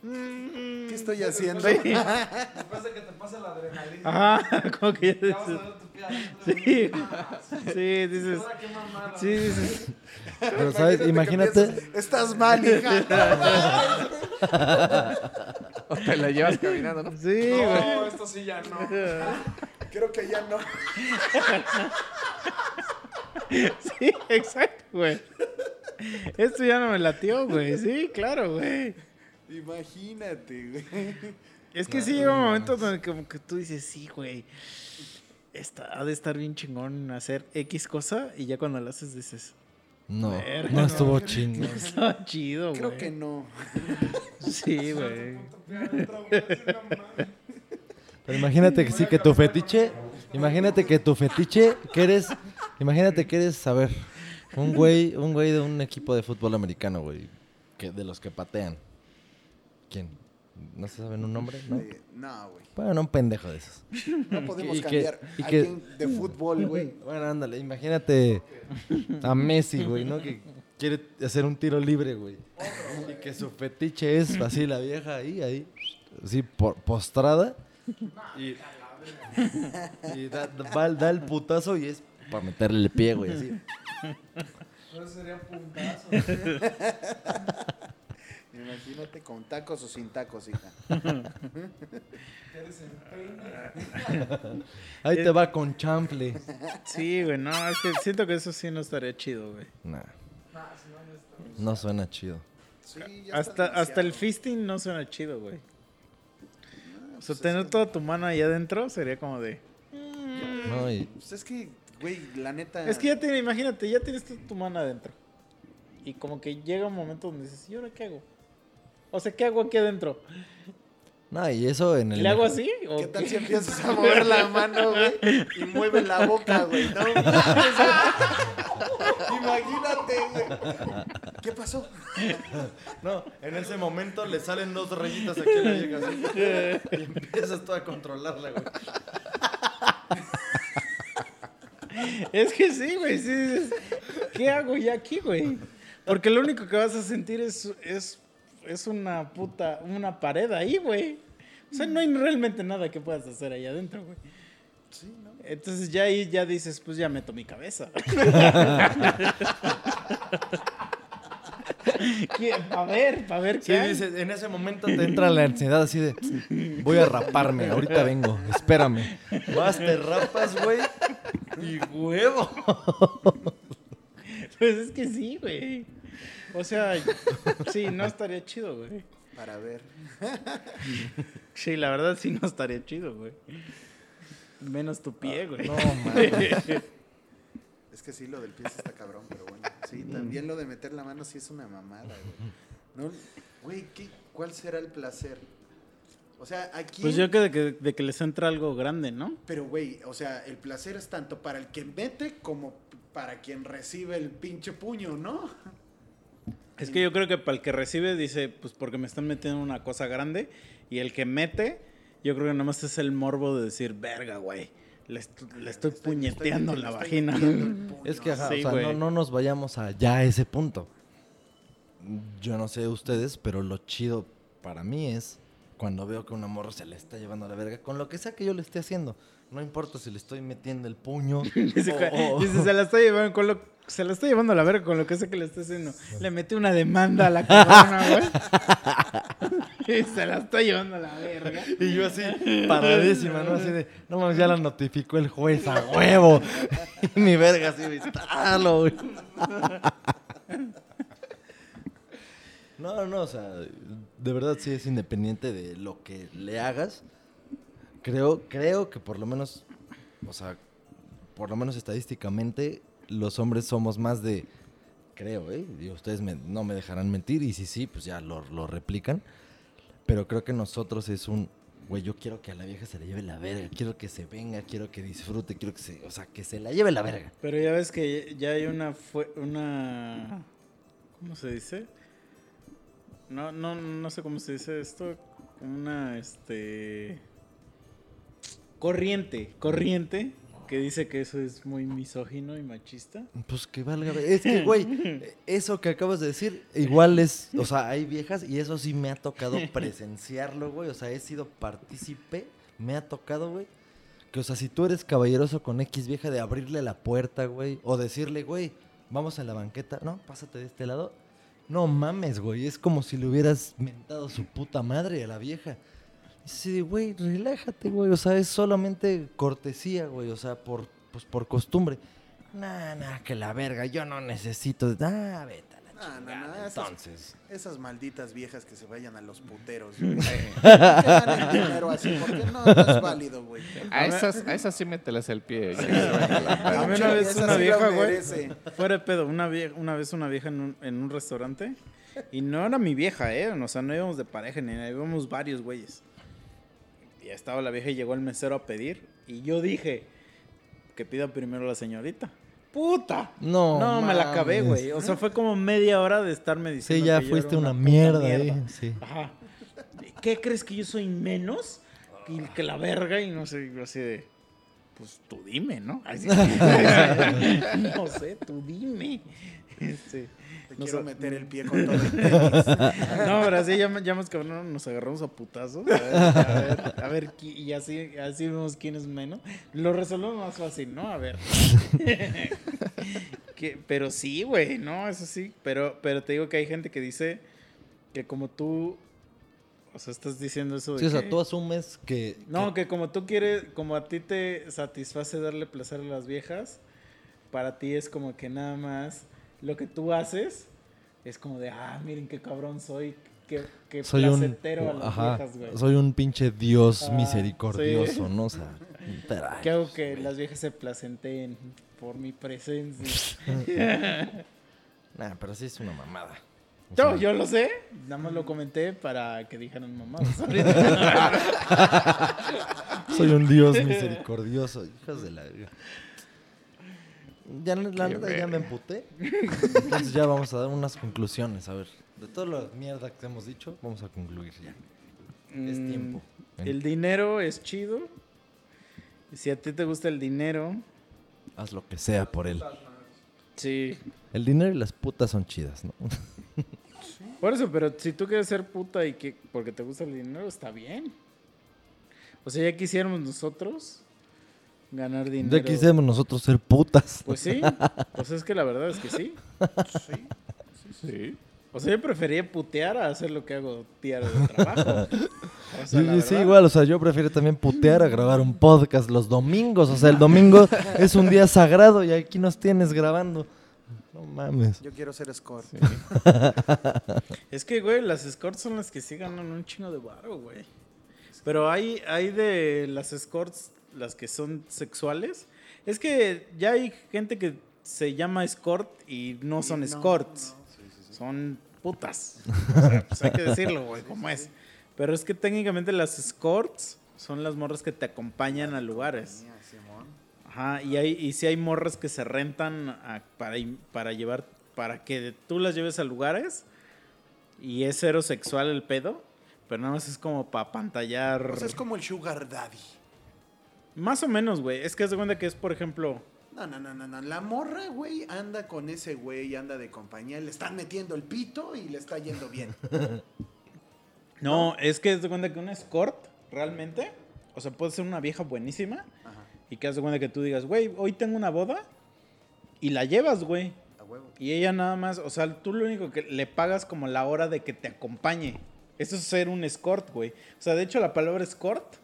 "Mm, ¿Qué estoy haciendo? Sí. Después de que te pase la adrenalina. Ajá, como que ya vas a ver tu pie. Sí, Ah, sí, dices... mamada. Sí, dices... Pero, ¿sabes? Imagínate. piensas, Estás mal, hija. O te la llevas caminando, ¿no? Sí, güey. No, esto sí ya no. Creo que ya no. Sí, exacto, güey. Esto ya no me latió, güey. Sí, claro, güey. Imagínate, güey. Es que sí llega un momento donde como que tú dices, sí, güey. Está, ha de estar bien chingón hacer X cosa y ya cuando lo haces dices, No, Verga, no no. estuvo chingo. estaba chido, güey. Creo que no. Sí, güey. No. Pero imagínate que sí, que tu fetiche. Imagínate que tu fetiche, que eres. Imagínate que eres, a ver, un güey, un güey de un equipo de fútbol americano, güey. Que, de los que patean. ¿Quién? ¿No se saben un nombre? ¿No? Eh, no, güey. Bueno, un pendejo de esos. No podemos Y que- cambiar a que- alguien de fútbol, güey. Bueno, ándale, imagínate a Messi, güey, ¿no? Que quiere hacer un tiro libre, güey. Y que su fetiche es así, la vieja ahí, ahí, así, por- postrada. Y, y da, el putazo y es para meterle el pie, güey, así. Pero sería puntazo. Imagínate con tacos o sin tacos, hija. Ahí te va con chample. Sí, güey, no, es que siento que eso sí no estaría chido, güey. Nah, no, no suena chido. Sí, ya está Hasta, hasta el fisting no suena chido, güey. O sea, tener toda tu mano ahí adentro sería como de... No, y Pues es que, güey, la neta. Es que ya tiene, imagínate, ya tienes tu, tu mano adentro. Y como que llega un momento donde dices, ¿y ahora qué hago? O sea, ¿qué hago aquí adentro? no, y eso en el ¿Le hago así? ¿O ¿Qué tal si empiezas a mover la mano, güey? Y mueve la boca, güey. No, Imagínate, güey. ¿Qué pasó? No, en ese momento le salen dos rayitas aquí a la así. Y empiezas tú a controlarla, güey. Es que sí, güey. Sí, ¿Qué hago ya aquí, güey? Porque lo único que vas a sentir es, es, es una puta, una pared ahí, güey. O sea, no hay realmente nada que puedas hacer ahí adentro, güey. Sí, ¿no? Entonces ya ahí ya dices, pues ya meto mi cabeza. A ver, para ver Sí, qué hay. dices, en ese momento te entra la ansiedad así de voy a raparme, ahorita vengo, espérame. Vas, te rapas, güey. Y huevo. Pues es que sí, güey. O sea, sí, no estaría chido, güey. Para ver. Sí, la verdad sí no estaría chido, güey. Menos tu pie, güey. No, mames. Es que sí, lo del pie está cabrón, pero bueno. Sí, también lo de meter la mano sí es una mamada, güey. No, güey, ¿qué- ¿cuál será el placer? O sea, aquí. Pues yo creo de que, de que les entra algo grande, ¿no? Pero, güey, o sea, el placer es tanto para el que mete como para quien recibe el pinche puño, ¿no? Es que yo creo que para el que recibe dice, pues porque me están metiendo una cosa grande. Y el que mete, yo creo que nada más es el morbo de decir, verga, güey. Le, estoy puñeteando la estoy vagina. Es que, ajá, Sí, o sea, no, no nos vayamos a ya a ese punto. Yo no sé ustedes, pero lo chido para mí es cuando veo que una morra se le está llevando a la verga con lo que sea que yo le esté haciendo. No importa si le estoy metiendo el puño Dice, o- o- dice, se la está llevando con lo, se la está llevando a la verga con lo que sé que le está haciendo. Le metí una demanda a la cabrona, güey. y se la está llevando a la verga. Y yo así, paradísima, ¿no? Así de, no mames, ya la notificó el juez a huevo. Y mi verga así, vistarlo, güey. No, no, o sea, de verdad sí es independiente de lo que le hagas. Creo, creo que por lo menos, o sea, por lo menos estadísticamente, los hombres somos más de, creo, ¿eh? Y ustedes me- no me dejarán mentir, y si sí, pues ya lo, lo replican. Pero creo que nosotros es un, güey, yo quiero que a la vieja se le lleve la verga, quiero que se venga, quiero que disfrute, quiero que se, o sea, que se la lleve la verga. Pero ya ves que ya hay una fue una ¿cómo se dice? No no no sé cómo se dice esto, una este corriente, corriente que dice que eso es muy misógino y machista. Pues que valga. Es que, güey, eso que acabas de decir, igual es. O sea, hay viejas y eso sí me ha tocado presenciarlo, güey. O sea, he sido partícipe, me ha tocado, güey. Que, o sea, si tú eres caballeroso con X vieja, de abrirle la puerta, güey. O decirle, güey, vamos a la banqueta. No, pásate de este lado. No mames, güey. Es como si le hubieras mentado su puta madre a la vieja. Y Sí, güey, relájate, güey. O sea, es solamente cortesía, güey. O sea, por, pues, por costumbre. Nah, nah, que la verga, yo no necesito. Ah, vete a la chingada. no, esas- Entonces. Esas malditas viejas que se vayan a los puteros, güey. Dinero así, porque no, no es válido, güey. A esas, a esas sí mételes el pie. A mí una vez una sí vieja, güey, merece. fuera de pedo, una, vie- una vez una vieja en un, en un restaurante y no era mi vieja, ¿eh? O sea, no íbamos de pareja ni nada, íbamos varios güeyes. Y estaba la vieja y llegó el mesero a pedir y yo dije que pida primero la señorita. ¡Puta! No, No, me la acabé, güey. O sea, fue como media hora de estarme diciendo Sí, ya que yo fuiste era una, mierda, eh. Sí. Ajá. ¿Qué crees que yo soy menos y que la verga? Y no sé, así de. Pues tú dime, ¿no? Así. no sé, tú dime. Este, Te nos- quiero meter el pie con todo el tenis. No, pero así ya, ya más cabrón, nos agarramos a putazos. A ver, a ver, a ver, y así, así vemos quién es menos. Lo resolvemos más fácil, ¿no? A ver. Que- pero sí, güey, no, eso sí. Pero, pero te digo que hay gente que dice que como tú, o sea, estás diciendo eso de Sí, o sea, que- tú asumes que. No, que como tú quieres, como a ti te satisface darle placer a las viejas, para ti es como que nada más lo que tú haces es como de, ah, miren qué cabrón soy, qué, qué soy un. placentero a las Ajá. viejas, güey. Soy un pinche Dios Ah, misericordioso. ¿no? O sea. Que hago que las viejas se placenteen por mi presencia. Nah, pero sí es una mamada. O Yo, sea, yo lo sé, nada más lo comenté para que dijeran mamadas. Soy un Dios misericordioso. Hijos de la. Ya, la Qué neta, ya me emputé. Entonces ya vamos a dar unas conclusiones. A ver, de toda la mierda que hemos dicho, vamos a concluir ya. Es Mm, tiempo. El dinero es chido. Y si a ti te gusta el dinero, Haz lo que sea por él. sí. El dinero y las putas son chidas, ¿no? Por eso, pero si tú quieres ser puta y que porque te gusta el dinero, está bien. O sea, ya quisiéramos nosotros ganar dinero. Ya quisiéramos nosotros ser putas. Pues sí. Pues es que la verdad es que sí. Sí. O sea, yo prefería putear a hacer lo que hago diario de trabajo. O sea, Sí, sí, igual, o sea, yo prefiero también putear a grabar un podcast los domingos. O sea, el domingo es un día sagrado y aquí nos tienes grabando. No mames. Yo quiero ser escort. Es que, güey, las escorts son las que sí ganan un chingo de barro, güey. Pero hay, hay de las escorts, las que son sexuales. Es que ya hay gente que se llama escort y no son escorts. Son putas. O sea, pues hay que decirlo, güey, como es. Pero es que técnicamente las escorts son las morras que te acompañan a lugares. Ajá, y hay y sí hay morras que se rentan a- para para llevar para que tú las lleves a lugares y es sexual el pedo, pero nada más es como para pantallar. O sea, es como el Sugar Daddy. Más o menos, güey. Es que haz de cuenta que es, por ejemplo, No, no, no, no, no. La morra, güey, anda con ese güey, anda de compañía, le están metiendo el pito y le está yendo bien. no, es que haz de cuenta que un escort realmente, o sea, puede ser una vieja buenísima Ajá, y que haz de cuenta que tú digas, güey, hoy tengo una boda y la llevas, güey. a huevo. Y ella nada más, o sea, tú lo único que le pagas como la hora de que te acompañe. Eso es ser un escort, güey. O sea, de hecho la palabra escort.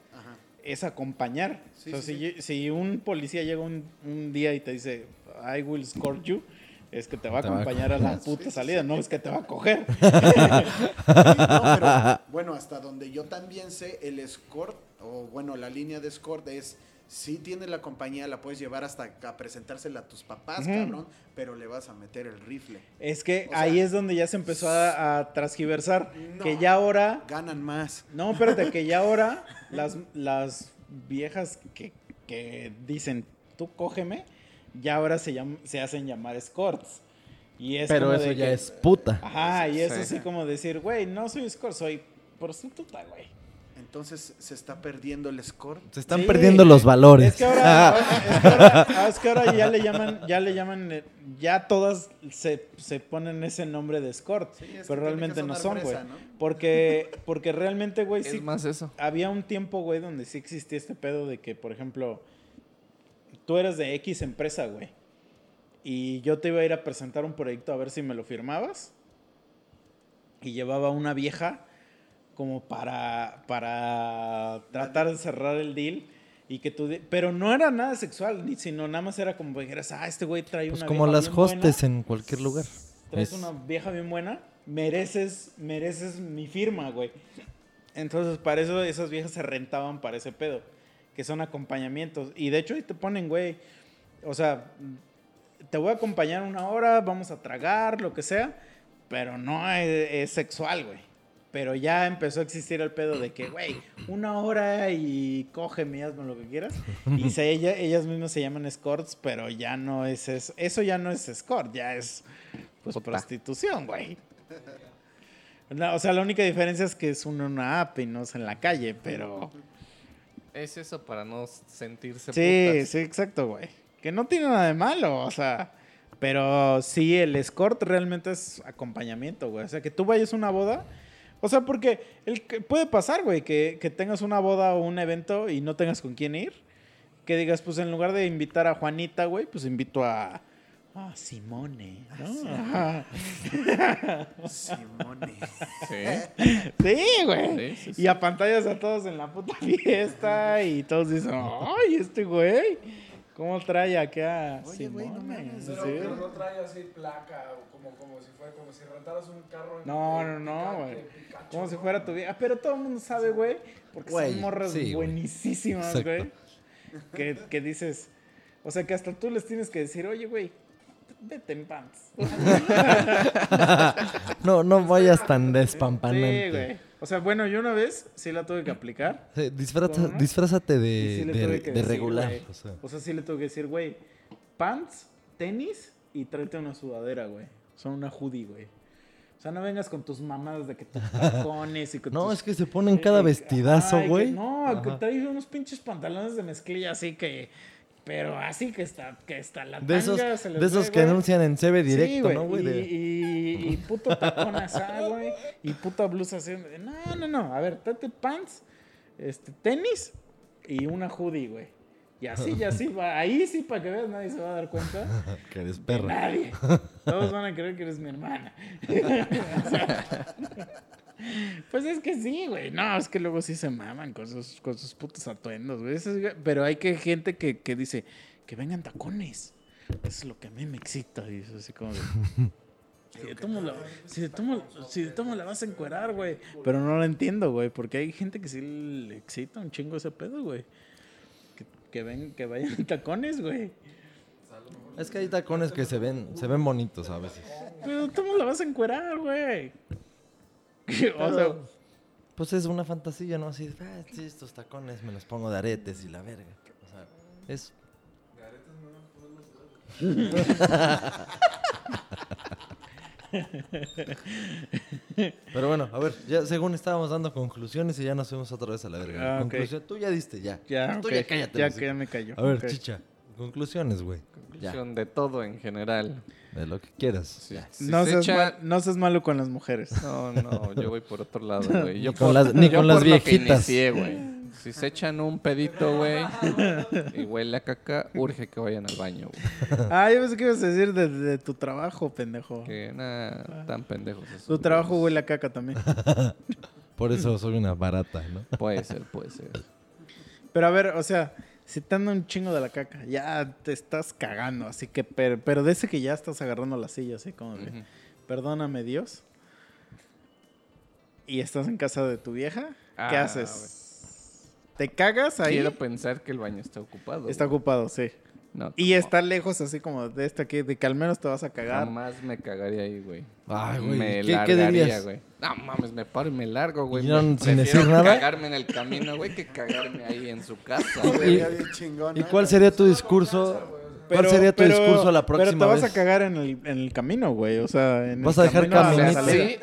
Es acompañar. Sí, o sea, sí, si, un policía llega un, un día y te dice, I will escort you, es que te va a Te va a acompañar a la Sí, puta sí, salida, no es que te va a coger. Sí, no, pero, bueno, hasta donde yo también sé, el escort, o bueno, la línea de escort es, si tiene la compañía, la puedes llevar hasta a presentársela a tus papás, cabrón, pero le vas a meter el rifle. Es que O sea- ahí es donde ya se empezó a, a transgiversar. No. Que ya ahora Ganan más. No, espérate, que ya ahora las, las viejas que, que dicen, tú cógeme, ya ahora se, llam- se hacen llamar escorts. Y es Pero eso ya que- es puta. Ajá, y es Sí. así como decir, güey, no soy escort, soy prostituta, güey. Entonces se está perdiendo el escort. Se están Sí. perdiendo los valores. Es que ahora, es que ahora, ah, es que ahora ya le llaman, ya le llaman, eh, ya todas se, se ponen ese nombre de Sí, tiene pero realmente no son, güey. Porque, porque realmente, güey, sí, Es más eso. había un tiempo, güey, donde sí existía este pedo de que, por ejemplo, tú eras de X empresa, güey. Y yo te iba a ir a presentar un proyecto a ver si me lo firmabas. Y llevaba una vieja como para, para tratar de cerrar el deal. Y que tú, pero no era nada sexual, sino nada más era como que dijeras, ah, este güey trae Pues una como vieja las bien buena, hostes en cualquier lugar. Traes Es- una vieja bien buena, mereces, mereces mi firma, güey. Entonces, para eso esas viejas se rentaban para ese pedo, que son acompañamientos. Y de hecho ahí te ponen, güey, o sea, te voy a acompañar una hora, vamos a tragar, lo que sea, pero no es, es sexual, güey. Pero ya empezó a existir el pedo de que, güey, una hora y cógeme, hazme lo que quieras. Y se, ella, ellas mismas se llaman escorts, pero ya no es eso. Eso ya no es escort, ya es pues prostitución, güey. No, o sea, la única diferencia es que es una, una app y no es en la calle, pero... Es eso para no sentirse Sí, putas. sí, exacto, güey. Que no tiene nada de malo, o sea... Pero sí, el escort realmente es acompañamiento, güey. O sea, que tú vayas a una boda... O sea, porque el, que- puede pasar, güey, que, que tengas una boda o un evento y no tengas con quién ir. Que digas, pues en lugar de invitar a Juanita, güey, pues invito a... A Simone. Simone. Sí. Sí, güey. Sí, sí, sí. Y a pantallas a todos en la puta fiesta y todos dicen, ay, este güey, ¿cómo trae acá? Oye, güey, no Simone?" mames, Sí. Pero, pero no trae así placa o como, como si fuera como si rentaras un carro. en- No, no, no, güey. Como si fuera tu vida. Pero todo el mundo sabe, güey, porque Güey, son morras sí, buenísimas, güey. Que, que dices, o sea, que hasta tú les tienes que decir, oye, güey, vete en pants. No, no vayas tan Sí, despampanante. güey. O sea, bueno, yo una vez sí la tuve que aplicar. Sí, disfraza- ¿Cómo no? disfrázate de, sí de- decir, regular. o sea. O sea, sí le tuve que decir, güey, pants, tenis y tráete una sudadera, güey. Son una hoodie, güey. O sea, no vengas con tus mamadas de que tus tacones y con No, tus... es que se ponen cada Eh, vestidazo, güey. No, traes unos pinches pantalones de mezclilla así que... Pero así que está, que está la De esos, tanga, se les de esos ve, que güey. anuncian en CB Sí, directo, ¿no, güey? Y, De- y, y puto tacón así, güey. Y puta blusa así. No, no, no. A ver, tráete pants, este, tenis y una hoodie, güey. Y así, y así va. Ahí sí, para que veas, nadie se va a dar cuenta. que eres perro. nadie. Todos van a creer que eres mi hermana. pues es que sí, güey. No, es que luego sí se maman con sus, con sus putos atuendos, güey. Pero hay que gente que, que dice que vengan tacones. Eso es lo que a mí me excita. Y eso así como de... Si de tomo la, si de tomo, si de tomo la vas a encuerar, güey. Pero no lo entiendo, güey. Porque hay gente que sí le excita un chingo ese pedo, güey. Que, que, ven, que vayan en tacones, güey. Es que hay tacones que se ven, se ven bonitos a veces. Pero ¿cómo la vas a encuerar, güey? o sea, pues es una fantasía, ¿no? Así, ah, sí, estos tacones me los pongo de aretes y la verga. O sea, es... Pero bueno, a ver, ya según estábamos dando conclusiones y ya nos fuimos otra vez a la verga. Ah. Conclusión, tú ya diste, ya. Ya, Tú ya cállate. Ya que ya me cayó. A ver, chicha, conclusiones, güey. Ya, Conclusión De todo en general. de lo que quieras. Sí. Si No se seas, echa- mal- no seas malo con las mujeres. No, no, yo voy por otro lado, güey. Yo Ni con por- las- ni yo con las por lo que viejitas. inicié, güey. Si se echan un pedito, güey, y huele a caca, urge que vayan al baño, güey. Ah, yo pensé que ibas a decir de, de tu trabajo, pendejo. Que nada, tan pendejos esos, Tu güey. trabajo huele a caca también. Por eso soy una barata, ¿no? Puede ser, puede ser. Pero a ver, o sea, si te anda un chingo de la caca, ya te estás cagando, así que, pero, pero de ese que ya estás agarrando la silla, así como perdóname Dios. Y estás en casa de tu vieja, ¿qué Ah, haces? ¿Te cagas ahí? Quiero pensar que el baño está ocupado. Está ocupado, sí. No, Y está lejos, así como de esta aquí, de que al menos te vas a cagar. Jamás me cagaría ahí, güey. Ay, güey, Me ¿qué- qué largaría, dirías? güey. No mames, me paro y me largo, güey. ¿Y no, Me- sin decir nada? cagarme en el camino, güey, que cagarme ahí en su casa, güey. Sería bien chingón, ¿Y ¿no? cuál sería tu discurso? ¿Cuál sería tu pero- discurso la próxima Pero te vas vez? a cagar en el, en el camino, güey. O sea, en Vas el a dejar camino. Sí.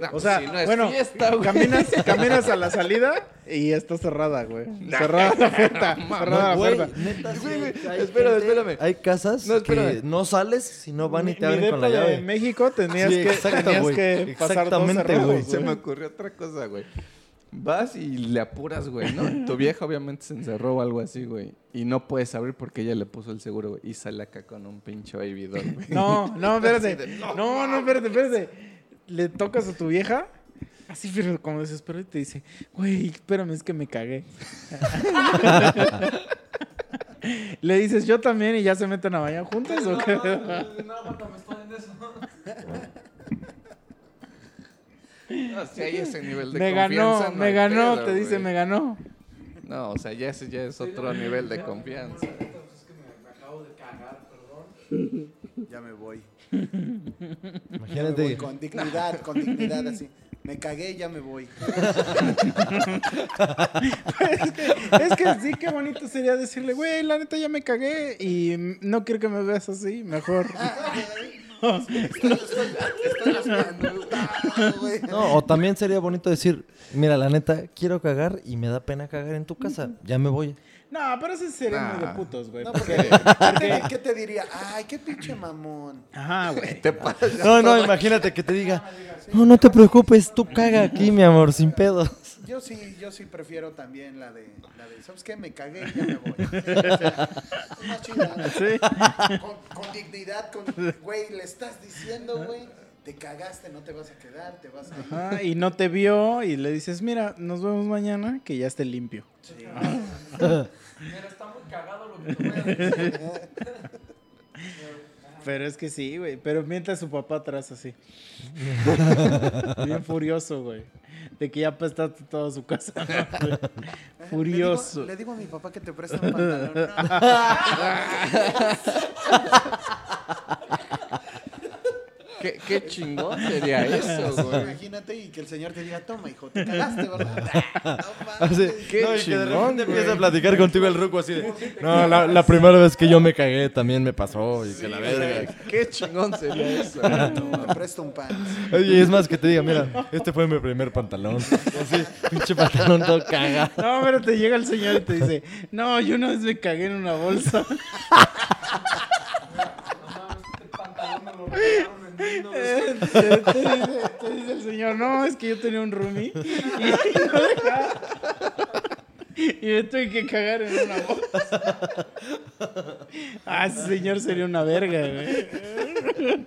No, O sea, si no es bueno, fiesta, güey. caminas, caminas a la salida y está cerrada, güey. Cerrada la puerta. cerrada la güey, puerta. neta, sí, Güey, güey, hay espérame, gente- espérame. Hay casas No, que no sales si no van y te Mi- mi abren con la llave. México tenías Sí, que, exacto, tenías güey. que pasar dos Exactamente, cerrados, güey. Se me ocurrió otra cosa, güey. Vas y le apuras, güey, ¿no? Tu vieja obviamente se encerró o algo así, güey. Y no puedes abrir porque ella le puso el seguro, güey. Y sale acá con un pinche baby doll, güey. No, no, espérate. No, no, espérate, espérate. Le tocas a tu vieja, así, pero como desesperado, y te dice, güey, espérame, es que me cagué. Le dices, yo también, y ya se meten a bañar juntos, ¿o qué? No, si hay ese nivel de Me confianza, ganó, no me ganó, pedo, te dice, me ganó. No, o sea, ya ese ya es otro nivel de confianza. Ya me voy. Imagínate. Con dignidad, con dignidad, así. Me cagué, ya me voy. Es que sí, qué bonito sería decirle, güey, la neta ya me cagué y no quiero que me veas así, mejor. No, o también sería bonito decir, mira, la neta, quiero cagar y me da pena cagar en tu casa. Ya me voy. No, pero eso sería muy de Nah. putos, güey. No, porque- porque, ¿Qué te diría? Ay, qué pinche mamón. Ajá, güey. Te pasa. No, no, imagínate que te diga, no, no te preocupes, tú caga aquí, mi amor, sin pedos. Yo sí, yo sí prefiero también la de, la de ¿sabes qué? Me cagué y ya me voy. Es más chida. Sí. Con, con dignidad, con, güey, le estás diciendo, güey, te cagaste, no te vas a quedar, te vas a ir. Ajá, y no te vio y le dices, mira, nos vemos mañana, que ya esté limpio. Pero es que sí, güey. Pero mientras su papá atrás así. Bien furioso, güey. De que ya apestaste toda su casa. Furioso. Le digo, le digo a mi papá que te preste un pantalón. No, ¿Qué, qué chingón sería eso, güey. Imagínate y que el señor te diga, toma, hijo, te cagaste, ¿verdad? No mames. Qué no, y que de chingón, repente güey. empieza a platicar contigo el ruco así de, no, la, la primera vez que yo me cagué también me pasó y que la verga. Qué chingón sería eso. Te presto un pan. Oye, es más que te diga, mira, este fue mi primer pantalón. Así, pinche pantalón todo caga. No, pero te llega el señor y te dice, no, yo una vez me cagué en una bolsa. te, te- te dice, te dice el señor, no, es que yo tenía un roomie y, no dejaba. Y me tuve que cagar en una bolsa. Ah, ese señor sería una verga, güey.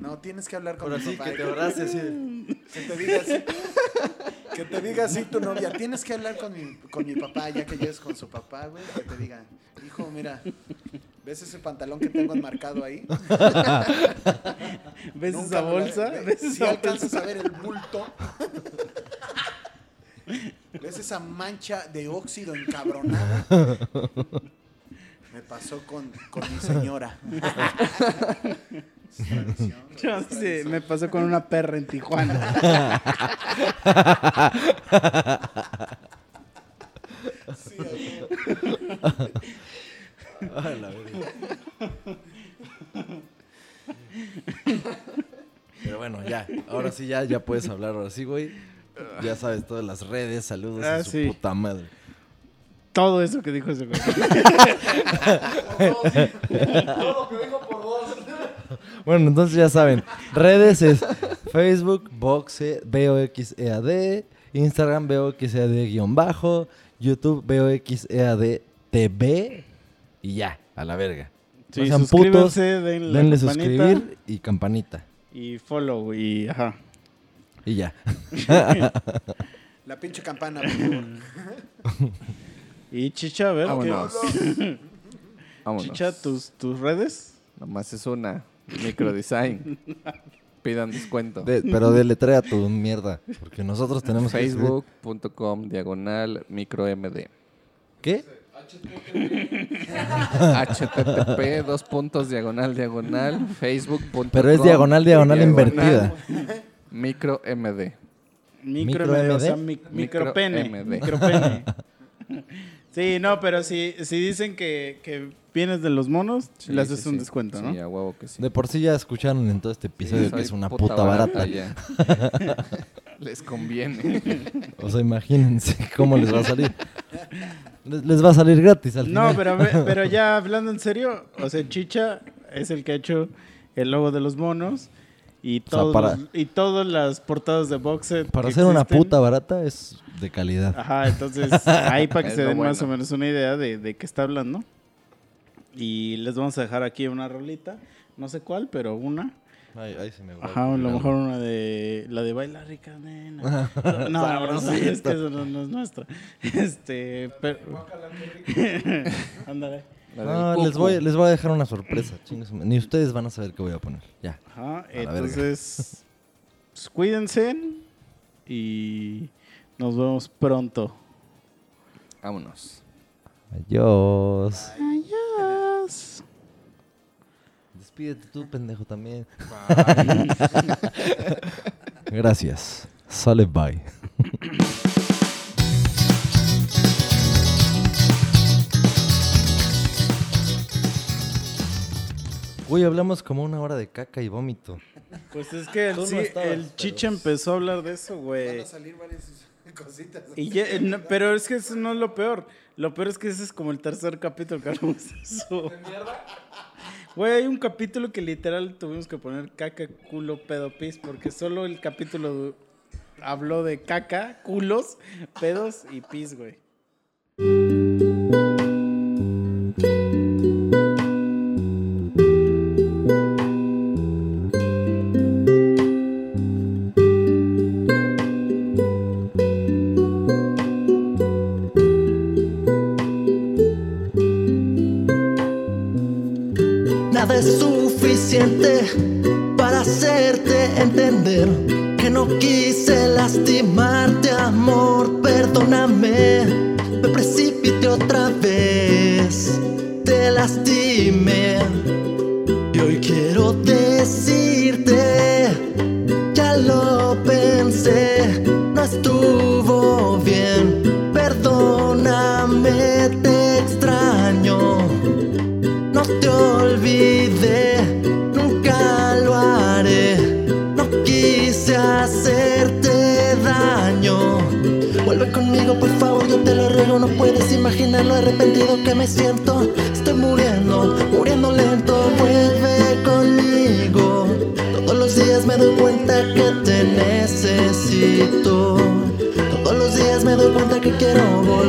No, tienes que hablar con Pero mi papá. que te abrace así de, Que te diga así. Que te diga así tu novia. Tienes que hablar con mi, con mi papá, ya que llegues con su papá, güey. Que te diga, hijo, mira, ¿ves ese pantalón que tengo enmarcado ahí? ¿Ves Nunca esa bolsa? ve- ¿Ves Si esa alcanzas bolsa? a ver el bulto. ¿Ves esa mancha de óxido encabronada? Me pasó con, con mi señora. Sí, me pasó con una perra en Tijuana. Pero bueno, ya. Ahora sí, ya, ya puedes hablar. Ahora sí, güey. Ya sabes todas las redes, saludos Ah, a su sí. puta madre. Todo eso que dijo ese güey. Bueno, entonces ya saben. Redes es Facebook, Boxe, BOXEAD, Instagram, BOXEAD-bajo, YouTube, BOXEAD TV y ya, a la verga. Sí, no sean suscríbanse, putos, denle, suscribir y campanita. Y follow y ajá. Y ya. La pinche campana, por favor. Y Chicha, a ver, ¿qué? Vámonos. Chicha, tus, tus redes. Nomás es una. Microdesign. Pidan descuento. De- pero deletrea tu mierda, porque nosotros tenemos Facebook.com diagonal micromd. ¿Qué? Http dos puntos diagonal diagonal facebook.com Pero es diagonal, diagonal invertida. Micro, Micro MD, o MD. sea, mi- micropene. MD. Micropene. Sí, no, pero si, si dicen que, que vienes de los monos, Sí, le haces sí, un sí. descuento, ¿no? Sí, a huevo que sí. De por sí ya escucharon en todo este episodio que es una puta, barata. Les conviene. O sea, imagínense cómo les va a salir. Les, va a salir gratis al No, final. pero, ve- pero ya hablando en serio, o sea, Chicha es el que ha hecho el logo de los monos y, O sea, todos para- y todas las portadas de boxet. Para ser una puta barata es de calidad. Ajá, entonces ahí para que Es se den más o menos una idea de, de qué está hablando. Y les vamos a dejar aquí una rolita, no sé cuál, pero una. Ay, ay, se me va Ajá, a lo mejor una de la de baila rica nena. No, no, no, es que eso no, no es nuestra. Este, pero Ándale. No, les voy, les voy a dejar una sorpresa. Ni ustedes van a saber qué voy a poner. Ya. Ajá, entonces pues, cuídense y nos vemos pronto. Vámonos. Adiós. Adiós. Despídete tú, pendejo, también. Gracias. Sale, bye. Uy, hablamos como una hora de caca y vómito. Pues es que el, no sí, estabas, el pero- chicha empezó a hablar de eso, Van güey. a salir varias cositas. Y ya- eh, no, pero es que eso no es lo peor. Lo peor es que ese es como el tercer capítulo que hablamos de eso. Güey, hay un capítulo que literal tuvimos que poner caca, culo, pedo, pis, porque solo el capítulo habló de caca, culos, pedos y pis, güey.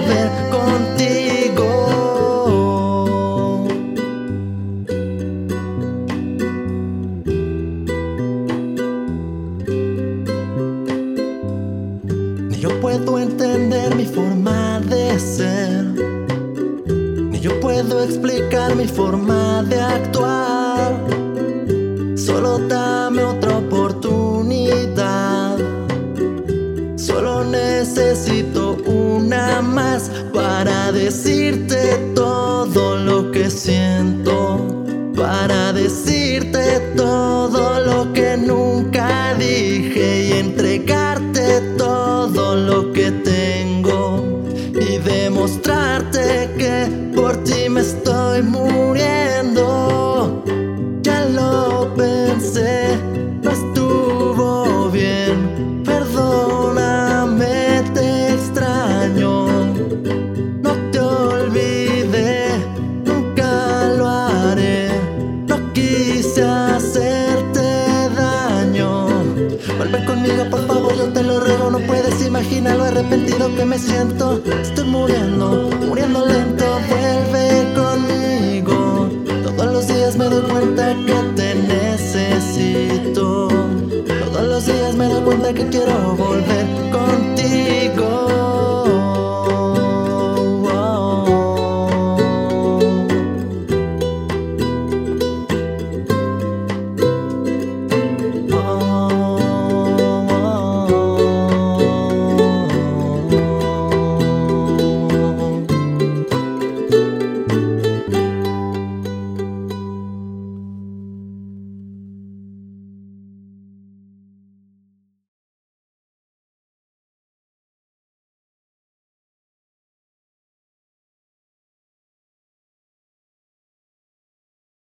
Quiero